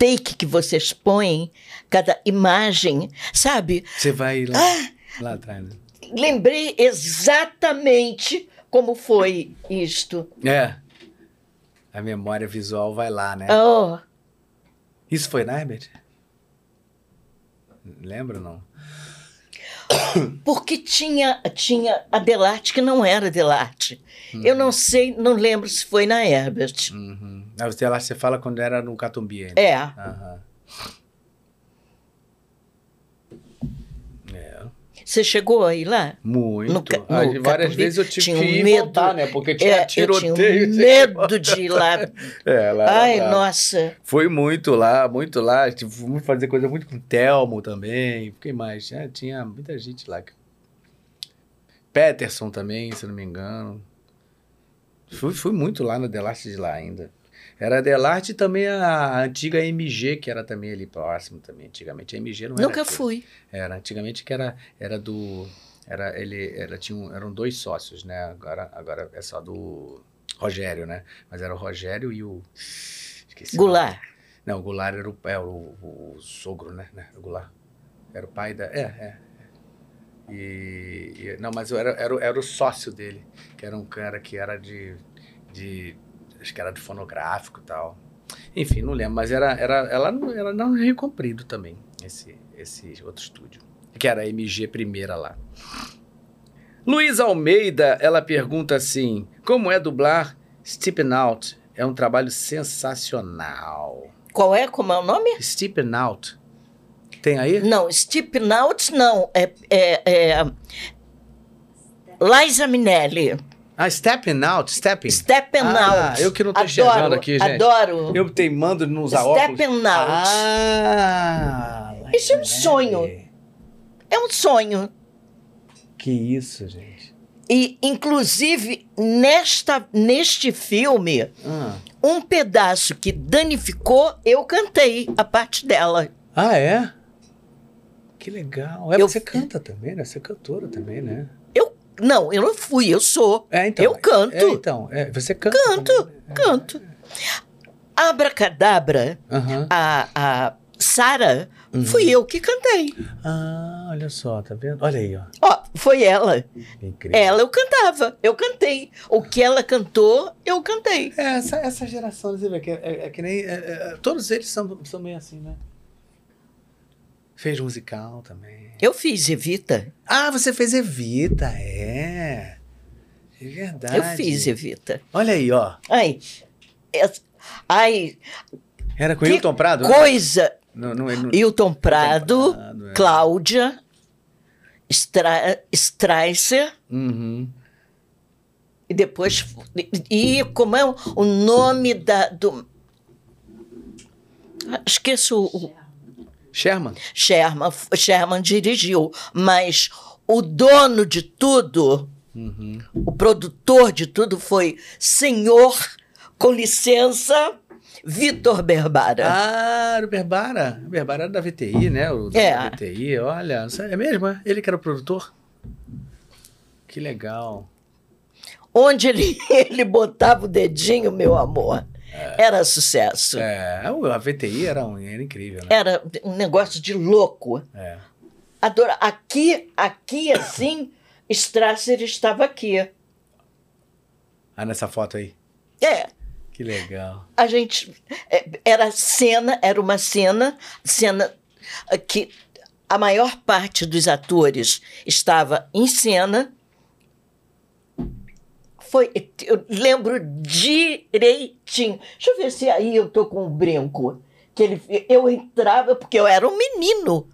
take que vocês põem, cada imagem, sabe? Você vai lá, Ah! lá atrás. né? Lembrei exatamente como foi isto. É. A memória visual vai lá, né? Oh, Isso foi na Herbert? Lembra ou não? porque tinha, tinha a Delarte que não era Delarte. Eu não sei, não lembro se foi na Herbert. Uhum. Ah, você, fala quando era no Catumbi ainda. É. Aham. É. Você chegou aí lá? Muito. No Ah, no várias vezes eu tive tinha que ir medo. voltar, né? Porque tinha É, eu tiroteio. tinha um medo de ir lá. É, lá Ai, brabo. nossa. Foi muito lá, muito lá. Tive- Fomos fazer coisa muito com o Telmo também. Quem mais? É, tinha muita gente lá. Peterson também, se eu não me engano. Fui, fui muito lá na Delarte de lá ainda. Era a Delarte e também a antiga MG, que era também ali próximo também, antigamente. A MG não era Nunca fui. Era, antigamente que era, era do. Era, ele, era, tinha um- eram dois sócios, né? Agora, agora é só do Rogério, né? Mas era o Rogério e o. Esqueci. Goulart. Não, o Goulart era o, é, o, o, o sogro, né? né? O Goulart. Era o pai da. É, é. E, e- não, mas eu era, era, o- era o sócio dele, que era um cara que era de. de acho que era de fonográfico e tal. Enfim, não lembro, mas era, era, ela não era não Rio Comprido também, esse, esse outro estúdio. Que era a MG primeira lá. Luiz Almeida, ela pergunta assim: como é dublar Stepping Out? É um trabalho sensacional. Qual é? Como é o nome? Stepping Out. Tem aí? Não, Stepping Out não. É, é, é... Liza Minelli. Ah, Stepping Out, Stepping. Stepping Ah, Out. eu que não tô adoro, enxergando aqui, gente. Adoro. Eu teimando de não usar óculos. Stepping Out. Ah! Isso é um Liza sonho. É um sonho. Que isso, gente. E, inclusive, nesta, neste filme, Ah, um pedaço que danificou, eu cantei a parte dela. Ah, é? Que legal. É, Eu- Você canta também, né? Você é cantora também, né? Não, eu não fui, eu sou. É, então. Eu canto. É, então. É, você canta. Canto, também, né? canto. Abracadabra, Aham. a, a Sara, fui eu que cantei. Ah, olha só, tá vendo? Olha aí, ó. Ó, foi ela. Incrível. Ela eu cantava, eu cantei. O que ela cantou, eu cantei. É, essa, essa geração, você vê, que é, é- é que nem. é- é- todos eles são, são meio assim, né? Fez musical também. Eu fiz Evita. Ah, você fez Evita, é. É verdade. Eu fiz Evita. Olha aí, ó. Ai, ai, Era com que Hilton Prado? coisa. Não, não, não, Hilton Prado, Prado, é. Cláudia, Stra Streisser, Uhum. e depois. E como é o nome da, do. Ah, Esqueço o. Sherman? Sherman, Sherman dirigiu, mas o dono de tudo, Uhum. o produtor de tudo foi senhor, com licença, Vitor Berbara. Ah, o Berbara. O Berbara era da VTI, né? O da É. VTI, olha. É mesmo, é? Ele que era o produtor? Que legal. Onde ele, ele botava o dedinho, meu amor, era sucesso. É, a VTI era, um, era incrível, né? Era um negócio de louco. É. Adora. Aqui, aqui assim, Strasser estava aqui. Ah, nessa foto aí. É, Que legal. a gente é, era cena, era uma cena, cena que a maior parte dos atores estava em cena. Foi, eu lembro direitinho. Deixa eu ver se aí eu tô com um brinco. Que ele, eu entrava porque eu era um menino.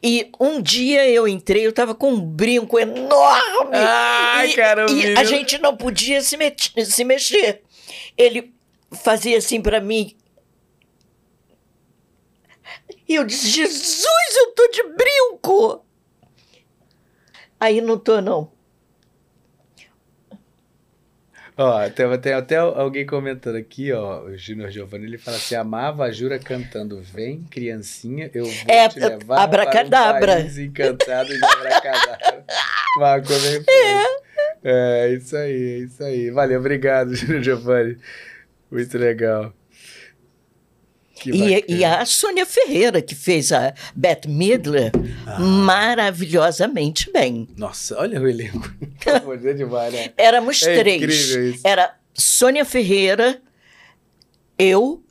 E um dia eu entrei, eu tava com um brinco enorme. Ai, e, cara, o e a gente não podia se, se mexer. Ele fazia assim pra mim. E eu disse: Jesus, eu tô de brinco! Aí não tô, não. Ó, tem, tem até alguém comentando aqui, ó, o Júnior Giovanni, ele fala assim, amava a Jura cantando Vem, criancinha, eu vou É, te levar abracadabra. para um país encantado de abracadabra. Marco é. é, isso aí, é isso aí. Valeu, obrigado, Júnior Giovanni. Muito legal. E, e a Sônia Ferreira, que fez a Beth Midler Ah. maravilhosamente bem. Nossa, olha o elenco. Deus, demais, né? Éramos É três. incrível isso. Era Sônia Ferreira, eu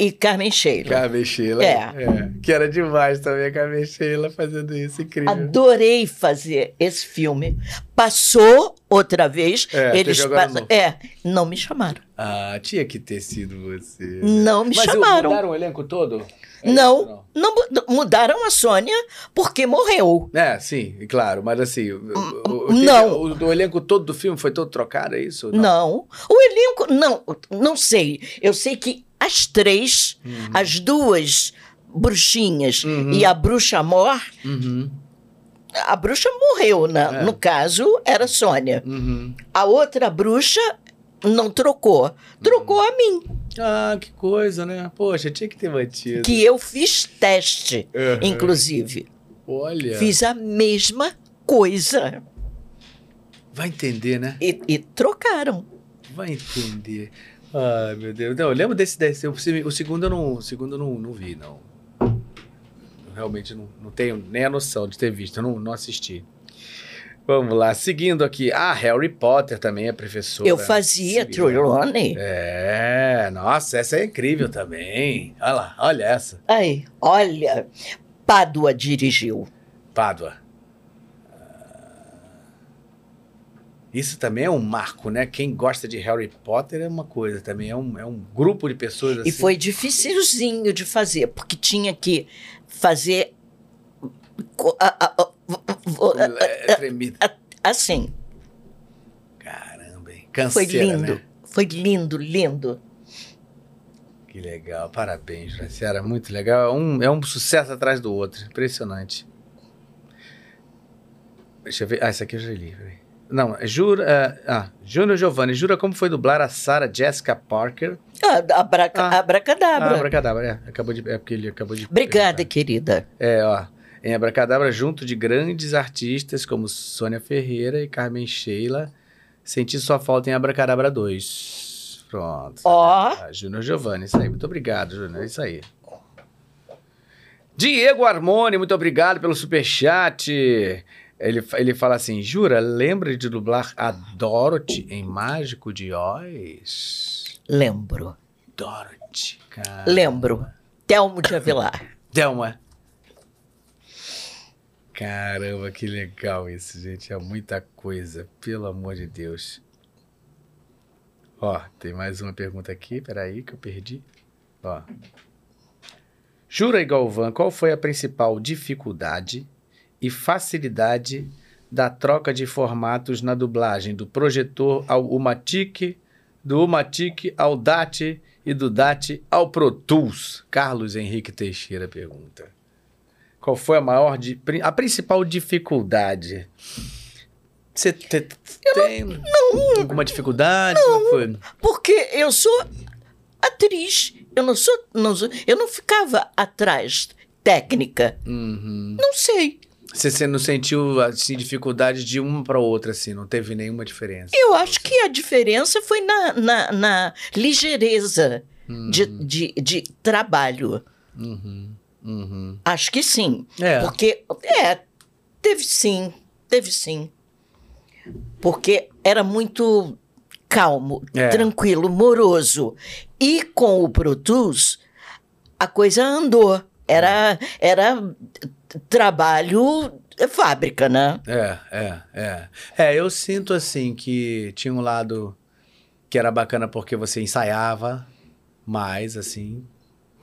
e Carmen Sheila. Carmen Sheila. É. Que era demais também a Carmen Sheila fazendo isso, incrível. Adorei fazer esse filme. Passou outra vez. É, eles passam-. É, não me chamaram. Ah, tinha que ter sido você. Não me Mas chamaram. mudaram o elenco todo? É não, isso, não mu- mudaram a Sônia porque morreu. É, sim, claro, mas assim, o, o- o- não. O, o elenco todo do filme foi todo trocado, é isso? Não. O elenco, não, não sei. Eu sei que as três, as duas bruxinhas Uhum. e a bruxa mor, Uhum, a bruxa morreu, né? É. no caso, era Sônia. uhum. A outra bruxa não trocou. Trocou a mim, Ah, que coisa, né? Poxa, tinha que ter mantido. que eu fiz teste, Uhum. inclusive. Olha, Fiz a mesma coisa. vai entender, né? E, e trocaram. Vai entender. Ai, meu Deus. Não, eu lembro desse, desse o, o segundo eu não, o segundo eu não, não vi, não. Eu realmente não, não tenho nem a noção de ter visto, eu não, não assisti. Vamos lá, seguindo aqui. Ah, Harry Potter também é professora. eu fazia. Trelawney. É, nossa, essa é incrível também. Olha lá, olha essa. Aí, olha, Pádua dirigiu. Pádua. Ah, Isso também é um marco, né? Quem gosta de Harry Potter é uma coisa também. É um, é um grupo de pessoas assim. E foi dificilzinho de fazer, porque tinha que fazer É, tremido. assim. Caramba, hein? Foi Canseira, lindo. né? Foi lindo, lindo. Que legal. Parabéns, Juraciara. Muito legal. É um, é um sucesso atrás do outro. Impressionante. Deixa eu ver. Ah, essa aqui eu já li. peraí. Não, é Jura. é, ah, Júnior Giovanni. Jura como foi dublar a Sarah Jessica Parker? Ah, abraca, Ah. abracadabra. Ah, Abracadabra. É, acabou de, é porque ele acabou de. Obrigada, querida. É, ó. Em Abracadabra, junto de grandes artistas como Sônia Ferreira e Carmen Sheila, senti sua falta em Abracadabra 2. Pronto. Ó. Ah, Júnior Giovanni, isso aí. Muito obrigado, Júnior. É isso aí. Diego Armoni, muito obrigado pelo superchat. Ele, ele fala assim: Jura, lembra de dublar a Dorothy em Mágico de Oz? Lembro. Dorothy, cara. Lembro. Telmo de Avelar. Thelma. Caramba, que legal isso, gente. É muita coisa, pelo amor de Deus. Ó, tem mais uma pergunta aqui, peraí, que eu perdi. Ó. Jura e Galvão, qual foi a principal dificuldade e facilidade da troca de formatos na dublagem do projetor ao Umatic, do Umatic ao DAT e do DAT ao Pro Tools? Carlos Henrique Teixeira pergunta. Qual foi a maior, a principal dificuldade? Você te- tem alguma dificuldade? Foi? Porque eu sou atriz. Eu não sou, não sou. Eu não ficava atrás técnica. Uhum. Não sei. Você, você não sentiu assim, dificuldade de uma para outra, assim? Não teve nenhuma diferença? Eu acho que a diferença foi na, na, na ligeireza de, de, de trabalho. Uhum. Uhum. Acho que sim. É. Porque, é, teve sim, teve sim. Porque era muito calmo, É. tranquilo, moroso. E com o Pro Tools, a coisa andou. Era, era trabalho é fábrica, né? É, é, é. É, eu sinto assim que tinha um lado que era bacana porque você ensaiava mais, assim.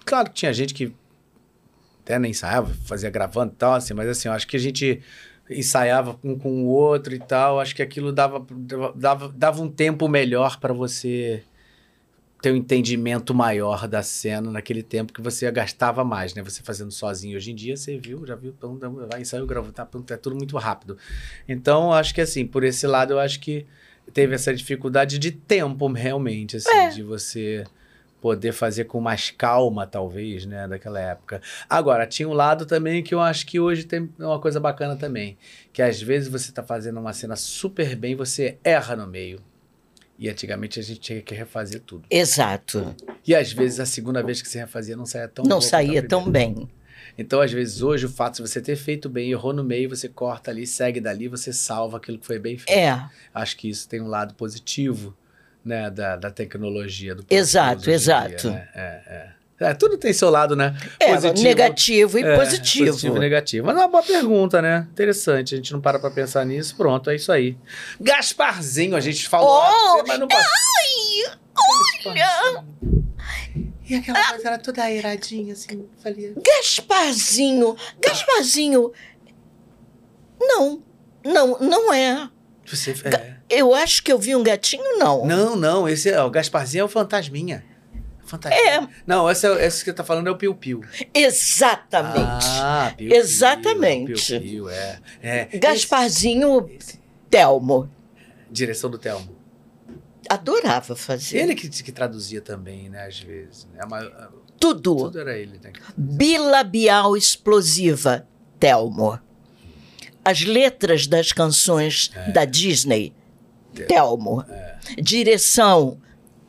Claro que tinha gente que até nem ensaiava, fazia gravando e tal, assim, mas assim, eu acho que a gente ensaiava um com o outro e tal, acho que aquilo dava, dava, dava um tempo melhor para você ter um entendimento maior da cena naquele tempo que você gastava mais, né? Você fazendo sozinho. Hoje em dia, você viu, já viu, dá- vai, ensaiou, gravou, tá, pum, é tudo muito rápido. Então, acho que assim, por esse lado, eu acho que teve essa dificuldade de tempo, realmente, assim, É. de você poder fazer com mais calma, talvez, né, daquela época. Agora, tinha um lado também que eu acho que hoje tem uma coisa bacana também, que às vezes você tá fazendo uma cena super bem, você erra no meio. E antigamente a gente tinha que refazer tudo. Exato. E às vezes a segunda vez que você refazia não saía tão não saía tão bem. Então, às vezes, hoje, o fato de você ter feito bem, errou no meio, você corta ali, segue dali, você salva aquilo que foi bem feito. É, Acho que isso tem um lado positivo, né, da, da tecnologia. Do Exato, exato. Dia, né? é, é. É, tudo tem seu lado, né? é Positivo. negativo e É, positivo. Positivo e negativo. Mas é uma boa pergunta, né? Interessante. A gente não para pra pensar nisso. Pronto, é isso aí. Gasparzinho, a gente falou. Oh, mas não passou. olha! E aquela voz era toda airadinha, assim. Falei, Gasparzinho, Gasparzinho. Não, não, não é. você. É. Eu acho que eu vi um gatinho, não. Não, não, esse é o Gasparzinho é o fantasminha. Fantasminha. É. Não, esse, é, esse que você tá falando é o Piu Piu. Exatamente. Ah, Piu Exatamente. Piu, Piu, é. é. Gasparzinho Esse- Telmo. direção do Telmo. Adorava fazer. Ele que, que traduzia também, né, às vezes. Né? A maior- Tudo. tudo era ele, né? Bilabial explosiva, Telmo. As letras das canções É. da Disney, Telmo. Direção,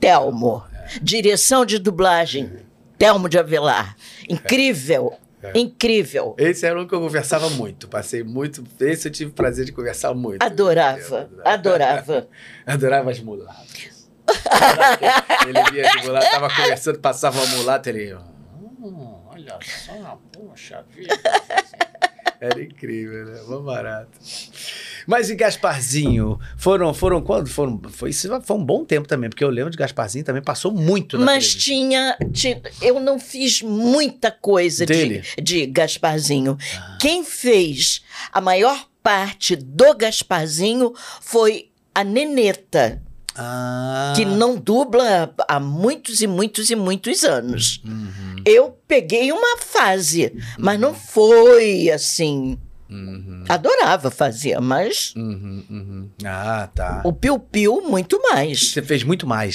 Telmo. É. Direção de dublagem, Telmo de Avelar. Incrível, É. incrível. Esse era um que eu conversava muito. Passei muito. Esse eu tive o prazer de conversar muito. Adorava, adorava. Adorava as mulatas. ele via as mulatas, tava conversando, passava uma mulata, ele. "Hum, olha só, poxa vida. Era incrível, né? Mó barato. Mas e Gasparzinho? Foram, foram quando? Foram, foi, foi um bom tempo também, porque eu lembro de Gasparzinho também passou muito na Mas tinha, ti- Eu não fiz muita coisa de, Dele? de Gasparzinho. Quem fez a maior parte do Gasparzinho foi a Neneta, Ah. que não dubla há muitos e muitos e muitos anos. Uhum, Eu peguei uma fase, mas não foi assim. Uhum, Adorava fazer, mas uhum, uhum. Ah, tá. o Piu Piu muito mais. Você fez muito mais.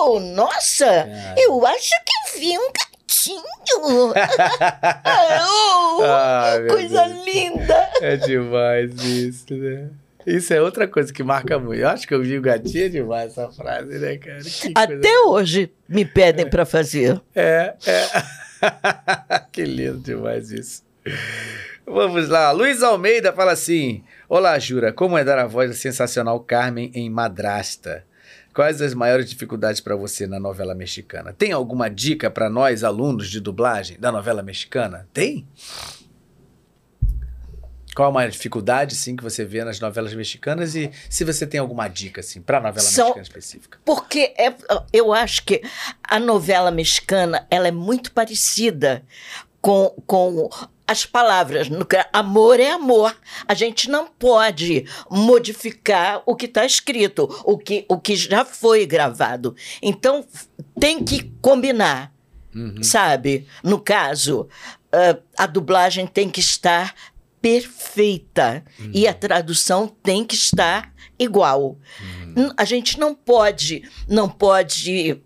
Oh, nossa! Cara. Eu acho que vi um gatinho. oh, Ah, coisa Deus. linda. É demais isso, né? Isso é outra coisa que marca muito. Eu acho que eu vi o gatinho é demais essa frase, né, cara? Que coisa- Até hoje me pedem pra fazer. É, é. que lindo demais isso. Vamos lá. Luiz Almeida fala assim: Olá, Jura. Como é dar a voz da sensacional Carmen em Madrasta? Quais as maiores dificuldades para você na novela mexicana? Tem alguma dica para nós, alunos de dublagem da novela mexicana? Tem? Qual a maior dificuldade, sim, que você vê nas novelas mexicanas e se você tem alguma dica, assim, para novela São- mexicana específica? Porque é, eu acho que a novela mexicana ela é muito parecida com, com as palavras. No ca- Amor é amor. A gente não pode modificar o que está escrito, o que, o que já foi gravado. Então, tem que combinar, sabe? No caso, ah, a dublagem tem que estar perfeita e a tradução tem que estar igual. N- A gente não pode, não pode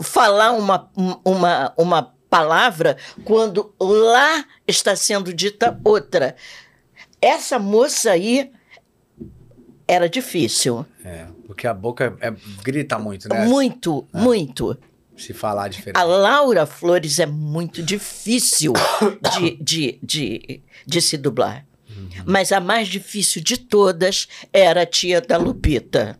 falar uma, um- uma, uma palavra quando lá está sendo dita outra. Essa moça aí era difícil. É, porque a boca é- grita muito, né? Muito, muito. Se falar diferente. A Laura Flores é muito difícil de, de, de, de se dublar. Mas a mais difícil de todas era a tia da Lupita.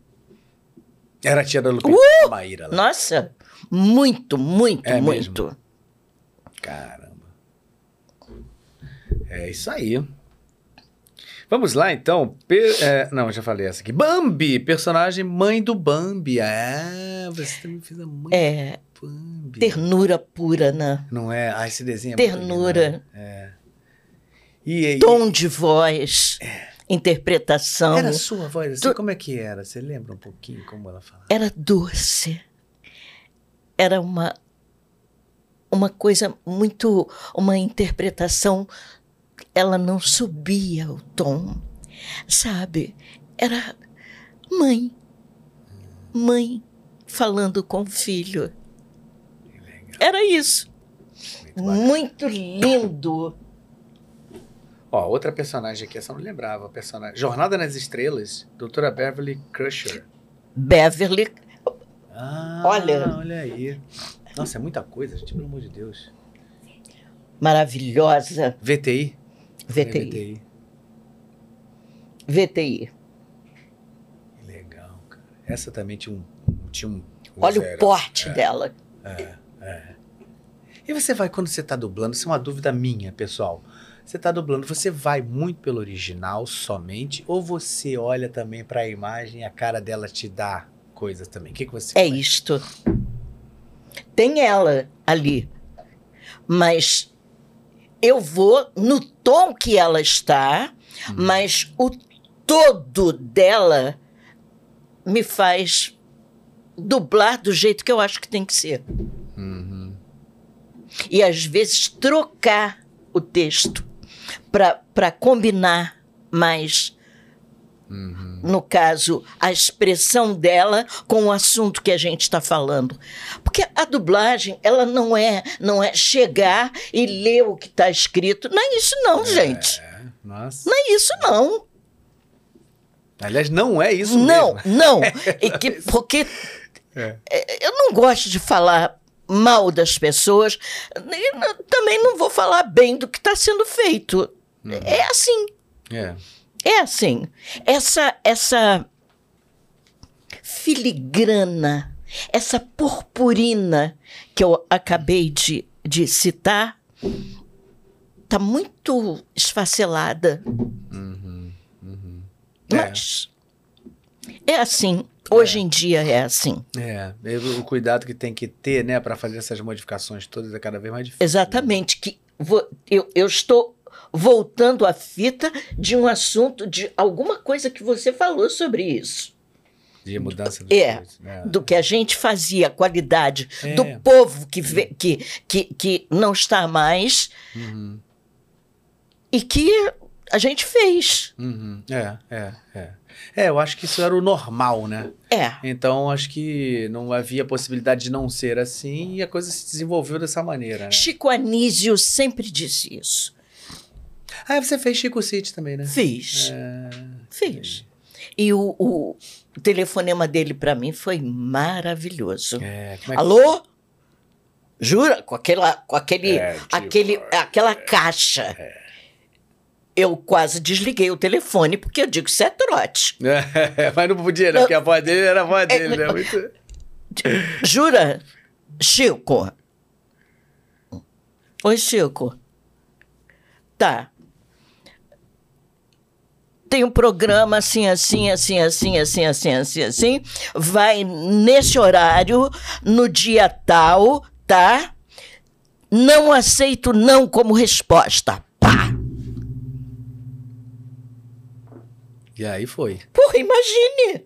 Era a tia da Lupita Uh! Maíra lá. Nossa, muito, muito, É muito. Caramba. É isso aí. Vamos lá, então. Per- é, não, já falei essa aqui. Bambi, personagem mãe do Bambi. É, você também fez a mãe É, do Bambi. ternura pura, né? Não é? Ah, esse desenho é Ternura, né? E, e- tom de voz, interpretação. Era a sua voz assim? Como é que era? Você lembra um pouquinho como ela falava? Era doce. Era uma uma coisa muito uma interpretação ela não subia o tom sabe era mãe mãe falando com o filho era isso muito lindo Ó, outra personagem aqui, essa eu não lembrava. Personagem. Jornada nas Estrelas, Doutora Beverly Crusher. Beverly Ah, Olha. olha aí. Nossa, é muita coisa, gente, pelo amor de Deus. maravilhosa VTI? VTI VTI. VTI Que legal, cara. Essa também tinha um. Tinha um olha zero. o porte dela E você vai, quando você tá dublando, isso é uma dúvida minha, pessoal. Você tá dublando, você vai muito pelo original somente, ou você olha também pra imagem e a cara dela te dá coisas também? O que, que você É faz? isto. Tem ela ali. Mas eu vou no tom que ela está, mas o todo dela me faz dublar do jeito que eu acho que tem que ser. Uhum. E às vezes trocar o texto para combinar mais. No caso, a expressão dela com o assunto que a gente está falando. Porque a dublagem, ela não é, não é chegar e ler o que está escrito. Não é isso, não, gente. É, nossa. Não é isso, não. Aliás, não é isso não, mesmo. não. E que, porque É. é, eu não gosto de falar mal das pessoas, também não vou falar bem do que está sendo feito. É assim. É. É assim. Essa essa filigrana, essa purpurina que eu acabei de, de citar, tá muito esfacelada. É. Mas é assim. Hoje em dia é assim. É, o cuidado que tem que ter, né, para fazer essas modificações todas é cada vez mais difícil. Exatamente. Que vo- eu, eu estou voltando à fita de um assunto, de alguma coisa que você falou sobre isso. De mudança dos É, né? do que a gente fazia, a qualidade É. do povo que, vê, que, que, que não está mais Uhum, e que a gente fez. uhum. É, é, é. É, eu acho que isso era o normal, né? É, Então, acho que não havia possibilidade de não ser assim e a coisa se desenvolveu dessa maneira, né? Chico Anísio sempre disse isso. Ah, você fez Chico City também, né? Fiz, É, fiz. E o, o telefonema dele para mim foi maravilhoso. é, é que- Alô? Jura? Com, aquela, com aquele, É, tipo, aquele, aquela caixa. Eu quase desliguei o telefone, porque eu digo, isso é trote. Mas não podia, né? Porque a voz dele era a voz dele, né? Muito... Jura? Chico. Oi, Chico. Tá. Tem um programa assim, assim, assim, assim, assim, assim, assim, assim. Vai nesse horário, no dia tal, tá? Não aceito não como resposta. Pá! E aí foi. Porra, imagine!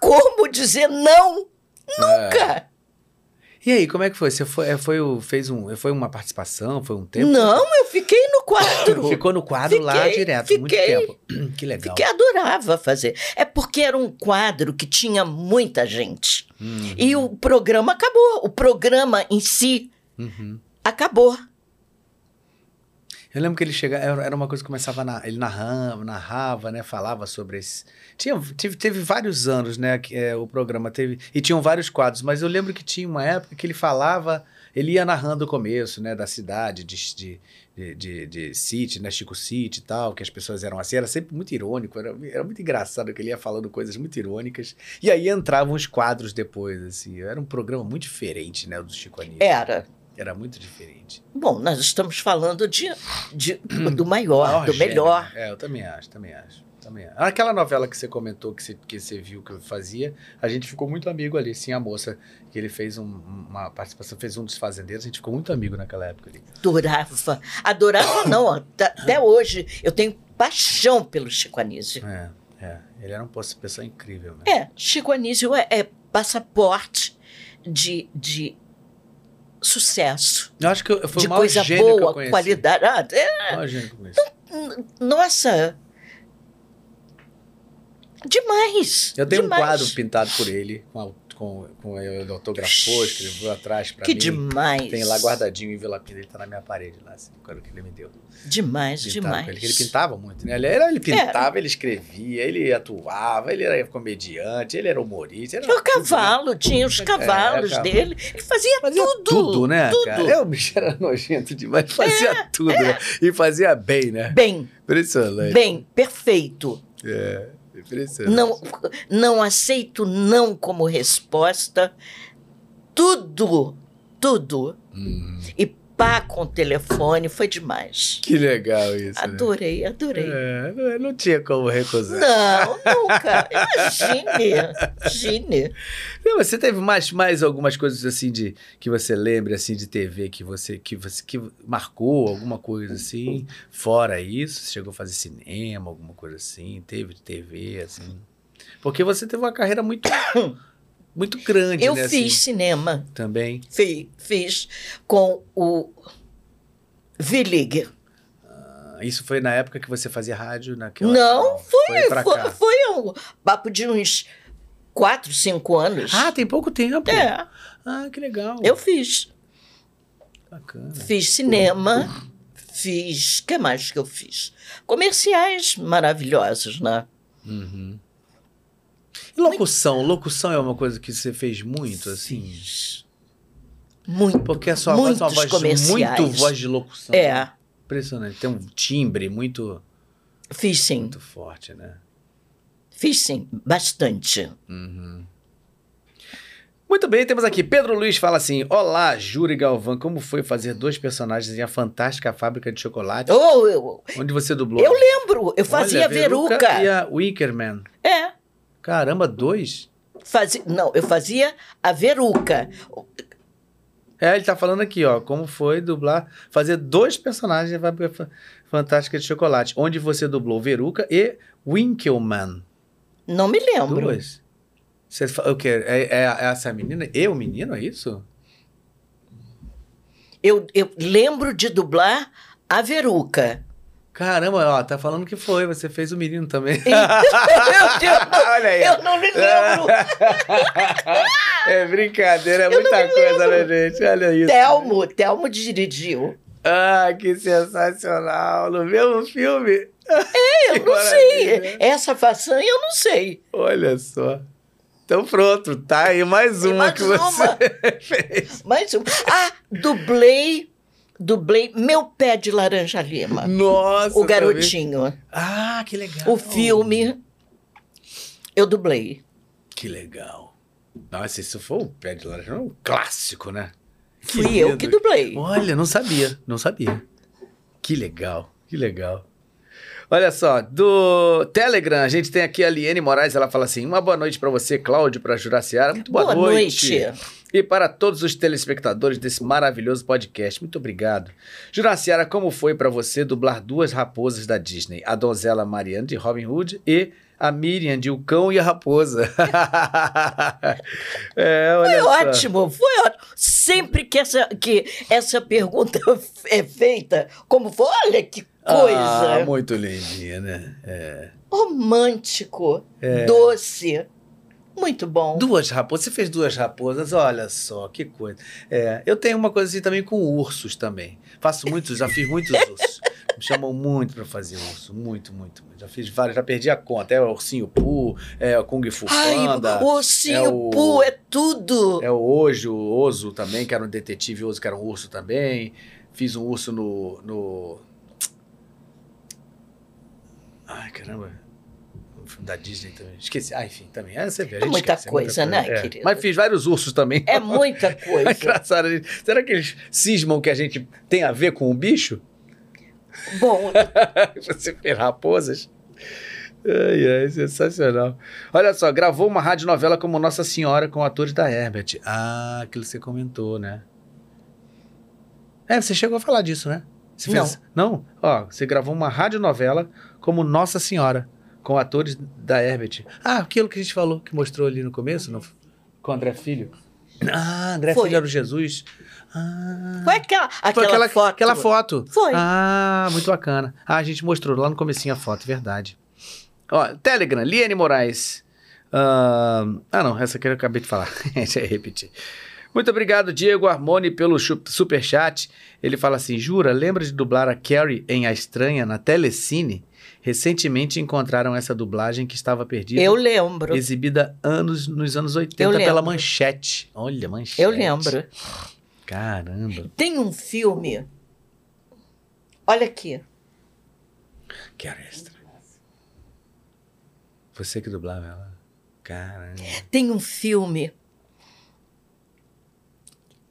Como dizer não? Nunca! E aí, como é que foi? Você foi, é, foi, fez um, foi uma participação? Foi um tempo? Não, eu fiquei no quadro. Ficou no quadro lá Fiquei, direto, muito fiquei. tempo. Que legal. Que adorava fazer. É porque era um quadro que tinha muita gente. Uhum. E o programa acabou. O programa em si Uhum. acabou. Eu lembro que ele chegava, era uma coisa que começava, na, ele narrava, narrava, né, falava sobre esse... Tinha, teve, teve vários anos, né, que, é, o programa teve, e tinham vários quadros, mas eu lembro que tinha uma época que ele falava, ele ia narrando o começo, né, da cidade, de, de, de, de, de City, né, Chico City e tal, que as pessoas eram assim, era sempre muito irônico, era, era muito engraçado que ele ia falando coisas muito irônicas, e aí entravam os quadros depois, assim, era um programa muito diferente, né, do Chico Anísio. Era. Era muito diferente. Bom, nós estamos falando de, de- do maior, Maior do gênero, melhor. É, eu também acho, também acho. Também acho. Aquela novela que você comentou, que você, que você viu que eu fazia, a gente ficou muito amigo ali, sim, a moça, que ele fez um- uma participação, fez um dos fazendeiros, a gente ficou muito amigo naquela época ali. Adorava. Adorava não. Até até hoje eu tenho paixão pelo Chico Anísio. É, é. Ele era uma pessoa incrível, né? É, Chico Anísio é, é passaporte de, de sucesso. Eu acho que foi de coisa que boa, conheci. qualidade. Ah, é, que nossa! Demais! Eu tenho demais. um quadro pintado por ele, com, a- com, com ele autografou, escreveu atrás pra Que mim. demais! Tem lá guardadinho o envelopinho dele, tá na minha parede lá, assim, o que ele me deu. Demais, demais. Ele, que ele pintava muito, né? Ele, era, ele pintava, ele escrevia, ele atuava, ele era comediante, ele era humorista. Era E o tudo, né? cavalo, tinha os É, cavalos cavalo. dele. Ele fazia, Fazia tudo. tudo, né, tudo. cara? É, o bicho era nojento demais, fazia tudo, né? E fazia bem, né? Bem, Impressionante. bem, perfeito. É. Não, não aceito não como resposta. Tudo, tudo. Hum, E pá com o telefone foi demais. que legal isso, né? Adorei, adorei. É, não- tinha como recusar. Não, nunca. Imagine, imagine. Não, Você teve mais, mais algumas coisas assim de que você lembra assim de TV que você que você que marcou alguma coisa assim? Fora isso, você chegou a fazer cinema, alguma coisa assim? Teve TV assim? Porque você teve uma carreira muito muito grande, Eu né? fiz assim, cinema. também. Fiz, fiz com o V-League. Ah, Isso foi na época que você fazia rádio naquela Não, foi Foi, cá. foi um papo de uns 4, 5 anos. Ah, tem pouco tempo. é, Ah, que legal. eu fiz. Bacana. Fiz cinema, fiz. O que mais que eu fiz? Comerciais maravilhosos, né? Uhum. E locução? Locução é uma coisa que você fez muito, assim? Muito. Porque a sua voz é uma voz comerciais. muito voz de locução. É, Impressionante. Tem um timbre muito, fiz sim. muito forte, né? Fiz sim, bastante. Muito bem, temos aqui. Pedro Luiz fala assim: Olá, Júri Galvão, como foi fazer dois personagens em A Fantástica Fábrica de Chocolate? Oh, eu, Onde você dublou? eu lembro, eu fazia Olha, Veruca. E a Wickerman. É. Caramba, dois? Fazia, não, eu fazia a Veruca. É, ele tá falando aqui, ó, como foi dublar, fazer dois personagens Fa- Fantástica de Chocolate, onde você dublou Veruca e Winkelmann. Não me lembro. Duas. Você o quê? É, é, é essa menina? Eu, menino, é isso? Eu, eu lembro de dublar a Veruca. Caramba, ó, tá falando que foi, você fez o menino também. Meu Deus, Olha aí. eu não me lembro. É brincadeira, é muita coisa, né, gente? Olha isso. Telmo, Telmo dirigiu. Ah, que sensacional. No mesmo filme. Eu Que não sei. Essa façanha eu não sei. Olha só. Então pronto, tá aí mais uma mais que você uma. fez. Mais um. Ah, dublei, dublei Meu Pé de Laranja Lima. Nossa. o garotinho. Ah, que legal. O filme, eu dublei. Que legal. Nossa, isso foi o pé de laranja, um clássico, né? Que Fui eu que dublei. Olha, não sabia, não sabia. Que legal, que legal. Olha só, do Telegram, a gente tem aqui a Liene Moraes, ela fala assim: uma boa noite para você, Cláudio, para Juraciara. Muito boa, Boa noite. noite. E para todos os telespectadores desse maravilhoso podcast. Muito obrigado. Juraciara, como foi para você dublar duas raposas da Disney? A donzela Mariana de Robin Hood e a Miriam de O Cão e a Raposa. é, Foi só. ótimo, foi ótimo. Sempre que essa, que essa pergunta é feita, como foi, olha que coisa. Ah, muito lindinha, né? É. Romântico, doce. Muito bom. Duas raposas. Você fez duas raposas, olha só, que coisa. É, eu tenho uma coisa assim também com ursos também. Faço muitos, já fiz muitos ursos. Me chamam muito pra fazer urso. Muito, muito, muito. Já fiz vários, já perdi a conta. É o Ursinho Poo, é o Kung Fu Ai, Panda. o ursinho é o- Poo é tudo. É o Ojo, o Oso também, que era um detetive Oso, que era um urso também. Fiz um urso no. no... Ai, caramba. Filme da Disney também. Esqueci. Ah, enfim, também. É, você vê, É gente muita esquece, coisa, né, É. querido? Mas fiz vários ursos também. É muita É coisa. engraçado. gente. Será que eles cismam que a gente tem a ver com o bicho? Bom, Você fez raposas? Ai, ai, sensacional. Olha só, gravou uma radionovela como Nossa Senhora com atores da Herbert. Ah, aquilo que você comentou, né? É, você chegou a falar disso, né? Você fez... Não? Ó, você gravou uma radionovela como Nossa Senhora com atores da Herbert. Ah, aquilo que a gente falou, que mostrou ali no começo, no... com o André Filho. Ah, André Foi. Filho era o Jesus. Ah, foi aquela, foi aquela, aquela, foto. aquela foto. Foi. Ah, muito bacana. Ah, a gente mostrou lá no comecinho a foto, verdade. Ó, Telegram, Liane Moraes. Ahn, ah, não, essa aqui eu acabei de falar. Já ia repetir. Muito obrigado, Diego Armoni, pelo chu- superchat. Ele fala assim: Jura, lembra de dublar a Carrie em A Estranha na Telecine? Recentemente encontraram essa dublagem que estava perdida. Eu lembro. Exibida anos, nos anos 80 Eu pela. Manchete. Olha, Manchete. Eu lembro. Caramba. Tem um filme. Olha aqui. Que era extra. Você que dublava ela. Caramba. Tem um filme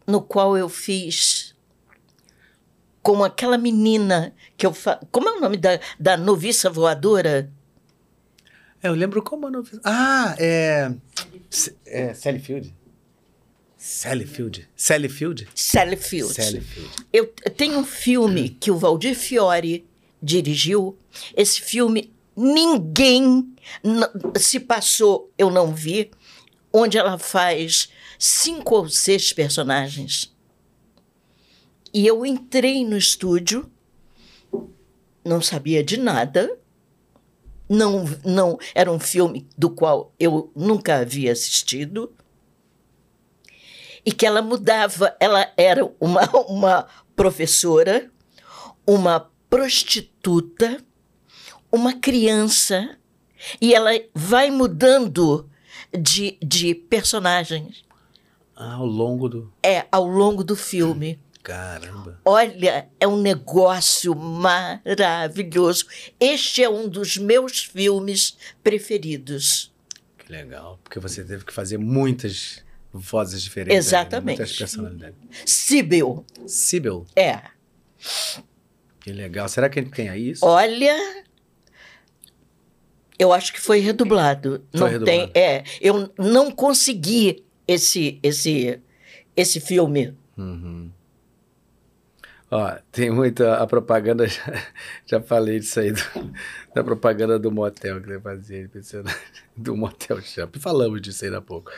no qual eu fiz com aquela menina que eu fa... Como é o nome da, da noviça voadora? É, eu lembro como não fiz. Ah, é. É Sally Field? Sally Field? Sally Field? Eu tenho um filme que o Valdir Fiore dirigiu. Esse filme ninguém se passou, eu não vi, onde ela faz cinco ou seis personagens. E eu entrei no estúdio, não sabia de nada. Não, não era um filme do qual eu nunca havia assistido e que ela mudava. Ela era uma, uma professora, uma prostituta, uma criança, e ela vai mudando de, de personagens Ah, ao longo do. é, ao longo do filme. Caramba. Olha, é um negócio maravilhoso. Este é um dos meus filmes preferidos. Que legal. Porque você teve que fazer muitas vozes diferentes. né? Exatamente. Muitas personalidades. Sibyl, Sibyl, é. que legal. Será que tem aí isso? Olha, eu acho que foi redublado. Foi não redublado. tem, é, eu não consegui esse esse esse filme. Uhum. Ó, tem muita a propaganda, já, já falei disso aí, do- da propaganda do motel que você fazia, do motel Champ. Falamos disso aí há pouco.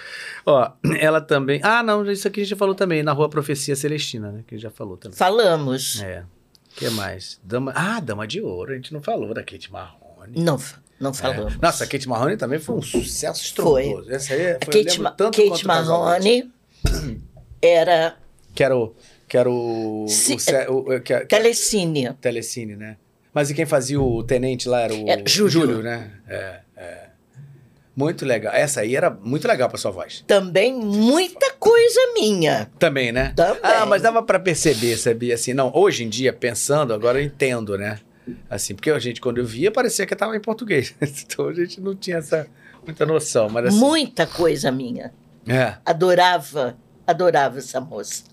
Ó, ela também. Ah, não, isso aqui a gente já falou também, na rua Profecia Celestina, né? Que a gente já falou também. Falamos. É. O que mais? Dama... Ah, Dama de Ouro, a gente não falou da Kate Marrone. Não, não É. falamos. Nossa, a Kate Marrone também foi um sucesso estrondoso. Essa aí A foi, eu Kate, Ma tanto Kate. Marrone era Que era o. Que era o. o, o- o- que- telecine. Telecine, né? Mas e quem fazia o tenente lá era o Era Júlio. né? É, é. Muito legal. Essa aí era muito legal pra sua voz. Também muita coisa minha. Também, né? Também. Ah, mas dava pra perceber, sabia? Assim, não, hoje em dia, pensando, agora eu entendo, né? Assim, porque a gente, quando eu via, parecia que tava em português. então a gente não tinha essa muita noção. Mas assim, Muita coisa minha. É, Adorava, adorava essa moça.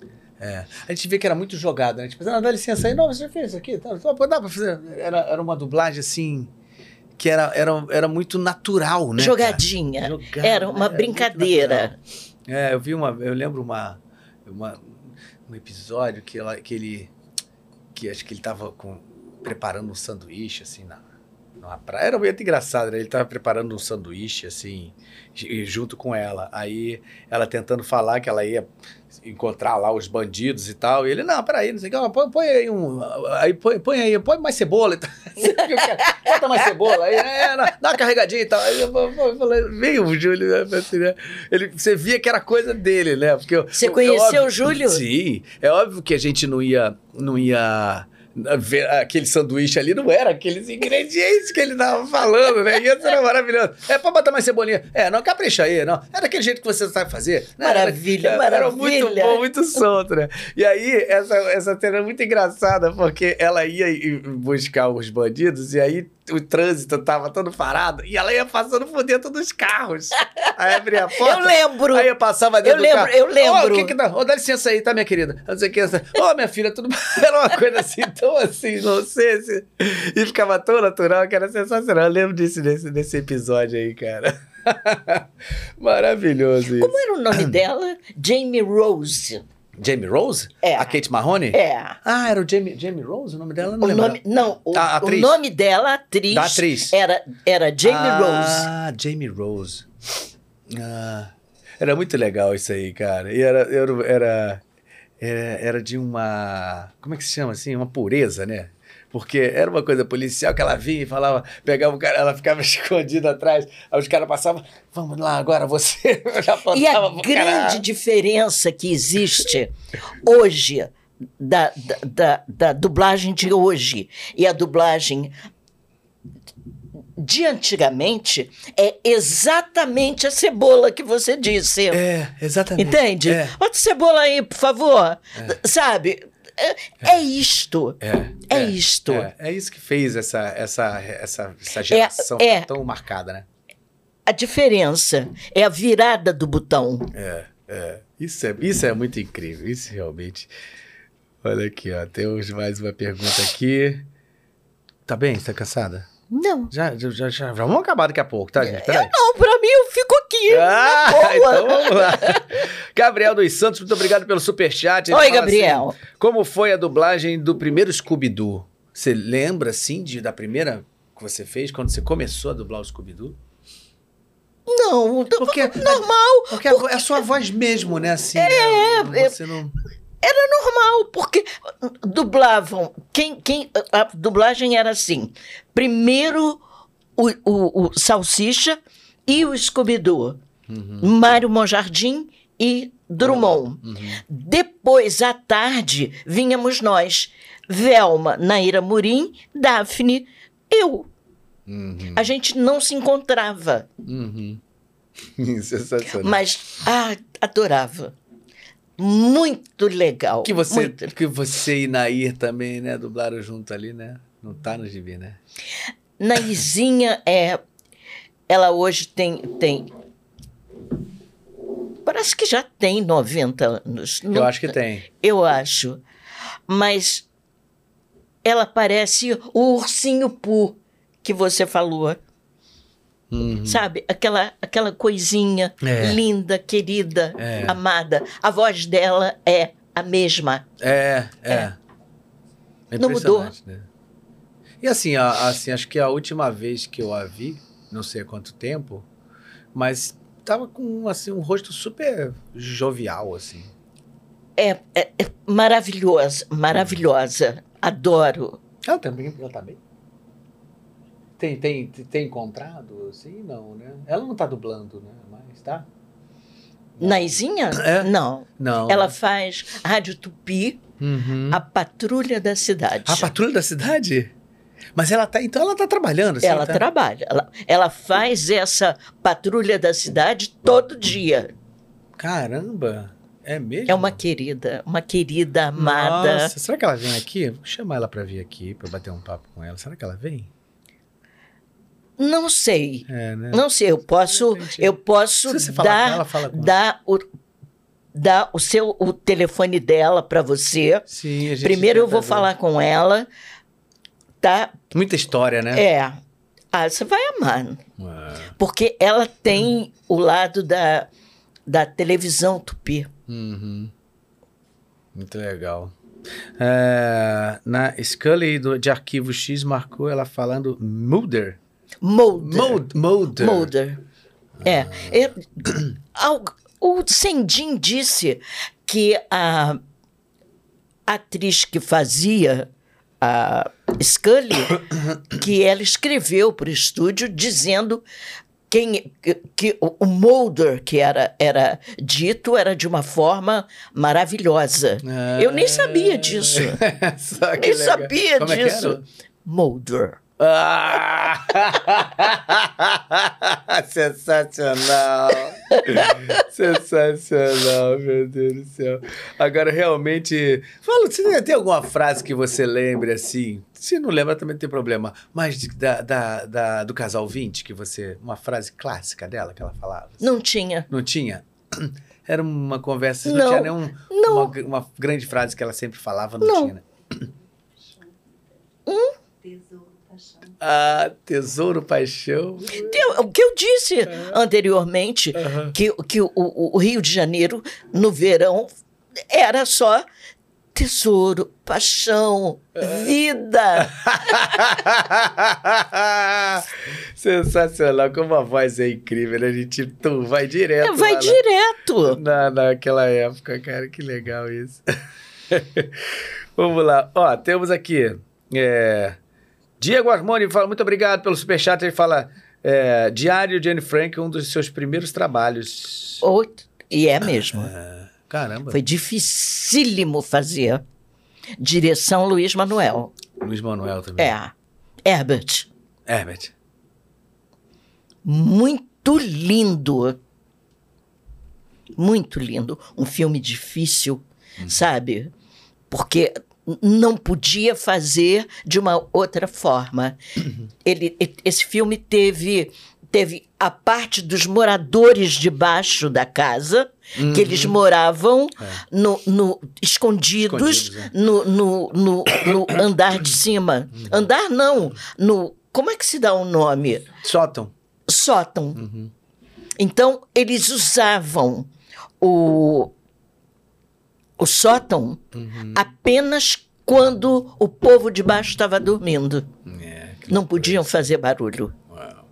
é. A gente vê que era muito jogada, né? Tipo, ah, dá licença aí. Não, você fez isso aqui? Tá, dá pra fazer. Era, era uma dublagem, assim, que era, era, era muito natural, né? Jogadinha. Jogada, Era uma né? brincadeira. É, eu vi uma. Eu lembro uma, uma- um episódio que, ela, que ele. Que acho que ele tava com, preparando um sanduíche, assim, na, numa praia. Era muito engraçado, né? Ele tava preparando um sanduíche, assim, junto com ela. Aí ela tentando falar que ela ia encontrar lá os bandidos e tal. E ele, não, peraí, não sei o que, põe, põe aí um. Aí põe, põe aí, põe mais cebola e tal. Bota mais cebola aí, é, dá uma carregadinha e tal. Aí eu, falei, veio o Júlio, né? Assim, né? Ele, você via que era coisa dele, né? Porque Você é conheceu óbvio- o Júlio? Sim. É óbvio que a gente não ia. Não ia aquele sanduíche ali, não era aqueles ingredientes que ele tava falando, né? E isso era maravilhoso. É pra botar mais cebolinha. É, não capricha aí, não. É daquele jeito que você sabe fazer. Né? Maravilha, era, Era muito maravilha. bom, muito solto, né? E aí, essa, essa cena é muito engraçada, porque ela ia buscar os bandidos e aí o trânsito tava todo parado e ela ia passando por dentro dos carros. Aí abria a porta. Eu lembro. Aí eu passava dentro Eu do lembro, carro. eu lembro. Ô, o que que dá? Dá licença aí, tá, minha querida? Não sei o que. Ô, minha filha, tudo? Era uma coisa assim, tão assim, não sei se... E ficava tão natural que era sensacional. Eu lembro disso nesse, nesse episódio aí, cara. Maravilhoso isso. Como era o nome dela? Jamie Rose. Jamie Rose? É. A Kate Mahoney? É. Ah, era o Jamie, Jamie Rose? O nome dela? Não O lembro. nome, não, o, A o nome dela, atriz, Da atriz. Era, era Jamie Rose. Ah, Jamie Rose. Ah, era muito legal isso aí, cara. E era, era, era, era, era de uma. Como é que se chama assim? Uma pureza, né? Porque era uma coisa policial que ela vinha e falava, pegava o cara, ela ficava escondida atrás, aí os caras passavam, vamos lá, agora você. Já E a grande cara. diferença que existe hoje da, da, da, da dublagem de hoje e a dublagem de antigamente é exatamente a cebola que você disse. É, exatamente. Entende? É. Bota cebola aí, por favor. Sabe? É, é isto. É, É isto. É, é isso que fez essa, essa, essa, essa geração é. tão marcada, né? A diferença é a virada do botão. É, é. Isso é, isso é muito incrível. Isso realmente. Olha aqui, ó. Temos mais uma pergunta aqui. Tá bem? Você tá cansada? Não. Já, já, já, vamos acabar daqui a pouco, tá, gente? Peraí. Não, pra mim eu fico aqui. Ah, então vamos lá. Gabriel dos Santos, muito obrigado pelo superchat. Ele Oi, Gabriel. assim, como foi a dublagem do primeiro Scooby-Doo? Você lembra, assim, de, da primeira que você fez, quando você começou a dublar o Scooby-Doo? Não, Porque- normal. Porque é a sua voz mesmo, né? Assim, é, né? Você não... Era normal, porque dublavam. Quem, quem, a dublagem era assim: primeiro o, o, o Salsicha e o Scooby-Doo, Mário Monjardim e Drummond. Depois, à tarde, vinhamos nós: Velma, Naira Murim, Daphne, eu. Uhum, A gente não se encontrava, uhum. Sensacional. mas ah, adorava. Muito legal. Que você, muito. que você e Nair também, né? Dublaram junto ali, né? Não tá no gibi, né? Naizinha é. Ela hoje tem. tem parece que já tem 90 anos. Eu Não- acho que tem. Eu acho. Mas ela parece o ursinho Poo que você falou. Uhum. Sabe? Aquela, aquela coisinha É. linda, querida, É. amada. A voz dela é a mesma. É, é. É Não mudou. Né? E assim, a- assim, acho que a última vez que eu a vi, não sei há quanto tempo, mas tava com assim, um rosto super jovial, assim. É, é- é maravilhosa, maravilhosa. Adoro. Ela também, ela tá bem. Tem, tem, tem encontrado, assim? Não, né? Ela não tá dublando, né? Mas tá? Naizinha? É? Não. Não. Ela faz Rádio Tupi, Uhum. a patrulha da cidade. A patrulha da cidade? Mas ela tá. Então ela tá trabalhando, assim, ela tá? trabalha. Ela, ela faz essa patrulha da cidade todo dia. Caramba! É mesmo? É uma querida, uma querida amada. Nossa, será que ela vem aqui? Vou chamar ela pra vir aqui, pra bater um papo com ela. Será que ela vem? Não sei. É, né? Não sei, eu posso, eu posso Se dar, ela, fala com dar o, dar o seu o telefone dela para você. Sim, a gente Primeiro eu vou ver. falar com ela, tá? Muita história, né? É. Ah, você vai amar, É. porque ela tem o lado da, da televisão tupi. Uhum. Muito legal. É, na Scully do, de Arquivo X marcou ela falando Mulder. Mulder. Mold-. Mulder. É. Algo- o Sendin disse que a atriz que fazia a Scully, que ela escreveu para o estúdio dizendo quem, que, que o Mulder que era, era dito era de uma forma maravilhosa. Eu nem sabia disso. Nem legal. sabia Como é disso. era? Mulder. Ah! Sensacional! Sensacional, meu Deus do céu. Agora, realmente. Fala, você tem alguma frase que você lembre assim? Se não lembra, também não tem problema. Mas de- da, da, da- do casal 20, que você. Uma frase clássica dela que ela falava. Não tinha. Não tinha? Era uma conversa, não, Não, tinha nenhum. não. Uma, uma grande frase que ela sempre falava, não, Não. tinha, né? Tesouro, paixão. Ah, tesouro, paixão. Eu- o que eu disse anteriormente, Aham. que, que o, o- Rio de Janeiro, no verão, era só tesouro, paixão, vida. Sensacional, como a voz é incrível, né? A gente tum, vai direto. É, Vai lá direto. Na, naquela época, cara, que legal isso. Vamos lá, ó, temos aqui. é, Diego Armoni fala, muito obrigado pelo superchat. Ele fala: é, Diário de Anne Frank, um dos seus primeiros trabalhos. Ou- E é mesmo. Caramba, Foi dificílimo fazer. Direção Luiz Manuel. Luiz Manuel também. É. Herbert. Herbert. Muito lindo. Muito lindo. Um filme difícil, sabe? Porque não podia fazer de uma outra forma. Ele, e- esse filme teve, teve a parte dos moradores debaixo da casa, que eles moravam no, no- escondidos, Escondidos, é. no, no, no, no andar de cima. Andar não, no. Como é que se dá o nome? Sótão. sótão. Então, eles usavam o, o sótão apenas quando o povo de baixo estava dormindo. É, Não podiam fazer barulho. Uau.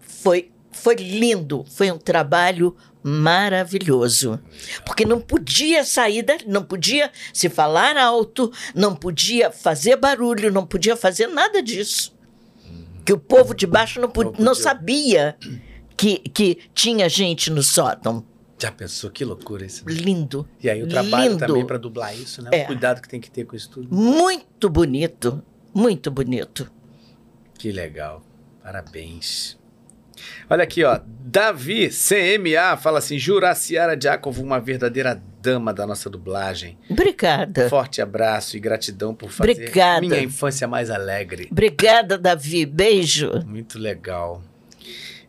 Foi, foi lindo, foi um trabalho maravilhoso. Porque não podia sair dali, não podia se falar alto, não podia fazer barulho, não podia fazer nada disso. Que o povo de baixo não, po- Não podia. sabia que, que tinha gente no sótão. Já pensou que loucura isso? né? Lindo. E aí o trabalho lindo. também para dublar isso, né? É. O cuidado que tem que ter com isso tudo. Muito bonito. Muito bonito. Que legal. Parabéns. Olha aqui, ó. Davi CMA fala assim: Juraciara Jacob, uma verdadeira dama da nossa dublagem. Obrigada. Forte abraço e gratidão por fazer Obrigada. minha infância mais alegre. Obrigada, Davi. Beijo. Muito legal.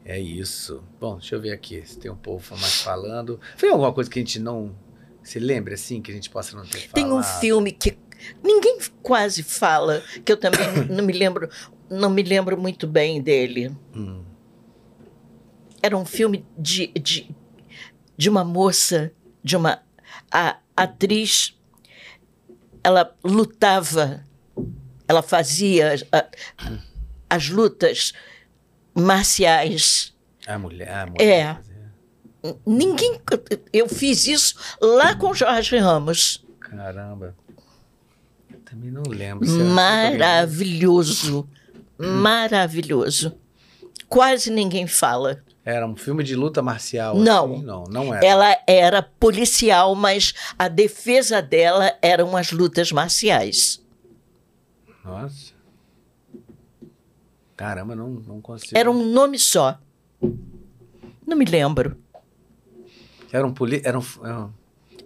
É isso. Bom, deixa eu ver aqui se tem um povo mais falando. Foi alguma coisa que a gente não se lembra assim, que a gente possa não ter falado? Tem um filme que ninguém quase fala, que eu também não me lembro, não me lembro muito bem dele. Hum. Era um filme de, de, de uma moça, de uma a atriz. Ela lutava, ela fazia a- as lutas marciais. A mulher, a mulher. É. Ninguém. Eu fiz isso lá com Jorge Ramos. Caramba. Também não lembro. se era- Maravilhoso. Maravilhoso. Quase ninguém fala. Era um filme de luta marcial? Não. assim? Não, não era. Ela era policial, mas a defesa dela eram as lutas marciais. Nossa. Caramba, não, não consigo. Era um nome só. Não me lembro. Era um, poli... era um, era um-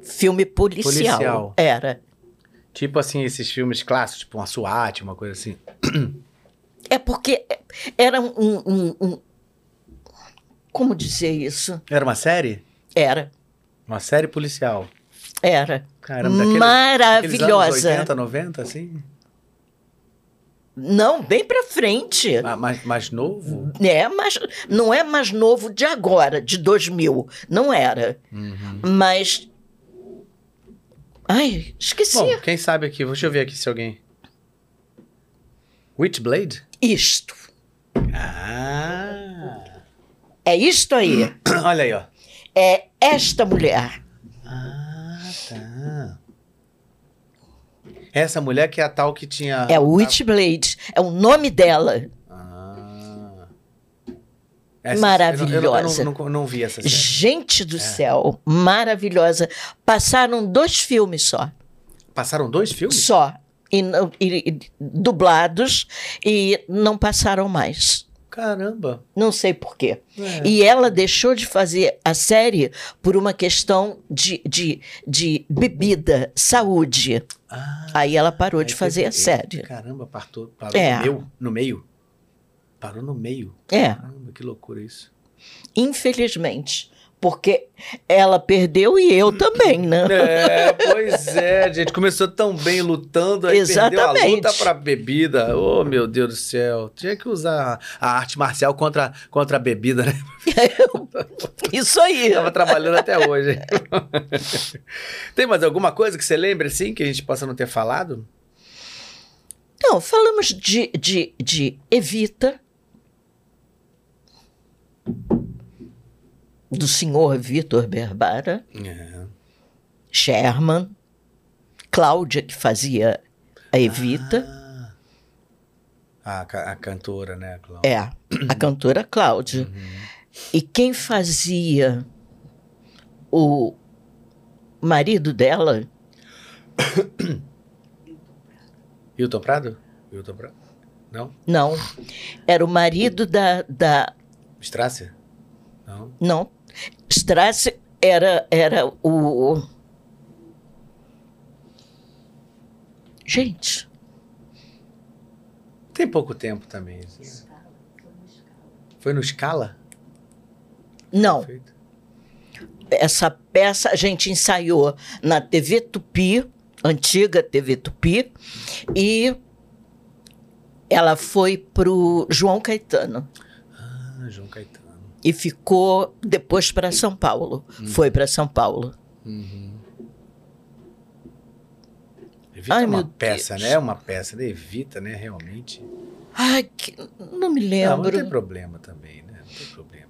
Filme policial. Policial. Era. Tipo assim, esses filmes clássicos, tipo uma SWAT, uma coisa assim. É porque era um, um- um- Como dizer isso? Era uma série? Era. Uma série policial. Era. Caramba, daquele, Maravilhosa. daqueles anos 80, 90, assim? Não, bem pra frente. Ma- Mais, mais novo? É, mas não é mais novo de agora, de 2000. Não era. Uhum. Mas. Ai, esqueci. Bom, quem sabe aqui, deixa eu ver aqui se alguém... Witchblade? Isto. Ah! É isto aí. Olha aí, ó. É esta mulher. Ah, tá. Essa mulher que é a tal que tinha... É o Witchblade. É o nome dela. Ah. Essa- Maravilhosa. Eu, não- eu não, não- não vi essa série. Gente do céu, maravilhosa. Passaram dois filmes só. Passaram dois filmes? Só. E, não- e- e dublados e não passaram mais. Caramba. Não sei por quê. É. E ela deixou de fazer a série por uma questão de, de, de bebida, saúde. Ah, Aí ela parou aí de fazer a série. Caramba, partou, parou É. no, meio, no meio. Parou no meio. É, Caramba, que loucura isso. infelizmente. Porque ela perdeu e eu também, né? É, pois é, gente. Começou tão bem lutando, aí perdeu a Exatamente. luta pra bebida. Oh, meu Deus do céu. Tinha que usar a arte marcial contra, contra a bebida, né? Isso aí. Tava trabalhando até hoje. Tem mais alguma coisa que você lembra, assim, que a gente possa não ter falado? Não, falamos de, de, de Evita, do senhor Vitor Berbara, É. Sherman, Cláudia, que fazia a Evita. Ah, a, a cantora, né, Cláudia? É, a cantora Cláudia. E quem fazia o marido dela, Hilton Prado? Hilton Prado? Não? não, era o marido da. da Strasser? Não? não, Strass era, era o. Gente, Tem pouco tempo também. isso, né? Foi no Scala? não, Feito? essa peça a gente ensaiou na TV Tupi, antiga TV Tupi, e ela foi pro João Caetano Ah, João Caetano. E ficou depois para São Paulo. Foi para São Paulo. Evita Ai, é uma peça, Deus. né? Uma peça, né? Evita, né? Realmente. Ai, que- não me Não, mas não tem lembro. problema também, né? Não tem problema.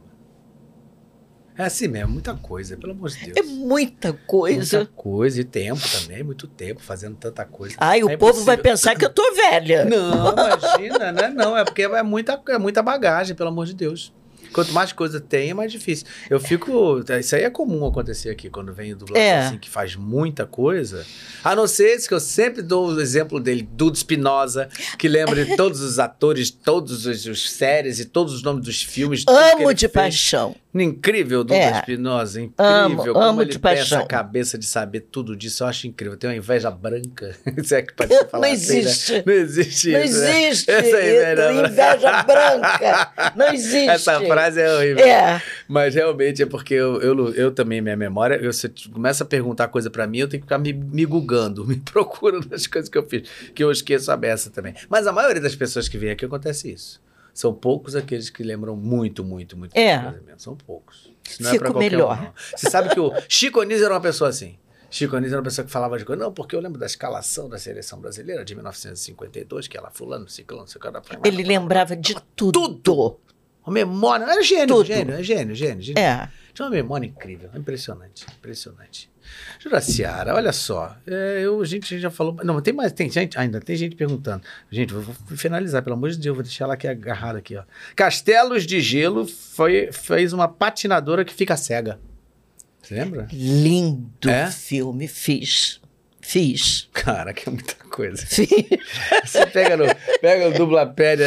É assim mesmo, muita coisa, pelo amor de Deus. É muita coisa. Muita coisa e tempo também, muito tempo fazendo tanta coisa. Ai, o É povo vai impossível. pensar que eu tô velha. Não, imagina, né? Não, é porque é muita, é muita bagagem, pelo amor de Deus. Quanto mais coisa tem, é mais difícil. Eu fico. Isso aí é comum acontecer aqui, quando vem o dublador É. assim, que faz muita coisa. A não ser esse que eu sempre dou o exemplo dele, Dudu Espinosa, que lembra de todos os atores, todos os, os séries e todos os nomes dos filmes. Amo de fez. paixão. Incrível, Duda É. Espinosa, incrível. Amo, como amo ele de tem paixão. essa cabeça de saber tudo disso, eu acho incrível. Tem uma inveja branca. Isso é que pode falar Não assim, né? existe. Não existe Não isso, né? existe Essa inveja inveja branca. Não existe. Essa frase é horrível. É. Mas realmente é porque eu, eu, eu também, minha memória, eu, você começa a perguntar coisa pra mim, eu tenho que ficar me, me gugando, me procurando as coisas que eu fiz, que eu esqueço a beça também. Mas a maioria das pessoas que vêm aqui acontece isso. São poucos aqueles que lembram muito, muito, muito. É. São poucos. Isso não é Fico pra qualquer melhor. Um. Você sabe que o Chico Anísio era uma pessoa assim. Chico Anísio era uma pessoa que falava de coisa. Não, porque eu lembro da escalação da seleção brasileira de 1952, que ela fulano, ciclano, ciclano. Ele lembrava de tudo. Uma memória. Era gênio, Tudo. gênio, é gênio, gênio, gênio. É. Tinha uma memória incrível, impressionante, impressionante. Juraciara, olha só, é, eu, a gente já falou, não, tem mais, tem gente, ainda tem gente perguntando. Gente, vou, vou finalizar, pelo amor de Deus, vou deixar ela aqui agarrada aqui, ó. Castelos de Gelo foi, fez uma patinadora que fica cega. Você lembra? Lindo É? filme, fiz. Fiz. Cara, que é muita coisa. Fiz. Você pega no, pega o dublapédia,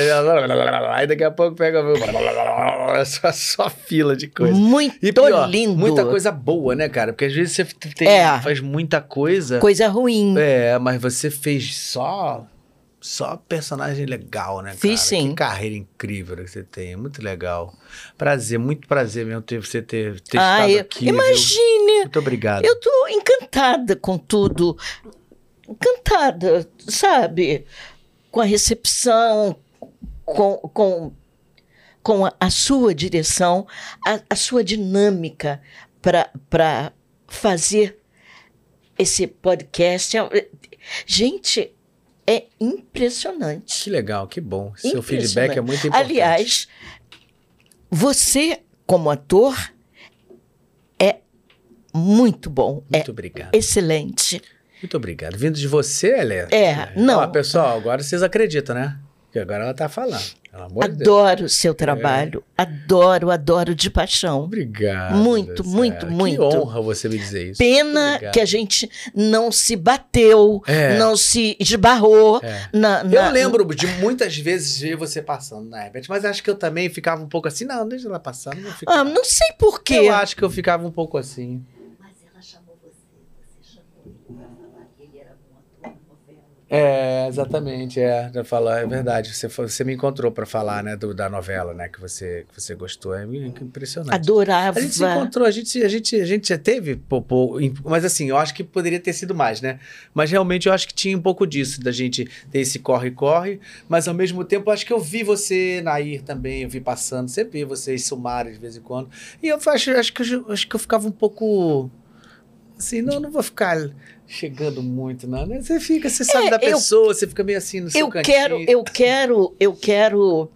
aí daqui a pouco pega o- só, só fila de coisa. Muito E pior, lindo. muita coisa boa, né, cara? Porque às vezes você tem- É. faz muita coisa. Coisa ruim. É, mas você fez só só personagem legal, né, cara? Fiz sim. Que carreira incrível que você tem, muito legal. Prazer, muito prazer mesmo ter você ter, ter ah, estado aqui. viu? imagine. Muito obrigado. Eu tô encantada com tudo. Encantada, sabe? Com a recepção, com, com, com a, a sua direção, a, a sua dinâmica para fazer esse podcast. É- Gente, é impressionante. Que legal, que bom. Seu feedback é muito importante. Aliás, você, como ator, é muito bom. muito é obrigado. excelente. Muito obrigado. Vindo de você, Helena. É, não. Ó, pessoal, agora vocês acreditam, né? Porque agora ela tá falando. Adoro o seu trabalho. Adoro, adoro de paixão. Obrigado. Muito, muito, que muito. honra você me dizer isso. Pena Obrigado. que a gente não se bateu, É. não se esbarrou É. na, Eu na- lembro de muitas vezes ver você passando na Herbert, mas acho que eu também ficava um pouco assim. Não, deixa ela passando. Não. Ah, não sei por quê. Eu acho que eu ficava um pouco assim. Mas ela chamou você, você chamou ele para falar que ele era bom ator na novela. É, exatamente, é. Já falar, é verdade. Você, você me encontrou pra falar, né, do- da novela, né, que você, que você gostou. É impressionante. Adorava. A gente se encontrou, a gente, a gente, a gente já teve, pô, pô, mas assim, eu acho que poderia ter sido mais, né? Mas realmente eu acho que tinha um pouco disso, da gente ter esse corre-corre, mas ao mesmo tempo eu acho que eu vi você, Nair também, eu vi passando, sempre vi vocês sumarem de vez em quando, e eu acho, acho, que, eu, acho que eu ficava um pouco, assim, não, não vou ficar chegando muito, não, né? Você fica, você sabe É, da eu- pessoa, você fica meio assim no seu eu cantinho. quero, eu quero, eu quero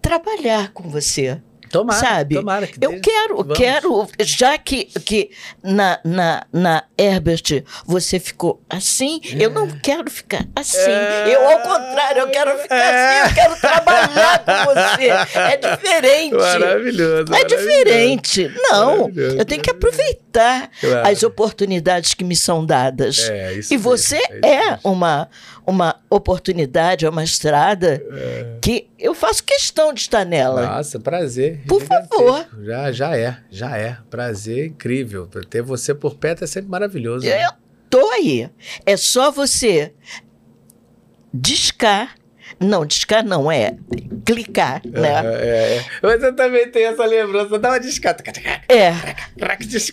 trabalhar com você. Tomara, sabe? tomara que Eu quero, Vamos. quero, já que, que na, na, na Herbert você ficou assim, eu não quero ficar assim. É. Eu, ao contrário, eu quero ficar É. assim, eu quero trabalhar com você. É diferente. Maravilhoso. É diferente. Não, Maravilhoso. eu tenho que aproveitar Claro. as oportunidades que me são dadas. É, isso E você é uma, uma oportunidade, é uma estrada É. que eu faço questão de estar nela. Nossa, prazer. Por favor. Já, já é, já é. Prazer incrível. Ter você por perto é sempre maravilhoso. né? Eu tô aí. É só você discar. Não, discar não, é clicar, né? É, é, é. Mas eu também tenho essa lembrança. Dá uma discata. É,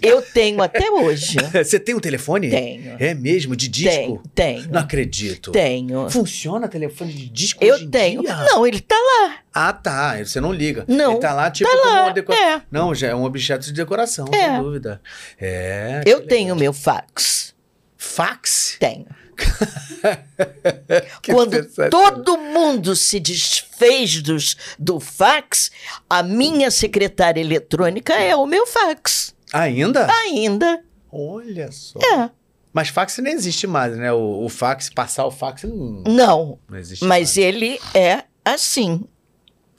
eu tenho até hoje. Você tem um telefone? Tenho. É mesmo? De disco? Tenho, tenho. Não acredito. Tenho. Funciona telefone de disco Eu tenho. dia? Não, ele tá lá. Ah, tá. Você não liga. Não, Ele tá lá, tipo, tá como lá, uma decoração. é. Não, já é um objeto de decoração, É. sem dúvida. É. Eu tenho meu fax. Fax? Tenho. Quando todo mundo se desfez dos, do fax, a minha secretária eletrônica é o meu fax. Ainda? Ainda. Olha só. É. Mas fax não existe mais, né? O, o fax, passar o fax não, Não. não existe Mas mais. ele é assim.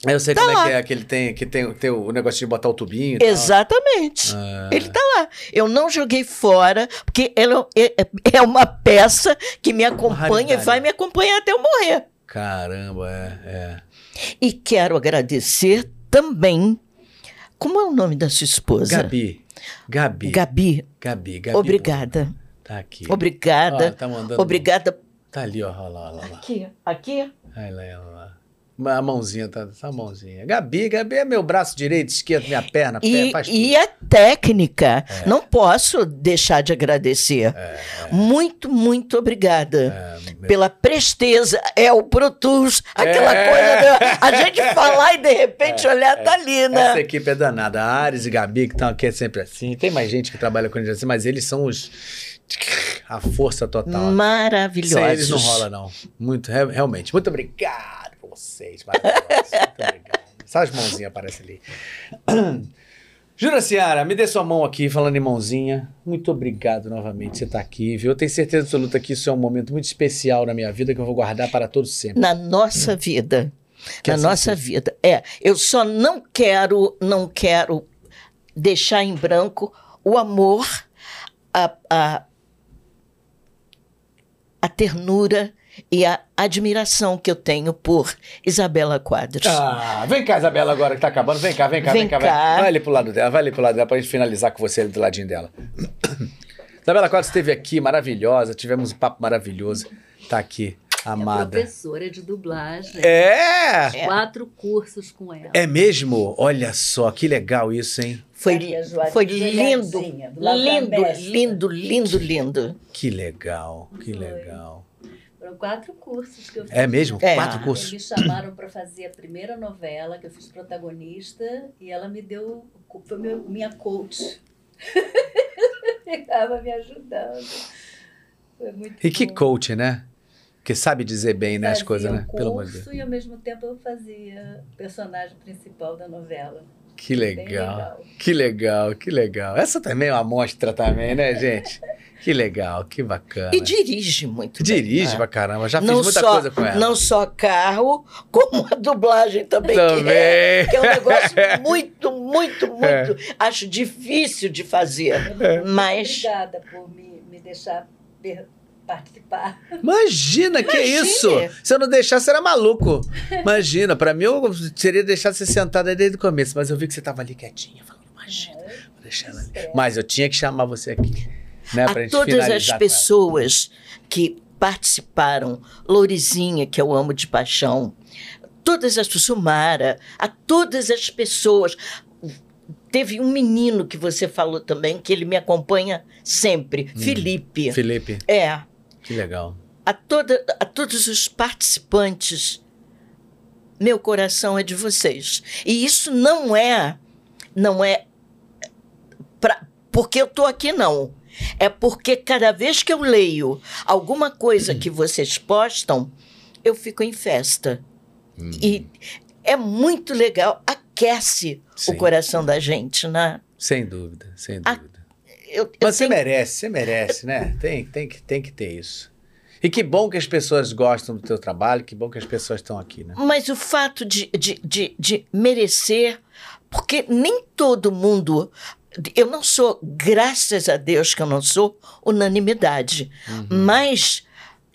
Eu sei tá como é lá. que é, que ele tem, que tem, tem o negócio de botar o tubinho e tal. Exatamente. Ah. Ele tá lá. Eu não joguei fora, porque ele é, é uma peça que me acompanha e vai me acompanhar até eu morrer. Caramba, é, é. E quero agradecer também. Como é o nome da sua esposa? Gabi. Gabi. Gabi. Gabi, Gabi. Obrigada. Tá aqui. Obrigada. Ó, tá mandando. Obrigada. Tá ali, ó. Lá, olha lá. Aqui. Aqui. Olha lá, lá. A mãozinha, tá, essa mãozinha. Gabi, Gabi é meu braço direito, esquerdo, minha perna, pé, E, faz tudo. e a técnica. Não posso deixar de agradecer. Muito, muito obrigada. É, Pela presteza. É o Pro Tools, aquela É. coisa. a gente falar e de repente olhar, tá ali, né? Essa equipe é danada. A Ares e Gabi, que estão aqui é sempre assim. Tem mais gente que trabalha com eles assim, mas eles são os. A força total. Maravilhosos. Sem eles não rola, não. Muito, re- realmente. Muito obrigado vocês, maravilhosos. Muito legal. Só as mãozinhas aparecem ali. Jura Seara, me dê sua mão aqui, falando em mãozinha. Muito obrigado novamente por você estar aqui, viu? Eu tenho certeza absoluta que isso é um momento muito especial na minha vida que eu vou guardar para todos sempre. Na nossa hum. vida. Quer na nossa assim? vida. É, eu só não quero, não quero deixar em branco o amor, a, a, a ternura e a admiração que eu tenho por Isabela Quadros. Ah, vem cá, Isabela, agora que tá acabando. Vem cá, vem cá, vem, Vem cá. cá. Vai, vai ali pro lado dela, vai ali pro lado dela pra gente finalizar com você ali do ladinho dela. Isabela Quadros esteve aqui, maravilhosa. Tivemos um papo maravilhoso. Tá aqui, É amada. professora de dublagem. É! Quatro cursos com ela. É mesmo? Olha só, que legal isso, hein? Foi, foi lindo, lindo, lindo, lindo, lindo. Que legal, que Foi. legal. Foram quatro cursos que eu fiz. É mesmo? É. Quatro cursos? me chamaram para fazer a primeira novela, que eu fiz protagonista, e ela me deu. Foi minha coach. Ficava me ajudando. Foi muito E que bom. coach, né? Que sabe dizer bem, né, as coisas, né? Pelo amor de curso Deus. E ao mesmo tempo eu fazia o personagem principal da novela. Que Bem legal. legal. Que legal, que legal. Essa também é uma amostra também, né, gente? Que legal, que bacana. E dirige muito bem, Dirige né? pra caramba, já fiz não muita só, coisa com ela. Não só carro, como a dublagem também. Que é, Também. que é um negócio muito, muito, muito. É. Acho difícil de fazer. Mas Obrigada por me, me deixar participar. Imagina, que Imagine. isso? Se eu não deixasse, era maluco. Imagina, pra mim eu teria deixado você sentada aí desde o começo, mas eu vi que você tava ali quietinha, falando, imagina, vou deixar ela ali. Mas eu tinha que chamar você aqui, né, pra a gente todas as pessoas que participaram, Lourizinha, que eu amo de paixão, todas as Sumara, a todas as pessoas. Teve um menino que você falou também, que ele me acompanha sempre, Felipe. Felipe, É, que legal. a, toda, a todos os participantes, meu coração é de vocês. E isso não é, não é pra, porque eu estou aqui, não. É porque cada vez que eu leio alguma coisa que vocês postam, eu fico em festa. E é muito legal, aquece Sim. o coração da gente, né? Sem dúvida, sem dúvida. Eu, eu Mas você tenho- merece, você merece, né? Tem, tem, que, tem que ter isso. E que bom que as pessoas gostam do teu trabalho, que bom que as pessoas estão aqui, né? Mas o fato de, de, de, de merecer, porque nem todo mundo. Eu não sou, graças a Deus que eu não sou unanimidade, Uhum. mas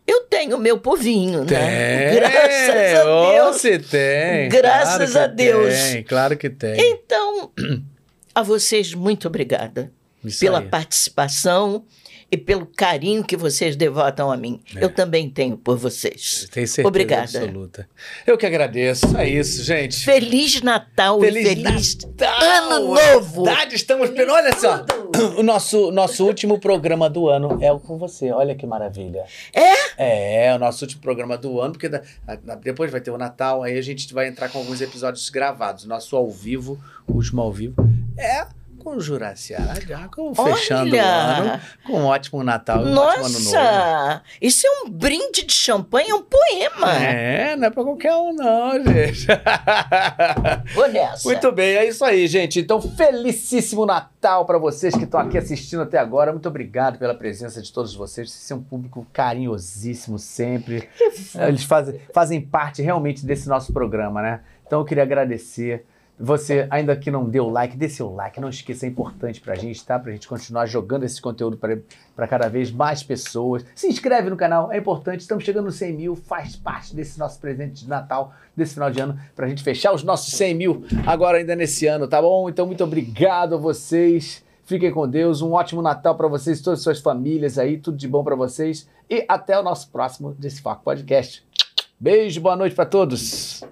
eu tenho meu povinho, né? Tem! Graças a Deus. se tem! Graças claro a Deus. Tem, claro que tem. Então, a vocês, muito obrigada Isso pela aí. participação e pelo carinho que vocês devotam a mim. É. Eu também tenho por vocês. Tenho certeza Obrigada. absoluta. Eu que agradeço. É isso, gente. Feliz Natal Feliz feliz Natal! Ano Novo! Verdade, estamos. Olha só. O nosso, nosso último programa do ano é o com você. Olha que maravilha. É? É, o nosso último programa do ano, porque da- a- depois vai ter o Natal, aí a gente vai entrar com alguns episódios gravados. Nosso ao vivo, o último ao vivo, é com o Juraci Aragá, com fechando o ano, com um ótimo Natal e um ótimo ano novo. Nossa! Isso é um brinde de champanhe, é um poema. É, não é pra qualquer um, não, gente. Vou nessa. Muito bem, é isso aí, gente. Então, felicíssimo Natal para vocês que estão aqui assistindo até agora. Muito obrigado pela presença de todos vocês. Vocês são um público carinhosíssimo sempre. Eles fazem, fazem parte realmente desse nosso programa, né? Então, eu queria agradecer. Você ainda que não deu like, dê seu like. Não esqueça, é importante pra gente, tá? Pra gente continuar jogando esse conteúdo para cada vez mais pessoas. Se inscreve no canal, é importante. Estamos chegando nos 100 mil, faz parte desse nosso presente de Natal, desse final de ano, pra gente fechar os nossos 100 mil agora ainda nesse ano, tá bom? Então, muito obrigado a vocês. Fiquem com Deus. Um ótimo Natal pra vocês, todas as suas famílias aí. Tudo de bom pra vocês. E até o nosso próximo Desfoque Podcast. Beijo, boa noite pra todos.